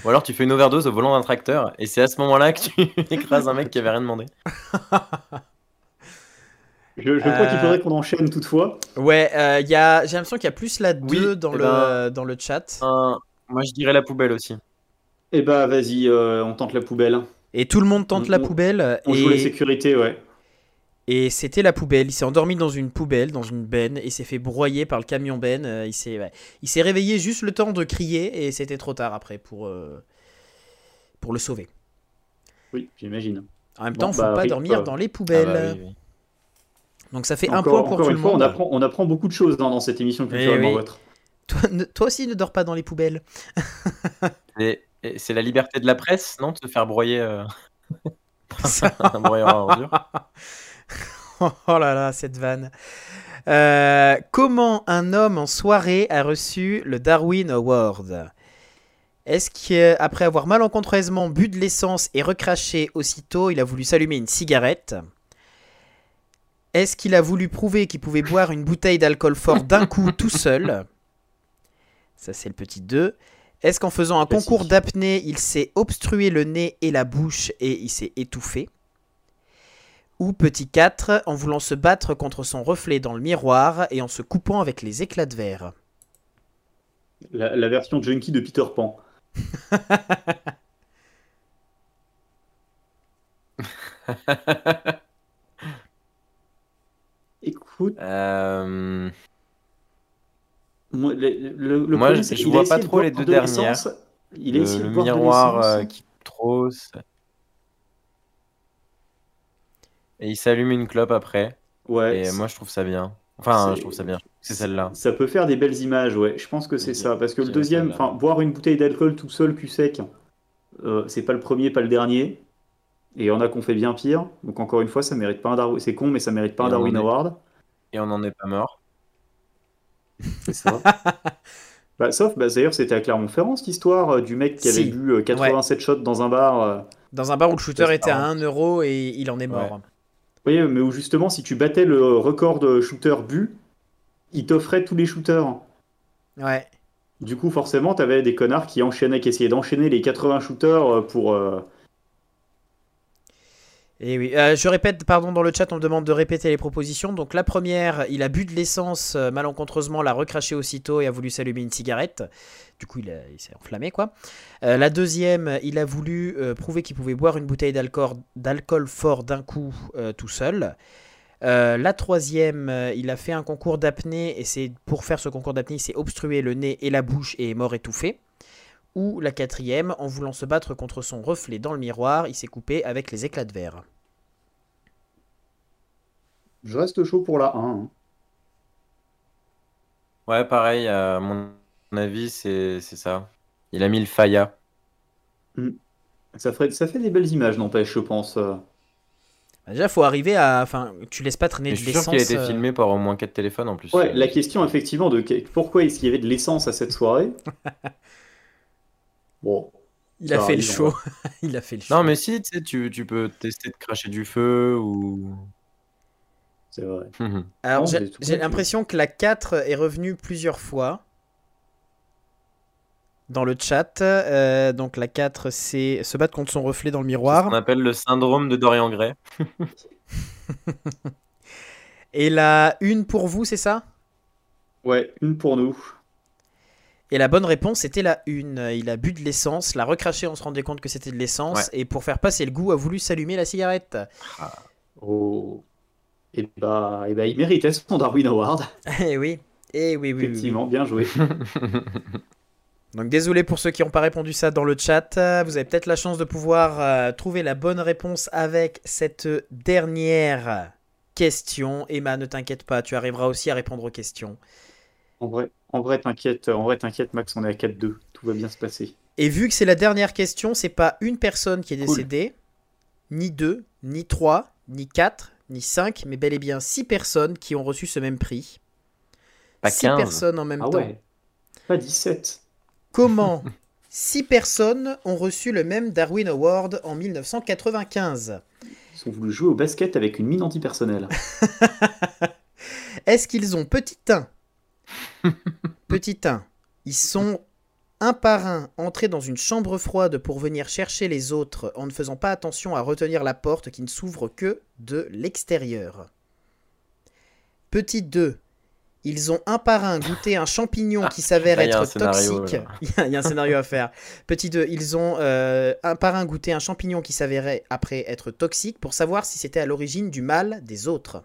Ou alors tu fais une overdose au volant d'un tracteur et c'est à ce moment-là que tu écrases un mec qui avait rien demandé. Je, crois qu'il faudrait qu'on enchaîne toutefois. Ouais, euh, y a... j'ai l'impression qu'il y a plus la 2 dans, eh le, ben, dans le chat. moi je dirais la poubelle aussi. Eh bah vas-y, euh, on tente la poubelle. Et tout le monde tente la poubelle. On et... joue la sécurité, ouais. Et c'était la poubelle. Il s'est endormi dans une poubelle, dans une benne, et s'est fait broyer par le camion benne. Euh, il s'est, il s'est réveillé juste le temps de crier, et c'était trop tard après pour, euh, pour le sauver. Oui, j'imagine. En même temps, il ne faut bah, pas dormir dans les poubelles. Ah bah Donc ça fait un point pour tout le monde. On apprend, on apprend beaucoup de choses dans, cette émission culturellement eh votre. Toi, aussi, ne dors pas dans les poubelles. c'est la liberté de la presse, non De se faire broyer. Euh... un broyeur à ordures. oh là là, cette vanne. Euh, comment un homme en soirée a reçu le Darwin Award? Est-ce qu'après avoir malencontreusement bu de l'essence et recraché aussitôt, il a voulu s'allumer une cigarette? Est-ce qu'il a voulu prouver qu'il pouvait boire une bouteille d'alcool fort d'un coup tout seul? Ça, c'est le petit 2. Est-ce qu'en faisant un concours d'apnée, il s'est obstrué le nez et la bouche et il s'est étouffé? Ou petit 4, en voulant se battre contre son reflet dans le miroir et en se coupant avec les éclats de verre. La, version junkie de Peter Pan. Écoute. Euh... Moi, je, vois pas trop les deux dernières. Il est le, le miroir euh, qui trop. Et il s'allume une clope après. Ouais. Et moi, je trouve ça bien. Enfin, je trouve ça bien. C'est celle-là. Ça peut faire des belles images, ouais. Je pense que c'est ça. Parce que le deuxième, enfin, boire une bouteille d'alcool tout seul, cul sec, euh, c'est pas le premier, pas le dernier. Et il y en a qu'on fait bien pire. Donc encore une fois, ça mérite pas un Darwin. C'est con, mais ça mérite pas un Darwin Award. Et on n'en est pas mort. C'est ça. bah, sauf, bah, d'ailleurs, c'était à Clermont-Ferrand cette histoire euh, du mec qui avait bu 87 euh, shots dans un bar. Dans un bar où le shooter était à 1 euro et il en est mort. Oui, mais où justement, si tu battais le record de shooter bu, il t'offrait tous les shooters. Ouais. Du coup, forcément, t'avais des connards qui enchaînaient, qui essayaient d'enchaîner les 80 shooters euh, pour. Euh, Et oui, euh, je répète, pardon, dans le chat, on me demande de répéter les propositions. Donc la première, il a bu de l'essence malencontreusement, l'a recraché aussitôt et a voulu s'allumer une cigarette. Du coup, il, s'est enflammé, quoi. Euh, la deuxième, il a voulu euh, prouver qu'il pouvait boire une bouteille d'alcool fort d'un coup euh, tout seul. la troisième, il a fait un concours d'apnée et c'est pour faire ce concours d'apnée, il s'est obstrué le nez et la bouche et est mort étouffé. Ou la quatrième, en voulant se battre contre son reflet dans le miroir, il s'est coupé avec les éclats de verre. Je reste chaud pour la 1. hein. Ouais, pareil, à mon avis, c'est c'est ça. Il a mis le Faya. Ça, ferait, ça fait des belles images, n'empêche, je pense. euh. Bah, Déjà, faut arriver à. Enfin, tu laisses pas traîner Mais de je suis sûr qu'il a l'essence. été euh, filmé par au moins 4 téléphones en plus. Ouais, la question, effectivement, de pourquoi est-ce qu'il y avait de l'essence à cette soirée? Bon, Il a fait le arrive, show. il a fait le show. Non, mais si, tu sais, tu, tu peux tester de cracher du feu ou. C'est vrai. Alors, Non, j'ai l'impression que la 4 est revenue plusieurs fois dans le chat. Euh, donc, la 4, c'est se battre contre son reflet dans le miroir. qu'on appelle le syndrome de Dorian Gray. Et la 1 pour vous, c'est ça? Ouais, une pour nous. Et la bonne réponse c'était la 1. Il a bu de l'essence, l'a recraché, on se rendait compte que c'était de l'essence. Et pour faire passer le goût, a voulu s'allumer la cigarette. Oh. Et bah, et bah, il méritait son Darwin Award. Eh oui. Eh oui, oui, oui, oui. Effectivement, bien joué. Donc désolé pour ceux qui n'ont pas répondu ça dans le chat. Vous avez peut-être la chance de pouvoir euh, trouver la bonne réponse avec cette dernière question. Emma, ne t'inquiète pas, tu arriveras aussi à répondre aux questions. En vrai, en vrai, t'inquiète, en vrai, t'inquiète, Max, on est à 4-2. Tout va bien se passer. Et vu que c'est la dernière question, c'est pas une personne qui est Cool. décédée, ni deux, ni trois, ni quatre, ni cinq, mais bel et bien six personnes qui ont reçu ce même prix. Pas six 15. personnes en même Ah temps. ouais. Pas 17. Comment six personnes ont reçu le même Darwin Award en 1995 Ils ont voulu jouer au basket avec une mine antipersonnelle. Est-ce qu'ils ont petit 1 Petit 1. Ils sont un par un entrés dans une chambre froide pour venir chercher les autres en ne faisant pas attention à retenir la porte qui ne s'ouvre que de l'extérieur. Petit 2. Ils ont un par un goûté un champignon qui s'avère être scénario, toxique. là. Il y, a- il y a un scénario à faire. Petit 2. Ils ont euh, un par un goûté un champignon qui s'avérait après être toxique pour savoir si c'était à l'origine du mal des autres.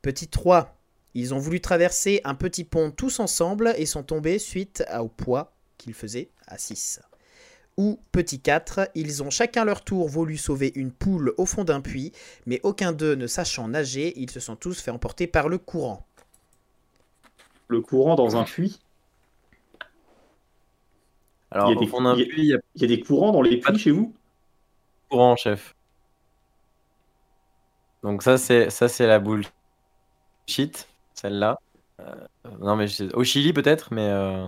Petit 3. Ils ont voulu traverser un petit pont tous ensemble et sont tombés suite au poids qu'ils faisaient à 6. Ou petit 4, ils ont chacun leur tour voulu sauver une poule au fond d'un puits, mais aucun d'eux ne sachant nager, ils se sont tous fait emporter par le courant. Le courant dans un puits? Alors, Il y a au des- fond d'un il y a- puits, il y a Il y a des courants dans les puits de- chez vous? courant, chef. Donc ça, c'est ça, c'est la bullshit, celle-là. Euh, non, mais je- au Chili peut-être, mais euh,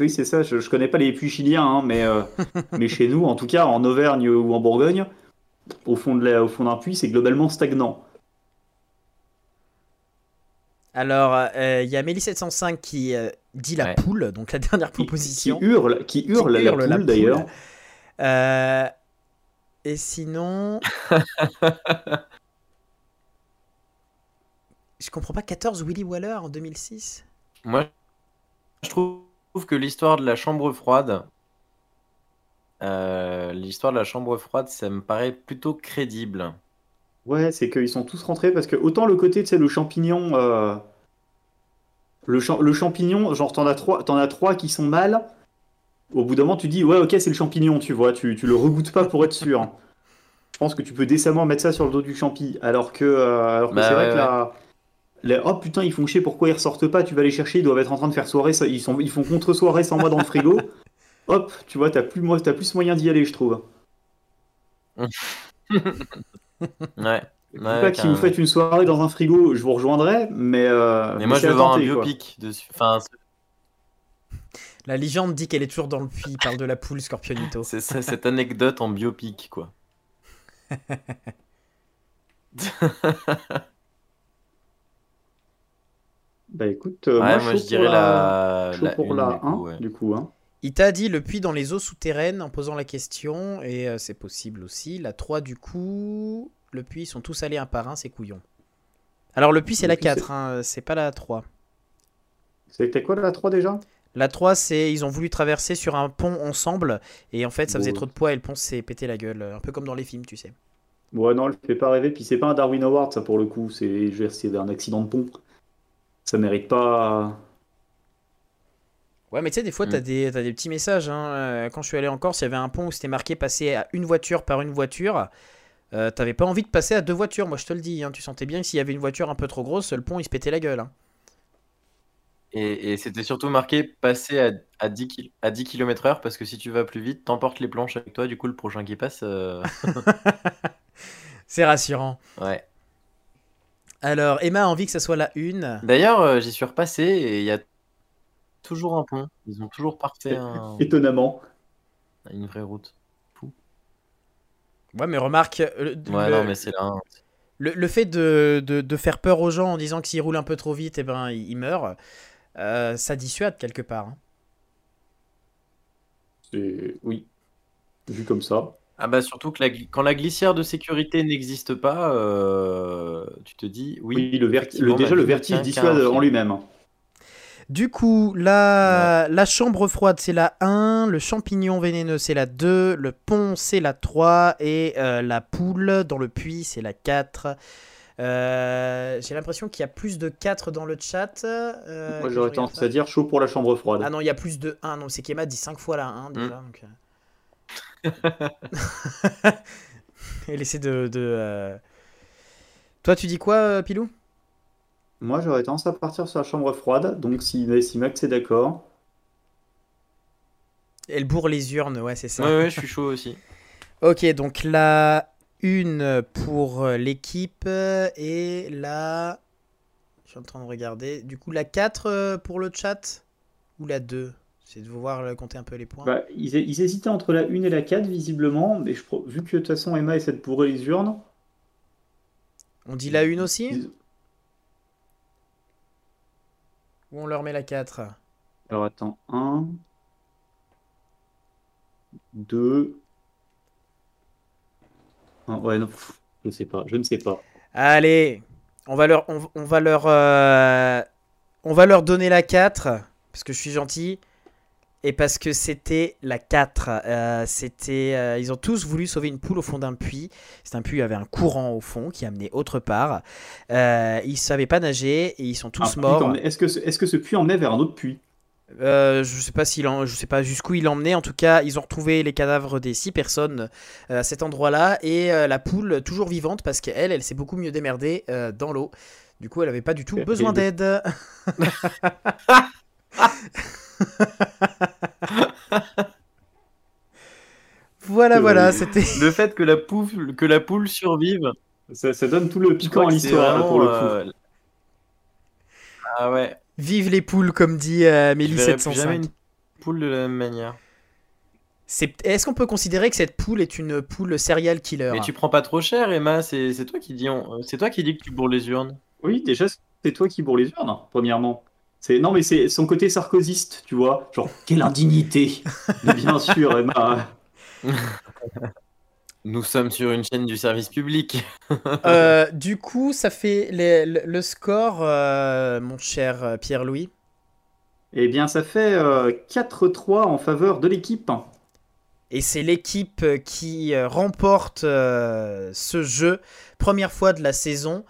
Oui, c'est ça. Je, je connais pas les puits chiliens, hein, mais, euh, mais chez nous, en tout cas, en Auvergne ou en Bourgogne, au fond de la- au fond d'un puits, c'est globalement stagnant. Alors, euh, il y a Mélie705 qui euh, dit la Ouais. poule, donc la dernière Qui, qui proposition. hurle, qui hurle, Qui la hurle poule la poule. d'ailleurs. Euh, et sinon. Je comprends pas 14 Willy Waller en 2006 moi, je trouve que l'histoire de la chambre froide, euh, l'histoire de la chambre froide, ça me paraît plutôt crédible. Ouais, c'est qu'ils sont tous rentrés parce que autant le côté, tu sais, le champignon, euh, le, cha- le champignon, genre t'en as trois, t'en as trois qui sont mal. Au bout d'un moment, tu dis ouais, ok, c'est le champignon, tu vois, tu, tu le regoutes pas pour être sûr. Je pense que tu peux décemment mettre ça sur le dos du champi, alors que, euh, alors que Bah c'est vrai ouais, que la, la- oh putain, ils font chier, pourquoi ils ressortent pas? Tu vas les chercher, ils doivent être en train de faire soirée, ils sont, ils font contre soirée sans moi dans le frigo. Hop, tu vois, t'as plus, t'as plus moyen d'y aller, je trouve. Ouais. Ouais, pas si vous faites une soirée dans un frigo, je vous rejoindrai, mais. euh, Mais moi, je veux voir un biopic dessus. Enfin, La légende dit qu'elle est toujours dans le puits, il parle de la poule Scorpionito. c'est c'est cette anecdote en biopic, quoi. Bah écoute, euh, Ouais, moi, je dirais la, chaud la pour une, la du 1, coup, ouais. du coup. Hein. Il t'a dit le puits dans les eaux souterraines en posant la question, et euh, c'est possible aussi. La 3, du coup, le puits, ils sont tous allés un par un, c'est couillon. Alors, le puits, c'est la puits, 4, hein, c'est pas la 3. C'était quoi la 3 déjà? La 3, c'est ils ont voulu traverser sur un pont ensemble, et en fait, ça faisait Bon. trop de poids et le pont s'est pété la gueule, un peu comme dans les films, tu sais. Ouais, non, elle fait pas rêver. Puis c'est pas un Darwin Award, ça pour le coup. C'est un accident de pont. Ça mérite pas. Ouais, mais tu sais, des fois, t'as Mm. des, t'as des petits messages. hein. Euh, Quand je suis allé en Corse, il y avait un pont où c'était marqué passer à une voiture par une voiture. euh, t'avais pas envie de passer à deux voitures, moi je te le dis. Hein. Tu sentais bien que s'il y avait une voiture un peu trop grosse, le pont il se pétait la gueule. Hein. Et, c'était surtout marqué passer à, à 10, à 10 km/h parce que si tu vas plus vite, t'emportes les planches avec toi. Du coup, le prochain qui passe. Euh, C'est rassurant. Ouais. Alors, Emma a envie que ça soit la une. D'ailleurs, euh, j'y suis repassé et il y a toujours un pont. Ils ont toujours parfait un... Étonnamment. Une vraie route. Ouais, mais remarque. Euh, ouais, non, mais c'est là. Hein. Le, fait de, de, faire peur aux gens en disant que s'ils roulent un peu trop vite, et eh ben, ils, meurent, euh, ça dissuade quelque part. Hein. C'est... Oui. Vu comme ça. Ah bah surtout que quand la glissière de sécurité n'existe pas, euh, tu te dis oui. le, le déjà le vertige dissuade en lui-même. Du coup, la, la chambre froide, c'est la 1, le champignon vénéneux, c'est la 2, le pont, c'est la 3, et euh, la poule dans le puits, c'est la 4. Euh, j'ai l'impression qu'il y a plus de 4 dans le chat. Moi, j'aurais tendance à dire chaud pour la chambre froide. Ah non, il y a plus de 1. Non, c'est qu'Emma dit 5 fois la 1 déjà. Hmm. Donc... Elle essaie de. de euh, Toi, tu dis quoi, euh, Pilou? Moi, j'aurais tendance à partir sur la chambre froide, donc si, si Max est d'accord. Elle bourre les urnes, ouais, c'est ça. Ouais, ouais, je suis chaud aussi. ok, donc la une pour l'équipe et la. Je suis en train de regarder. Du coup, la 4 euh, pour le chat ou la 2 c'est de voir compter un peu les points. Bah, ils, hésitaient entre la 1 et la 4, visiblement. Mais je, vu que de toute façon, Emma essaie de bourrer les urnes. On dit la 1 aussi? Ou on leur met la 4 Alors attends, 1, 2. ouais, non, je ne sais pas, je ne sais pas. Allez, on va leur, on, va leur, euh, on va leur donner la 4 parce que je suis gentil et parce que c'était la 4. Euh, c'était, euh, ils ont tous voulu sauver une poule au fond d'un puits. C'est un puits, il y avait un courant au fond qui amenait autre part. Euh, ils ne savaient pas nager et ils sont tous morts. Est-ce que, ce puits emmenait vers un autre puits? Je sais pas s'il je sais pas jusqu'où il emmenait. En tout cas, ils ont retrouvé les cadavres des six personnes à cet endroit-là et la poule toujours vivante parce qu'elle, elle s'est beaucoup mieux démerdée dans l'eau. Du coup, elle avait pas du tout besoin d'aide. voilà, voilà, c'était. Le fait que la poule, que la poule survive. Ça, donne tout le piquant à l'histoire, pour le coup. Euh, ah ouais. Vive les poules, comme dit euh, Mélie 705. jamais une poule de la même manière. Est-ce qu'on peut considérer que cette poule est une poule serial killer? Mais tu prends pas trop cher, Emma. C'est toi qui dis, c'est toi qui dis que tu bourres les urnes. Oui, déjà c'est toi qui bourres les urnes, premièrement non, mais c'est son côté sarkozyste, tu vois. Genre, quelle indignité bien sûr, Emma. Nous sommes sur une chaîne du service public. Euh, du coup, ça fait le, score, euh, mon cher euh, Pierre-Louis Eh bien, ça fait 4-3 en faveur de l'équipe. Et c'est l'équipe qui remporte ce jeu, première fois de la saison.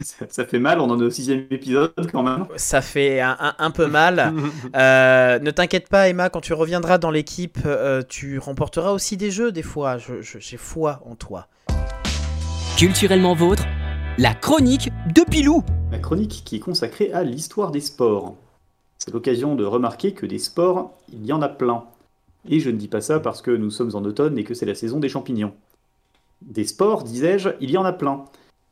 Ça, fait mal, on en est au sixième épisode quand même. Ça fait un, peu mal. Euh, ne t'inquiète pas, Emma, quand tu reviendras dans l'équipe, euh, tu remporteras aussi des jeux des fois. J'ai foi en toi. Culturellement vôtre, la chronique de Pilou. La chronique qui est consacrée à l'histoire des sports. C'est l'occasion de remarquer que des sports, il y en a plein. Et je ne dis pas ça parce que nous sommes en automne et que c'est la saison des champignons. Des sports, disais-je, il y en a plein.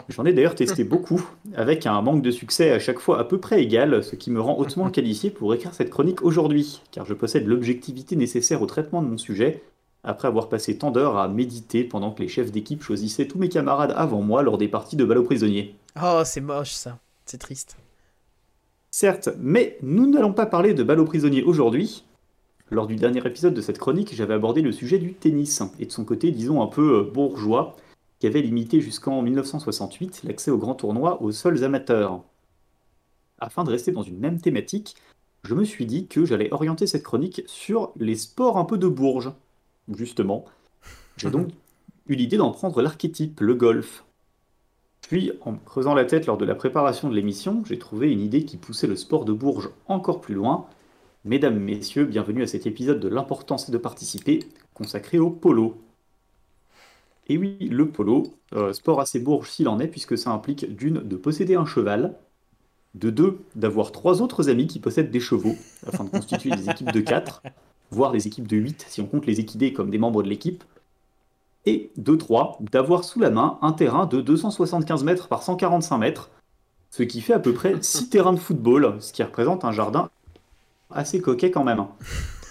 J'en ai d'ailleurs testé beaucoup, avec un manque de succès à chaque fois à peu près égal, ce qui me rend hautement qualifié pour écrire cette chronique aujourd'hui, car je possède l'objectivité nécessaire au traitement de mon sujet, après avoir passé tant d'heures à méditer pendant que les chefs d'équipe choisissaient tous mes camarades avant moi lors des parties de balles aux prisonniers. Oh, c'est moche ça, c'est triste. Certes, mais nous n'allons pas parler de balles aux prisonniers aujourd'hui. Lors du dernier épisode de cette chronique, j'avais abordé le sujet du tennis, et de son côté, disons un peu euh, bourgeois, qui avait limité jusqu'en 1968 l'accès au grand tournoi aux seuls amateurs. Afin de rester dans une même thématique, je me suis dit que j'allais orienter cette chronique sur les sports un peu de Bourges. Justement, j'ai donc eu l'idée d'en prendre l'archétype, le golf. Puis, en creusant la tête lors de la préparation de l'émission, j'ai trouvé une idée qui poussait le sport de Bourges encore plus loin. Mesdames, Messieurs, bienvenue à cet épisode de l'importance de participer, consacré au polo. Et oui, le polo, euh, sport assez bourge s'il en est, puisque ça implique d'une, de posséder un cheval, de deux, d'avoir trois autres amis qui possèdent des chevaux, afin de constituer des équipes de quatre, voire des équipes de huit si on compte les équidés comme des membres de l'équipe, et de trois, d'avoir sous la main un terrain de 275 mètres par 145 mètres, ce qui fait à peu près six terrains de football, ce qui représente un jardin assez coquet quand même.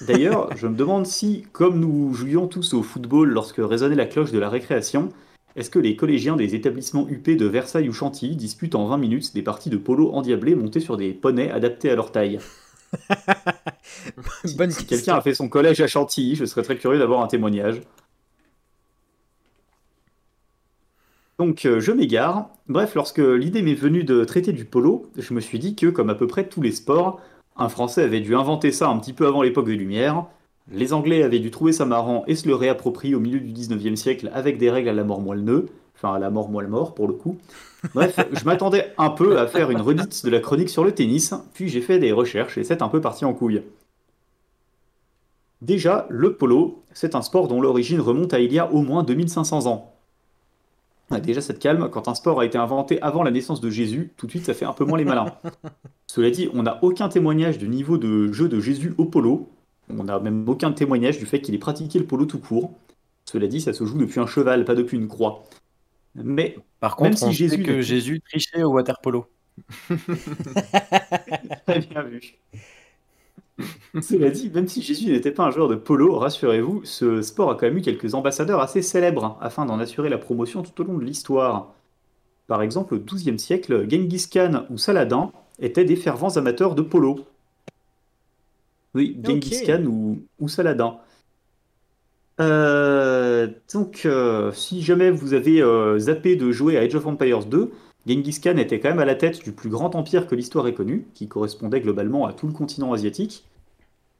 D'ailleurs, je me demande si, comme nous jouions tous au football lorsque résonnait la cloche de la récréation, est-ce que les collégiens des établissements UP de Versailles ou Chantilly disputent en 20 minutes des parties de polo endiablé montés sur des poneys adaptés à leur taille? Si, quelqu'un a fait son collège à Chantilly, je serais très curieux d'avoir un témoignage. Donc euh, je m'égare. Bref, lorsque l'idée m'est venue de traiter du polo, je me suis dit que, comme à peu près tous les sports, un Français avait dû inventer ça un petit peu avant l'époque des Lumières. Les Anglais avaient dû trouver ça marrant et se le réapproprier au milieu du 19e siècle avec des règles à la mort moelle Enfin, à la mort moelle mort pour le coup. Bref, je m'attendais un peu à faire une redite de la chronique sur le tennis, puis j'ai fait des recherches et c'est un peu parti en couille. Déjà, le polo, c'est un sport dont l'origine remonte à il y a au moins 2500 ans. Déjà, ça te calme, quand un sport a été inventé avant la naissance de Jésus, tout de suite ça fait un peu moins les malins. Cela dit, on n'a aucun témoignage du niveau de jeu de Jésus au polo. On n'a même aucun témoignage du fait qu'il ait pratiqué le polo tout court. Cela dit, ça se joue depuis un cheval, pas depuis une croix. Mais par contre, même si Jésus que Jésus trichait au water polo. Très bien vu. Cela dit, même si Jésus n'était pas un joueur de polo, rassurez-vous, ce sport a quand même eu quelques ambassadeurs assez célèbres afin d'en assurer la promotion tout au long de l'histoire. Par exemple, au XIIe siècle, Genghis Khan ou Saladin étaient des fervents amateurs de polo. Oui, Genghis Khan ou, Saladin. Euh, donc, euh, si jamais vous avez euh, zappé de jouer à Age of Empires 2, Genghis Khan était quand même à la tête du plus grand empire que l'histoire ait connu, qui correspondait globalement à tout le continent asiatique.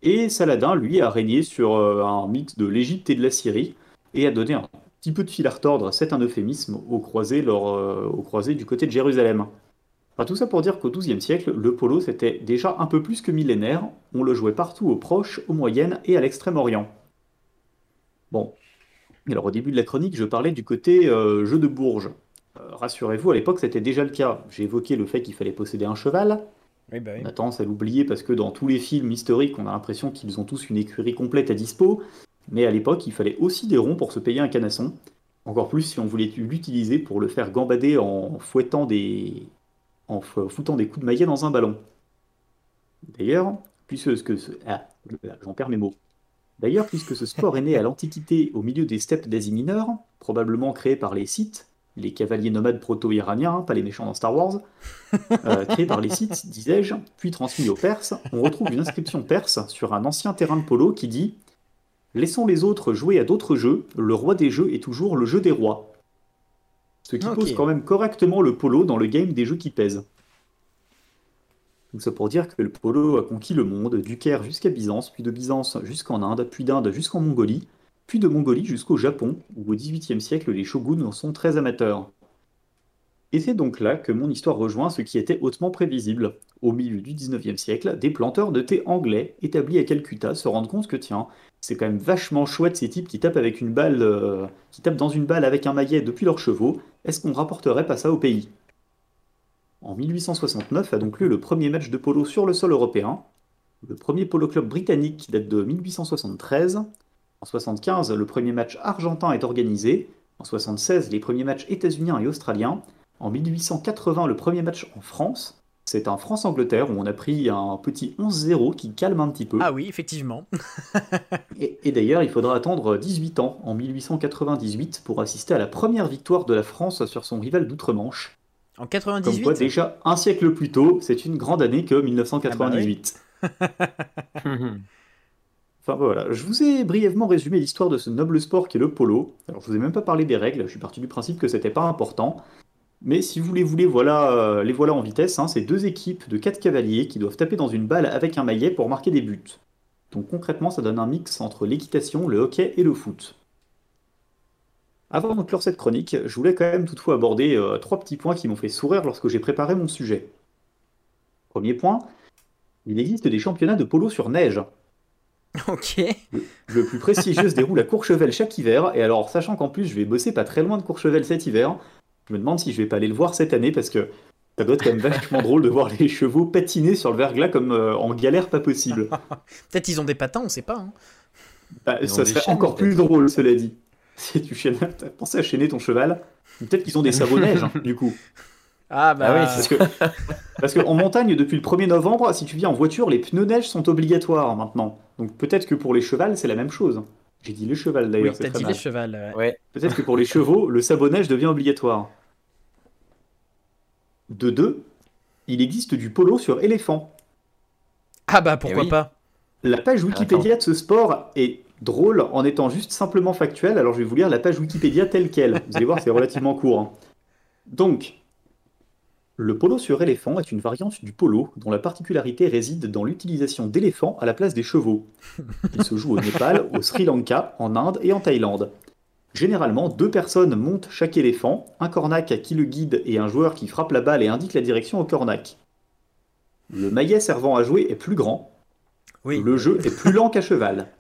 Et Saladin, lui, a régné sur euh, un mix de l'Égypte et de la Syrie, et a donné un petit peu de fil à retordre, c'est un euphémisme, aux croisés, euh, du côté de Jérusalem. Enfin, tout ça pour dire qu'au XIIe siècle, le polo c'était déjà un peu plus que millénaire, on le jouait partout au Proche, au Moyen et à l'Extrême-Orient. Bon, alors au début de la chronique, je parlais du côté euh, jeu de Bourges. Euh, rassurez-vous, à l'époque, c'était déjà le cas. J'ai évoqué le fait qu'il fallait posséder un cheval. Bah on a tendance à l'oublier parce que dans tous les films historiques, on a l'impression qu'ils ont tous une écurie complète à dispo. Mais à l'époque, il fallait aussi des ronds pour se payer un canasson. Encore plus si on voulait l'utiliser pour le faire gambader en fouettant des, en foutant des coups de maillet dans un ballon. D'ailleurs, puisque ce... Ah, j'en perds mes mots. D'ailleurs, puisque ce sport est né à l'Antiquité au milieu des steppes d'Asie mineure, probablement créé par les Scythes, les cavaliers nomades proto-iraniens, pas les méchants dans Star Wars, euh, créés par les Scythes, disais-je, puis transmis aux Perses, on retrouve une inscription perse sur un ancien terrain de polo qui dit Laissons les autres jouer à d'autres jeux, le roi des jeux est toujours le jeu des rois. Ce qui pose quand même correctement le polo dans le game des jeux qui pèsent. Donc c'est pour dire que le polo a conquis le monde, du Caire jusqu'à Byzance, puis de Byzance jusqu'en Inde, puis d'Inde jusqu'en Mongolie, puis de Mongolie jusqu'au Japon, où au XVIIIe siècle les shoguns en sont très amateurs. Et c'est donc là que mon histoire rejoint ce qui était hautement prévisible. Au milieu du XIXe siècle, des planteurs de thé anglais établis à Calcutta se rendent compte que tiens, c'est quand même vachement chouette ces types qui tapent avec une balle, euh, qui tapent dans une balle avec un maillet depuis leurs chevaux. Est-ce qu'on rapporterait pas ça au pays? En 1869 a donc lieu le premier match de polo sur le sol européen. Le premier polo club britannique qui date de 1873. En 75, le premier match argentin est organisé. En 76, les premiers matchs états-uniens et australiens. En 1880, le premier match en France. C'est un France-Angleterre où on a pris un petit 11-0 qui calme un petit peu. Ah oui, effectivement. et, d'ailleurs, il faudra attendre 18 ans, en 1898, pour assister à la première victoire de la France sur son rival d'outre-Manche. En 98 Comme quoi, déjà un siècle plus tôt, c'est une grande année que 1998. Ah bah enfin voilà, je vous ai brièvement résumé l'histoire de ce noble sport qui est le polo. Alors je vous ai même pas parlé des règles, je suis parti du principe que c'était pas important. Mais si vous les voulez, voilà, euh, les voilà en vitesse. Hein, c'est deux équipes de quatre cavaliers qui doivent taper dans une balle avec un maillet pour marquer des buts. Donc concrètement, ça donne un mix entre l'équitation, le hockey et le foot. Avant de clore cette chronique, je voulais quand même toutefois aborder euh, trois petits points qui m'ont fait sourire lorsque j'ai préparé mon sujet. Premier point, il existe des championnats de polo sur neige. Ok. Le, le plus prestigieux se déroule à Courchevel chaque hiver. Et alors, sachant qu'en plus, je vais bosser pas très loin de Courchevel cet hiver, je me demande si je vais pas aller le voir cette année parce que ça doit être quand même vachement drôle de voir les chevaux patiner sur le verglas comme euh, en galère pas possible. Peut-être ils ont des patins, on sait pas. hein. Bah, ça serait chaînes, encore plus drôle, cela dit. Si tu chaînes, t'as pensé à chaîner ton cheval. Peut-être qu'ils ont des sabots neige, hein, du coup. Ah bah Ah oui, Parce que, parce qu'en montagne, depuis le 1er novembre, si tu viens en voiture, les pneus neige sont obligatoires maintenant. Donc peut-être que pour les chevals, c'est la même chose. J'ai dit les chevals oui, d'ailleurs, c'est t'as dit mal. les chevals. ouais. Ouais. Peut-être que pour les chevaux, le sabot neige devient obligatoire. De deux, il existe du polo sur éléphant. Ah bah pourquoi Eh oui. pas. La page Wikipédia de ce sport est drôle en étant juste simplement factuelle, alors je vais vous lire la page Wikipédia telle qu'elle. Vous allez voir, c'est relativement court. hein. Donc, le polo sur éléphant est une variante du polo dont la particularité réside dans l'utilisation d'éléphants à la place des chevaux. Il se joue au Népal, au Sri Lanka, en Inde et en Thaïlande. Généralement, deux personnes montent chaque éléphant, un cornac qui le guide et un joueur qui frappe la balle et indique la direction au cornac. Le maillet servant à jouer est plus grand, Oui. le jeu est plus lent qu'à cheval.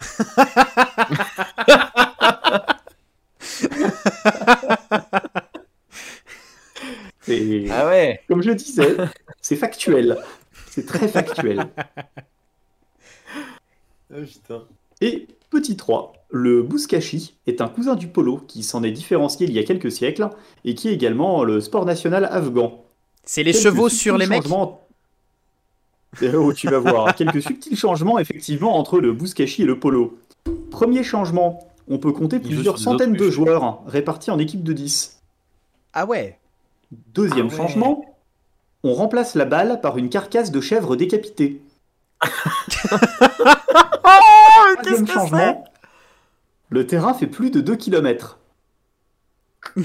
Ah ouais. comme je le disais, c'est factuel. C'est très factuel. Et petit 3, le bouskashi est un cousin du polo qui s'en est différencié il y a quelques siècles et qui est également le sport national afghan. C'est les Quelques chevaux sur les mecs. changements- Oh, tu vas voir. Quelques subtils changements, effectivement, entre le bouskashi et le polo. Premier changement, on peut compter plusieurs centaines de joueurs répartis en équipe de 10. Ah ouais. Deuxième Ah ouais. changement, on remplace la balle par une carcasse de chèvre décapitée. Troisième changement, le terrain fait plus de 2 km.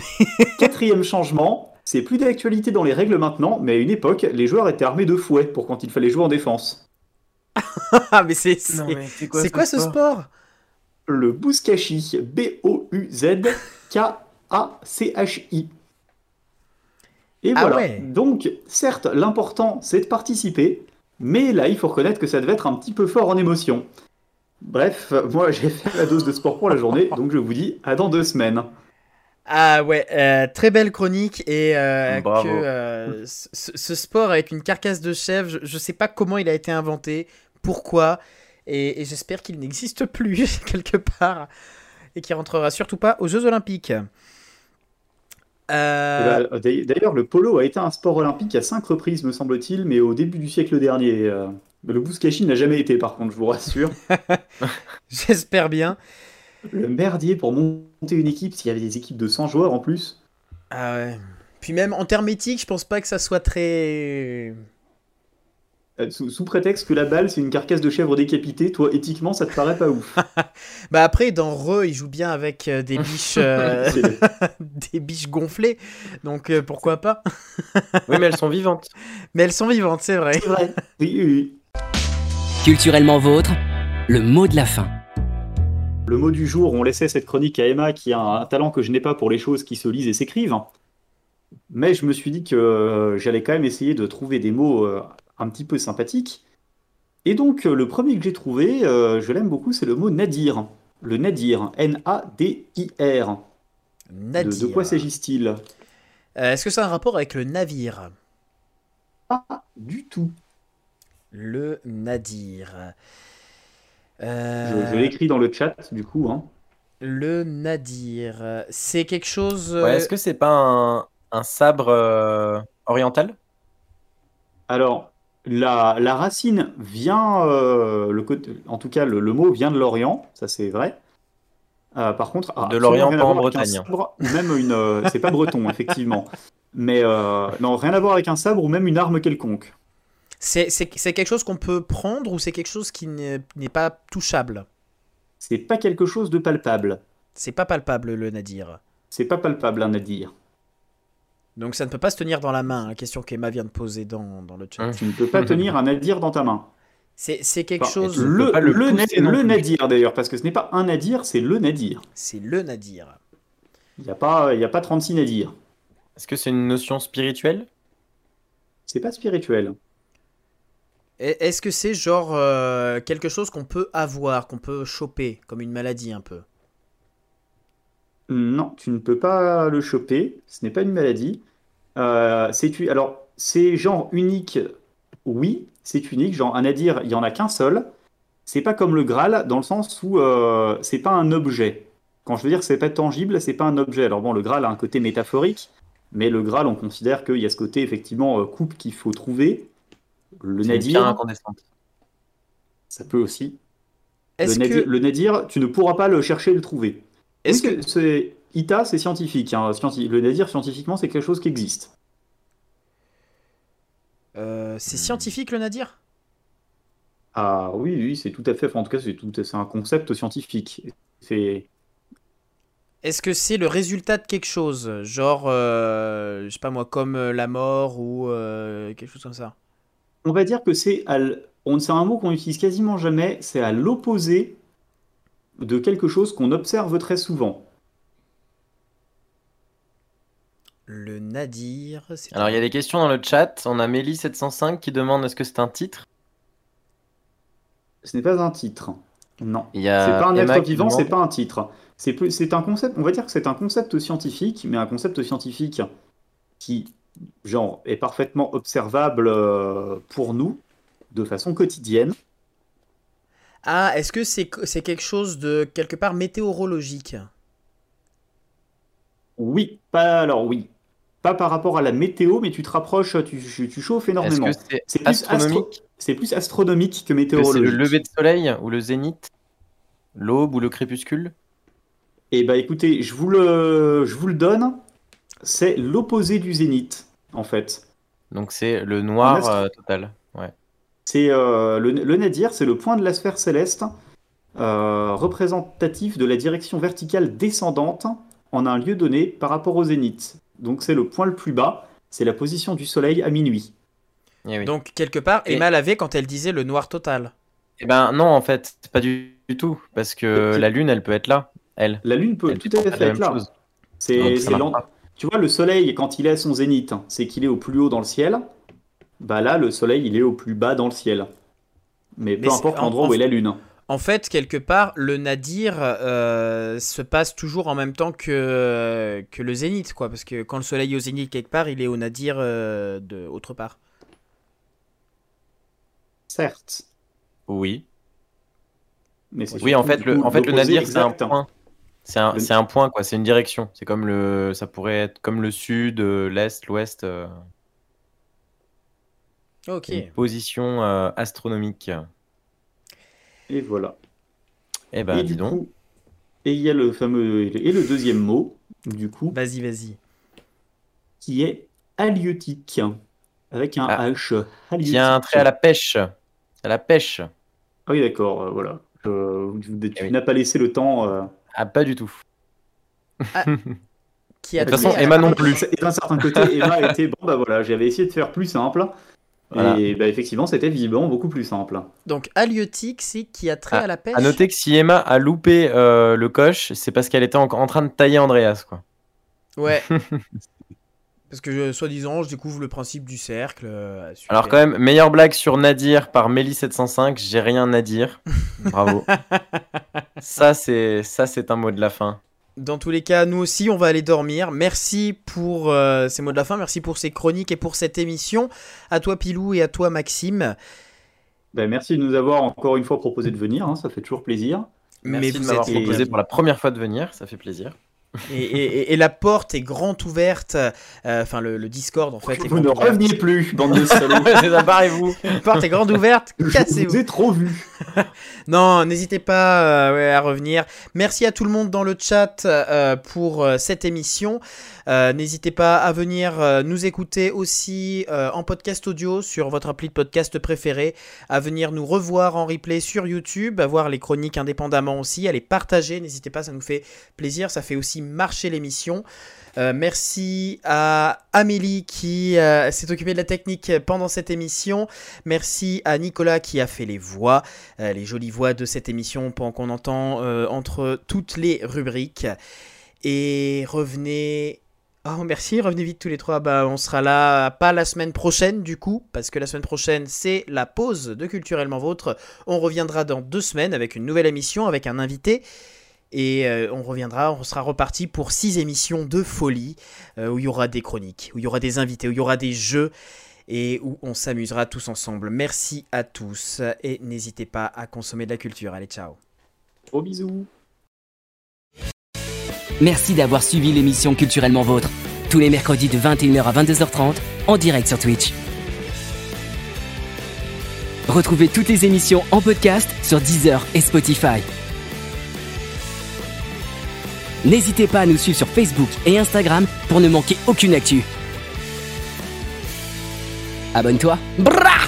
Quatrième changement, c'est plus d'actualité dans les règles maintenant, mais à une époque, les joueurs étaient armés de fouets pour quand il fallait jouer en défense. Ah mais c'est c'est- Non, mais c'est c'est quoi ce sport Le bouskashi, B-O-U-Z-K-A-C-H-I. Et Ah voilà. ouais. Donc, certes, l'important, c'est de participer, mais là, il faut reconnaître que ça devait être un petit peu fort en émotion. Bref, moi, j'ai fait la dose de sport pour la journée, donc je vous dis à dans deux semaines. Ah ouais, euh, très belle chronique et euh, que euh, ce, ce sport avec une carcasse de chèvre, je, je sais pas comment il a été inventé, pourquoi, et, et j'espère qu'il n'existe plus quelque part et qu'il rentrera surtout pas aux Jeux Olympiques. Euh, Bah, d'ailleurs- D'ailleurs, le polo a été un sport olympique à cinq reprises, me semble-t-il, mais au début du siècle dernier. euh, Le bouskashi n'a jamais été, par contre, je vous rassure. J'espère bien. Le merdier pour monter une équipe, s'il y avait des équipes de 100 joueurs en plus. Ah ouais. Puis même en termes éthiques, je pense pas que ça soit très. Euh, Sous, sous prétexte que la balle, c'est une carcasse de chèvre décapitée, toi, éthiquement, ça te paraît pas ouf. Bah après, dans Re, il joue bien avec euh, des biches, euh, des biches gonflées, donc euh, pourquoi pas? Oui, mais elles sont vivantes. Mais elles sont vivantes, c'est vrai. C'est vrai. Oui, oui, oui. Culturellement vôtre, le mot de la fin. Le mot du jour, on laissait cette chronique à Emma qui a un talent que je n'ai pas pour les choses qui se lisent et s'écrivent. Mais je me suis dit que j'allais quand même essayer de trouver des mots un petit peu sympathiques. Et donc, euh, le premier que j'ai trouvé, euh, je l'aime beaucoup, c'est le mot nadir. Le nadir, N-A-D-I-R. De, Nadir. de quoi s'agit-il? Euh, Est-ce que ça a un rapport avec le navire? Pas du tout. Le nadir. Je, Euh, je l'écris dans le chat, du coup. hein. Le nadir. C'est quelque chose. Ouais, Est-ce que c'est pas un, un sabre euh, oriental? Alors, la, la racine vient, euh, le côté, en tout cas, le, le mot vient de l'Orient, ça c'est vrai. Euh, par contre, ah, De l'Orient, rien à pas en voir avec un Bretagne. sabre, même une, euh, c'est pas breton effectivement, mais euh, non, rien à voir avec un sabre ou même une arme quelconque. C'est c'est- c'est quelque chose qu'on peut prendre ou c'est quelque chose qui n'est n'est pas touchable? C'est pas quelque chose de palpable. C'est pas palpable le nadir. C'est pas palpable, un nadir. Donc ça ne peut pas se tenir dans la main, la question qu'Emma vient de poser dans, dans le chat. Tu ne peux pas tenir un nadir dans ta main. C'est c'est quelque Enfin, chose. le, le nadir d'ailleurs, parce que ce n'est pas un nadir, c'est le nadir. C'est le nadir. Il n'y a, pas- il y a pas 36 nadirs. Est-ce que c'est une notion spirituelle? C'est pas spirituel. Est-ce que c'est genre euh, quelque chose qu'on peut avoir, qu'on peut choper, comme une maladie un peu? Non, tu ne peux pas le choper. Ce n'est pas une maladie. Euh, c'est alors c'est genre unique. Oui, c'est unique. Genre un nadir, il y en a qu'un seul. C'est pas comme le Graal dans le sens où euh, c'est pas un objet. Quand je veux dire que c'est pas tangible, c'est pas un objet. Alors bon, le Graal a un côté métaphorique, mais le Graal, on considère qu'il y a ce côté effectivement coupe qu'il faut trouver. Le nadir, ça peut aussi. Le nadir, tu ne pourras pas le chercher et le trouver. Est-ce que c'est Ita, c'est scientifique. Hein. Le nadir, scientifiquement, c'est quelque chose qui existe. Euh, c'est scientifique le nadir Ah oui, oui, c'est tout à fait. en tout cas, c'est tout, c'est un concept scientifique. C'est. Est-ce que c'est le résultat de quelque chose, genre, euh, je sais pas moi, comme euh, la mort ou quelque chose comme ça? On va dire que c'est un mot qu'on utilise quasiment jamais, c'est à l'opposé de quelque chose qu'on observe très souvent. Le nadir. Alors il y a des questions dans le chat. On a Mélie705 qui demande est-ce que c'est un titre? Ce n'est pas un titre. Non. C'est pas un être vivant, c'est pas un titre. C'est un concept, on va dire que c'est un concept scientifique, mais un concept scientifique qui genre, est parfaitement observable euh, pour nous de façon quotidienne. Ah, est-ce que c'est quelque chose de quelque part météorologique? Oui, pas alors oui. Pas par rapport à la météo, mais tu te rapproches, tu, tu chauffes énormément. C'est plus astronomique C'est plus astronomique que météorologique. C'est le lever de soleil ou le zénith L'aube ou le crépuscule? Eh bah écoutez, je vous le, je vous le donne. C'est l'opposé du zénith en fait. Donc c'est le noir euh, total. Ouais. C'est euh, le, nadir, c'est le point de la sphère céleste euh, représentatif de la direction verticale descendante en un lieu donné par rapport au zénith. Donc c'est le point le plus bas, c'est la position du soleil à minuit. Eh Donc quelque part, Emma l'avait quand elle disait le noir total. Eh ben non, en fait, pas du, tout, parce que la lune, elle peut être là, elle. La lune peut tout à fait être là. C'est tu vois, le soleil, quand il est à son zénith, c'est qu'il est au plus haut dans le ciel. Bah là, le soleil, il est au plus bas dans le ciel. Mais peu importe l'endroit où est la lune. En fait, quelque part, le nadir euh, se passe toujours en même temps que, que le zénith, quoi. Parce que quand le soleil est au zénith quelque part, il est au nadir euh, de autre part. Certes. Oui. Mais oui, en fait, le, en fait, le nadir, c'est un point. C'est un, un, point, quoi. C'est une direction. C'est comme le, ça pourrait être comme le sud, euh, l'est, l'ouest. Euh. Ok. Une position euh, astronomique. Et voilà. Eh ben, dis donc. et il y a le fameux et le deuxième mot, du coup. Vas-y, vas-y. Qui est halieutique, avec un ah. H. Qui a un trait à la pêche. À la pêche. Ah oui, d'accord. voilà. tu eh n'as pas laissé le temps ah, pas du tout. Ah, qui a de toute façon, Emma non plus. Et d'un certain côté, Emma était bon, bah voilà, j'avais essayé de faire plus simple. Et bah, effectivement, c'était visiblement beaucoup plus simple. Donc, halieutique, c'est qui a trait à, à la pêche. À noter que si Emma a loupé euh, le coche, c'est parce qu'elle était encore en train de tailler Andreas, quoi. Ouais. Parce que, soi-disant, je découvre le principe du cercle. Euh, Alors, quand même, meilleure blague sur Nadir par Mélie705. J'ai rien à dire. Bravo. ça, c'est ça, c'est un mot de la fin. Dans tous les cas, nous aussi, on va aller dormir. Merci pour euh, ces mots de la fin. Merci pour ces chroniques et pour cette émission. À toi, Pilou, et à toi, Maxime. Ben, merci de nous avoir encore une fois proposé de venir. Hein. ça fait toujours plaisir. Merci de m'avoir proposé pour la première fois de venir. Ça fait plaisir. Et, la porte est grande ouverte, euh, enfin le, Discord en fait. vous ne reveniez plus, bande de salauds. vous La porte est grande ouverte, cassez-vous. vous ai trop vu. non, n'hésitez pas euh, à revenir. Merci à tout le monde dans le chat euh, pour cette émission. n'hésitez pas à venir nous écouter aussi en podcast audio sur votre appli de podcast préféré, à venir nous revoir en replay sur YouTube, à voir les chroniques indépendamment aussi, à les partager. N'hésitez pas, ça nous fait plaisir, ça fait aussi marcher l'émission. Euh, merci à Amélie qui euh, s'est occupée de la technique pendant cette émission. Merci à Nicolas qui a fait les voix, euh, les jolies voix de cette émission qu'on entend entre toutes les rubriques. Et revenez Oh, merci, revenez vite tous les trois. Bah, on sera là, pas la semaine prochaine du coup, parce que la semaine prochaine c'est la pause de Culturellement Vôtre. On reviendra dans deux semaines avec une nouvelle émission, avec un invité. Et euh, on reviendra, on sera reparti pour six émissions de folie, euh, où il y aura des chroniques, où il y aura des invités, où il y aura des jeux, et où on s'amusera tous ensemble. Merci à tous, et n'hésitez pas à consommer de la culture. Allez, ciao. Gros bisous. Merci d'avoir suivi l'émission Culturellement Vôtre, tous les mercredis de 21h à 22h30, en direct sur Twitch. Retrouvez toutes les émissions en podcast sur Deezer et Spotify. N'hésitez pas à nous suivre sur Facebook et Instagram pour ne manquer aucune actu. Abonne-toi. Brrr